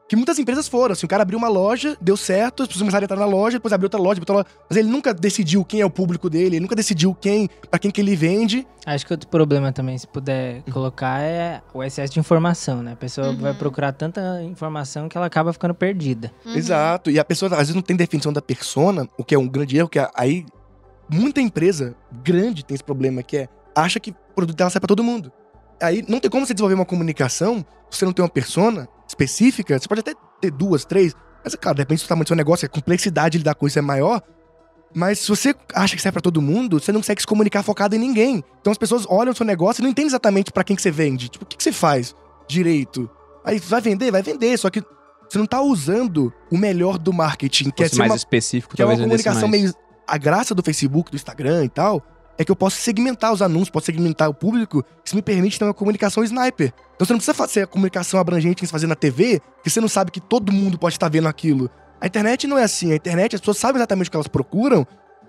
Que muitas empresas foram, assim, o cara abriu uma loja, deu certo, as pessoas começaram a entrar na loja, depois abriu outra loja, outra loja, mas ele nunca decidiu quem é o público dele, ele nunca decidiu quem, para quem que ele vende. Acho que outro problema também, se puder colocar, é o excesso de informação, né? A pessoa Uhum. vai procurar tanta informação que ela acaba ficando perdida. Uhum. Exato. E a pessoa às vezes não tem definição da persona, o que é um grande erro, que é- aí muita empresa grande tem esse problema, que é acha que o produto dela sai pra todo mundo. Aí não tem como você desenvolver uma comunicação se você não tem uma persona específica. Você pode até ter duas, três, mas, claro, depende do tamanho do seu negócio, a complexidade de lidar com isso é maior. Mas se você acha que sai pra todo mundo, você não consegue se comunicar focado em ninguém. Então as pessoas olham o seu negócio e não entendem exatamente pra quem que você vende. Tipo, o que, que você faz direito? Aí vai vender, vai vender, só que você não tá usando o melhor do marketing, que é fosse ser mais uma, específico, que é uma talvez comunicação meio. A graça do Facebook, do Instagram e tal, é que eu posso segmentar os anúncios, posso segmentar o público, isso me permite ter uma comunicação sniper. Então você não precisa fazer a comunicação abrangente que você fazer na TV, que você não sabe que todo mundo pode estar vendo aquilo. A internet não é assim. A internet, as pessoas sabem exatamente o que elas procuram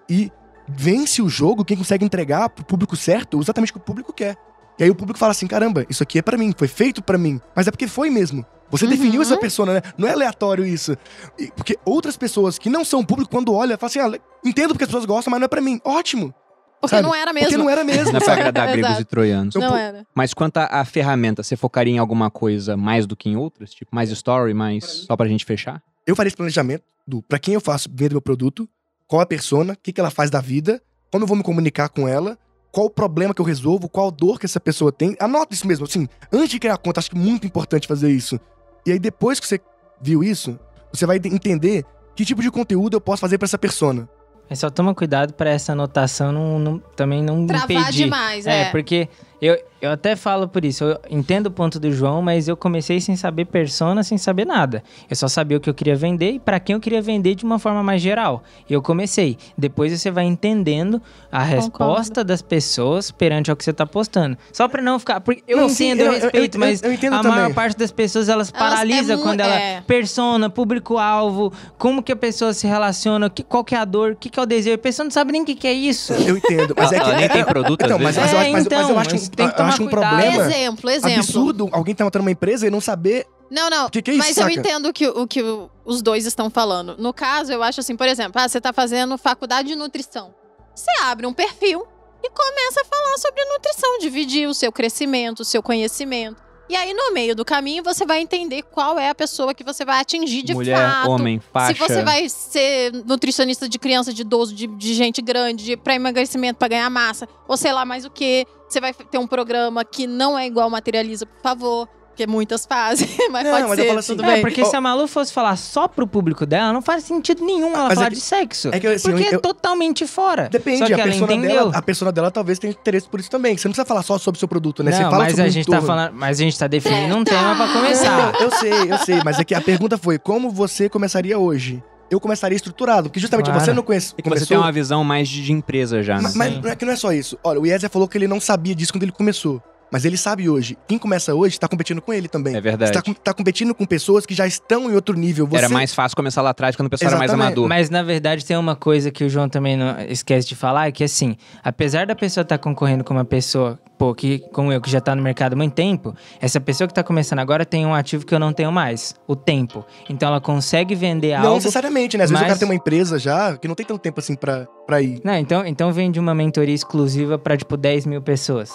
e vence o jogo quem consegue entregar pro público certo exatamente o que o público quer. E aí o público fala assim: caramba, isso aqui é pra mim, foi feito pra mim. Mas é porque foi mesmo. Você Uhum. definiu essa persona, né? Não é aleatório isso. E- Porque outras pessoas que não são público, quando olham, falam assim: ah, entendo porque as pessoas gostam, mas não é pra mim. Ótimo. Porque sabe? não era mesmo. Porque não era mesmo. Não é pra agradar gregos e troianos. Não era. Mas quanto à ferramenta, você focaria em alguma coisa mais do que em outras? Tipo, mais story, mais só pra gente fechar? Eu faria esse planejamento do pra quem eu faço vendo meu produto, qual a persona, o que, que ela faz da vida, como eu vou me comunicar com ela, qual o problema que eu resolvo, qual dor que essa pessoa tem. Anota isso mesmo, assim, antes de criar a conta, acho que é muito importante fazer isso. E aí, depois que você viu isso, você vai entender que tipo de conteúdo eu posso fazer pra essa persona. Mas só toma cuidado pra essa anotação não, não- também não Travar impedir. demais, É, é. porque eu, eu até falo por isso. Eu entendo o ponto do João, mas eu comecei sem saber persona, sem saber nada. Eu só sabia o que eu queria vender e pra quem eu queria vender de uma forma mais geral. E eu comecei. Depois você vai entendendo a resposta das pessoas perante ao que você tá postando. Só pra não ficar. Porque eu Não, sim, entendo, eu, eu- eu- respeito, eu- mas eu entendo a também. maior parte das pessoas elas Elas- paralisa é quando ela é. persona, público-alvo, como que a pessoa se relaciona, que, qual que é a dor, o que, que é o desejo. A pessoa não sabe nem o que, que é isso. Eu entendo, mas é que. Ela nem tem produto, às Então, mas, vezes. mas eu É, acho, mas, mas eu então, acho, mas um- tem que tomar acho um cuidado. problema Exemplo, exemplo. absurdo alguém tá montando uma empresa e não saber Não, não. O que que é isso, mas eu saca? entendo que, o que os dois estão falando. No caso, eu acho assim, por exemplo, ah, você tá fazendo faculdade de nutrição. Você abre um perfil e começa a falar sobre nutrição, dividir o seu crescimento, o seu conhecimento. E aí, no meio do caminho, você vai entender qual é a pessoa que você vai atingir de Mulher, fato. homem, faixa. Se você vai ser nutricionista de criança, de idoso, de, de gente grande, de- pra emagrecimento, pra ganhar massa, ou sei lá mais o que. Você vai ter um programa que não é igual materializa, por favor. Porque muitas fazem, mas Não, pode mas eu ser, falo assim, tudo É, bem. porque se a Malu fosse falar só pro público dela, não faz sentido nenhum ela Mas é falar que- de sexo. É que assim, porque eu- é eu- totalmente fora. Depende, Só que a ela persona entendeu. dela, a persona dela talvez tenha interesse por isso também. Você não precisa falar só sobre o seu produto, né? Você não, fala mas sobre a o gente tá entorno. falando, mas a gente tá definindo um tema pra começar. Eu sei, eu sei, mas é que a pergunta foi como você começaria hoje? Eu começaria estruturado, porque justamente Claro. você não conhece, E que você começou... tem uma visão mais de, de empresa já, né? Ma- Mas, Sim. não é que não é só isso. Olha, o Yezer falou que ele não sabia disso quando ele começou. Mas ele sabe hoje. Quem começa hoje tá competindo com ele também. É verdade. Você tá, com- tá competindo com pessoas que já estão em outro nível. Você... Era mais fácil começar lá atrás, quando o pessoal era mais Exatamente. amador. Mas na verdade tem uma coisa que o João também não esquece de falar, que assim, apesar da pessoa estar concorrendo com uma pessoa, pô, que como eu que já tá no mercado há muito tempo, essa pessoa que tá começando agora tem um ativo que eu não tenho mais, o tempo. Então ela consegue vender Não algo necessariamente, né? Às vezes o mas- cara tem uma empresa já que não tem tanto tempo assim pra, pra ir. Não, então, então vende uma mentoria exclusiva para tipo 10 mil pessoas.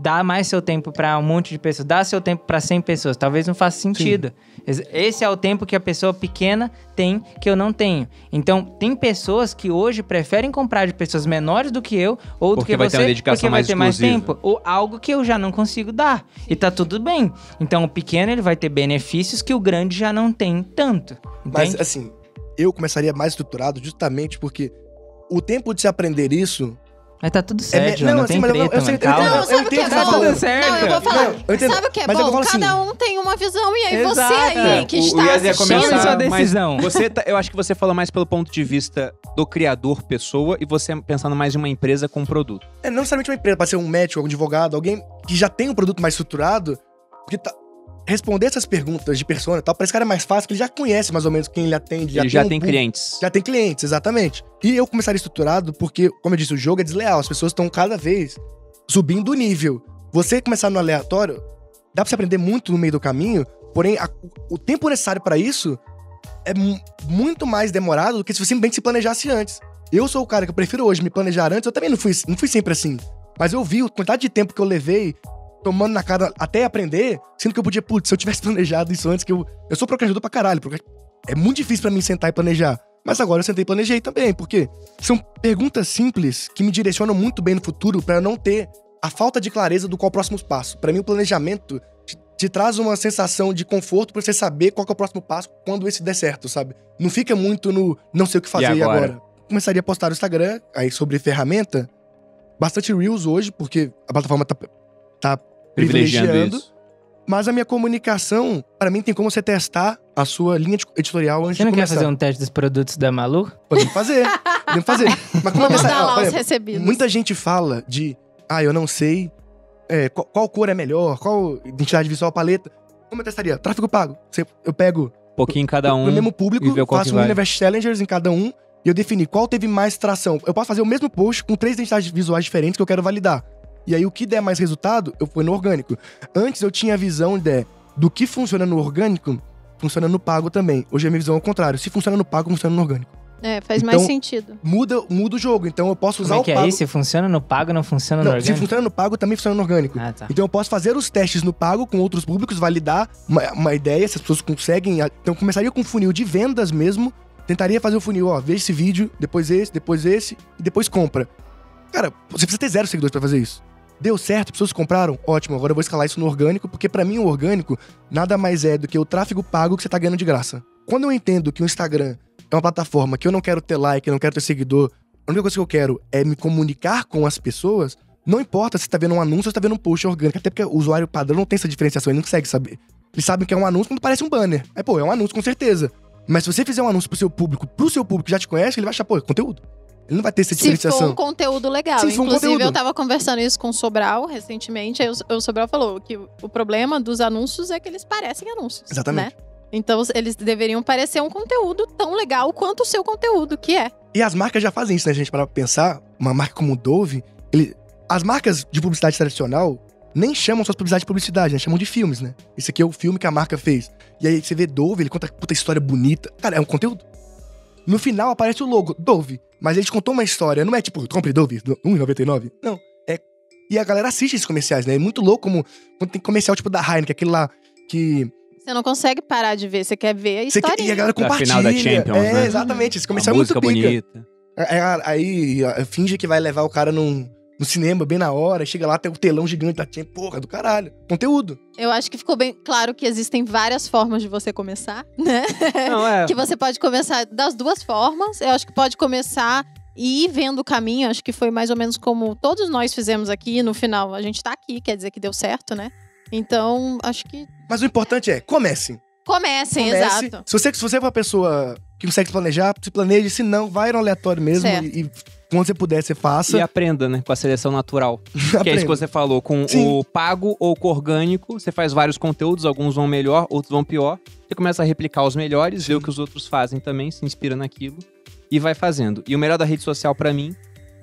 Dá mais seu tempo para um monte de pessoas, dá seu tempo para 100 pessoas. Talvez não faça sentido. Esse- Esse é o tempo que a pessoa pequena tem que eu não tenho. Então, tem pessoas que hoje preferem comprar de pessoas menores do que eu ou do Porque que vai ter você, uma dedicação porque vai mais ter mais exclusiva. tempo, ou algo que eu já não consigo dar. E tá tudo bem. Então, o pequeno ele vai ter benefícios que o grande já não tem tanto. Mas, Entende? assim, eu começaria mais estruturado justamente porque o tempo de se aprender isso. Mas tá tudo É certo, João, não, não, assim, tem mas eu- treta, eu sei- mano. eu Calma. Não, sabe o que é o você tá bom? falando. Não, eu vou falar. Não, eu entendo. Sabe o que é Mas eu bom? Cada assim, um tem uma visão e aí Exato. você aí que O- o está ia assistindo. começar, sua decisão. Você tá- eu acho que você falou mais pelo ponto de vista do criador pessoa e você pensando mais em uma empresa com um produto. É não necessariamente uma empresa, pode ser um médico, um advogado, alguém que já tem um produto mais estruturado. Porque tá- responder essas perguntas de persona e tal, pra esse cara é mais fácil, porque ele já conhece mais ou menos quem ele atende. Ele já um tem público- clientes. Já tem clientes, exatamente. E eu começaria estruturado porque, como eu disse, o jogo é desleal. As pessoas estão cada vez subindo o nível. Você começar no aleatório, dá pra você aprender muito no meio do caminho, porém, a- o tempo necessário pra isso é mu- muito mais demorado do que se você simplesmente se planejasse antes. Eu sou o cara que eu prefiro hoje me planejar antes. Eu também não fui, não fui sempre assim. Mas eu vi a quantidade de tempo que eu levei tomando na cara até aprender, sendo que eu podia, putz, se eu tivesse planejado isso antes, que eu. Eu sou procrastinador pra caralho, porque é muito difícil pra mim sentar e planejar. Mas agora eu sentei e planejei também, porque são perguntas simples que me direcionam muito bem no futuro pra eu não ter a falta de clareza do qual é o próximo passo. Pra mim, o planejamento te, te traz uma sensação de conforto pra você saber qual é o próximo passo quando esse der certo, sabe? Não fica muito no não sei o que fazer e agora? agora. Começaria a postar no Instagram, aí sobre ferramenta, bastante Reels hoje, porque a plataforma tá, tá Privilegiando privilegiando. isso. mas a minha comunicação, pra mim, tem como você testar a sua linha de- editorial antes Você não de quer fazer um teste dos produtos da Malu? Podemos fazer, podemos fazer. Mas como é Vamos testar? dar Ó, lá por os recebidos. Muita gente fala de, ah, eu não sei é, qual, qual cor é melhor, qual identidade visual, paleta. Como eu testaria? Tráfego pago. Você- eu pego Um pouquinho cada um. no mesmo público, e ver qual faço que um vai. Universe Challengers em cada um e eu defini qual teve mais tração. Eu posso fazer o mesmo post com três identidades visuais diferentes que eu quero validar. E aí o que der mais resultado, eu fui no orgânico. Antes eu tinha a visão de, do que funciona no orgânico, funciona no pago também. Hoje a minha visão é o contrário. Se funciona no pago, funciona no orgânico. É, faz Então, mais sentido. Muda, muda o jogo. Então eu posso usar Como é que o é pago. isso? Se funciona no pago, não funciona no Não, se orgânico? funciona no pago, também funciona no orgânico. Ah, tá. Então eu posso fazer os testes no pago com outros públicos, validar uma, uma ideia, se as pessoas conseguem. Então eu começaria com um funil de vendas mesmo. Tentaria fazer o funil, ó, veja esse vídeo, depois esse, depois esse, e depois compra. Cara, você precisa ter zero seguidores pra fazer isso. Deu certo, pessoas compraram? Ótimo, agora eu vou escalar isso no orgânico, porque pra mim o orgânico nada mais é do que o tráfego pago que você tá ganhando de graça. Quando eu entendo que o Instagram é uma plataforma que eu não quero ter like, eu não quero ter seguidor, a única coisa que eu quero é me comunicar com as pessoas, não importa se tá vendo um anúncio ou se tá vendo um post orgânico, até porque o usuário padrão não tem essa diferenciação, ele não consegue saber. Eles sabem que é um anúncio quando parece um banner. Aí, pô, é um anúncio com certeza. Mas se você fizer um anúncio pro seu público, pro seu público que já te conhece, ele vai achar, pô, é conteúdo. Ele não vai ter essa Se for diferenciação. um conteúdo legal. Se for um Inclusive, conteúdo. eu tava conversando isso com o Sobral recentemente. Aí o, o Sobral falou que o, o problema dos anúncios é que eles parecem anúncios. Exatamente. Né? Então, eles deveriam parecer um conteúdo tão legal quanto o seu conteúdo, que é. E as marcas já fazem isso, né, gente? Para pensar, uma marca como o Dove, ele... as marcas de publicidade tradicional nem chamam suas publicidades de publicidade, né? Chamam de filmes, né? Esse aqui é o filme que a marca fez. E aí você vê Dove, ele conta puta história bonita. Cara, é um conteúdo. No final aparece o logo, Dove. Mas ele te contou uma história, não é tipo, compre Dove, R$1,99. Não. É. E a galera assiste esses comerciais, né? É muito louco como quando tem comercial tipo da Heineken, aquele lá que. Você não consegue parar de ver, você quer ver a Você quer, história. e a galera compartilha. final da Champions, é, né? exatamente. Esse comercial é muito pica. bonita. É, é, aí é, finge que vai levar o cara num, no cinema bem na hora, chega lá, tem o telão gigante da Champions. Porra, do caralho. Conteúdo. Eu acho que ficou bem claro que existem várias formas de você começar, né? Não, é. que você pode começar das duas formas. Eu acho que pode começar e ir vendo o caminho. Acho que foi mais ou menos como todos nós fizemos aqui. No final, a gente tá aqui, quer dizer que deu certo, né? Então, acho que Mas o importante é, comece. comecem, Comece. exato. Se você, se você é uma pessoa que consegue se planejar, se planeje. Se não, vai no aleatório mesmo. Certo. E, e quando você puder, você faça. E aprenda, né? Com a seleção natural. Que é isso que você falou. Com Sim. o pago ou com o orgânico, você faz vários conteúdos, alguns vão melhor, outros vão pior. Você começa a replicar os melhores, vê o que os outros fazem também, se inspira naquilo e vai fazendo. E o melhor da rede social pra mim,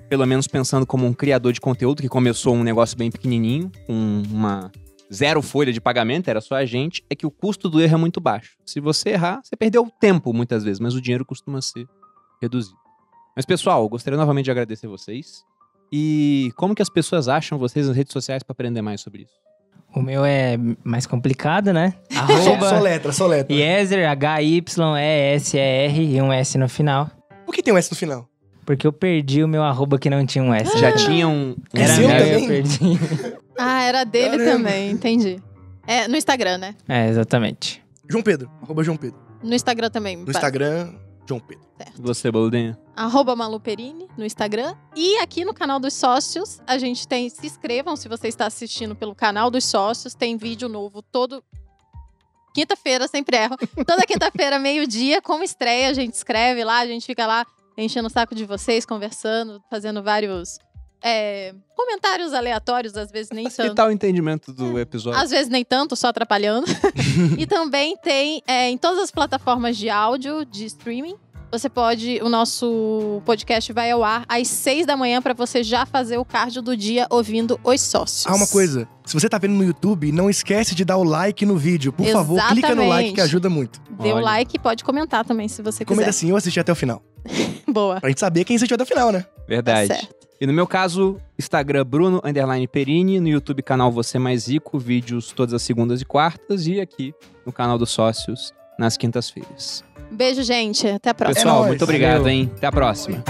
pelo menos pensando como um criador de conteúdo que começou um negócio bem pequenininho, com uma zero folha de pagamento, era só a gente, é que o custo do erro é muito baixo. Se você errar, você perdeu o tempo muitas vezes, mas o dinheiro costuma ser reduzido. Mas pessoal, gostaria novamente de agradecer vocês. E como que as pessoas acham vocês nas redes sociais pra aprender mais sobre isso? O meu é mais complicado, né? Só, Arroba só letra, só letra. Yeser, H-Y-E-S-E-R e um S no final. Por que tem um S no final? Porque eu perdi o meu arroba que não tinha um S. Já tinha um, É Era meu eu perdi. Ah, era dele Caramba. também, entendi. É, no Instagram, né? É, exatamente. João Pedro. Arroba João Pedro. No Instagram também. No Instagram, João Pedro. Você, Boludinha? Arroba Maluperini no Instagram. E aqui no canal dos sócios, a gente tem. Se inscrevam se você está assistindo pelo canal dos sócios. Tem vídeo novo todo. Quinta-feira, sempre erro. Toda quinta-feira, meio-dia, como estreia, a gente escreve lá, a gente fica lá enchendo o saco de vocês, conversando, fazendo vários é, comentários aleatórios, às vezes nem tanto. Facilitar o entendimento do episódio. Às vezes nem tanto, só atrapalhando. e também tem é, em todas as plataformas de áudio, de streaming. Você pode. O nosso podcast vai ao ar às seis da manhã para você já fazer o cardio do dia ouvindo os sócios. Ah, uma coisa. Se você tá vendo no YouTube, não esquece de dar o like no vídeo. Por favor, clica no like Exatamente. que ajuda muito. Dê o like e pode comentar também se você Comenta quiser. assim, eu assisti até o final. Boa. Pra gente saber quem assistiu até o final, né? Verdade. Tá certo. E no meu caso, Instagram Bruno underline Perini, no YouTube canal Você Mais Rico, vídeos todas as segundas e quartas e aqui no canal dos sócios nas quintas-feiras. Beijo, gente. Até a próxima. Pessoal, nóis. muito obrigado, hein? Até a próxima.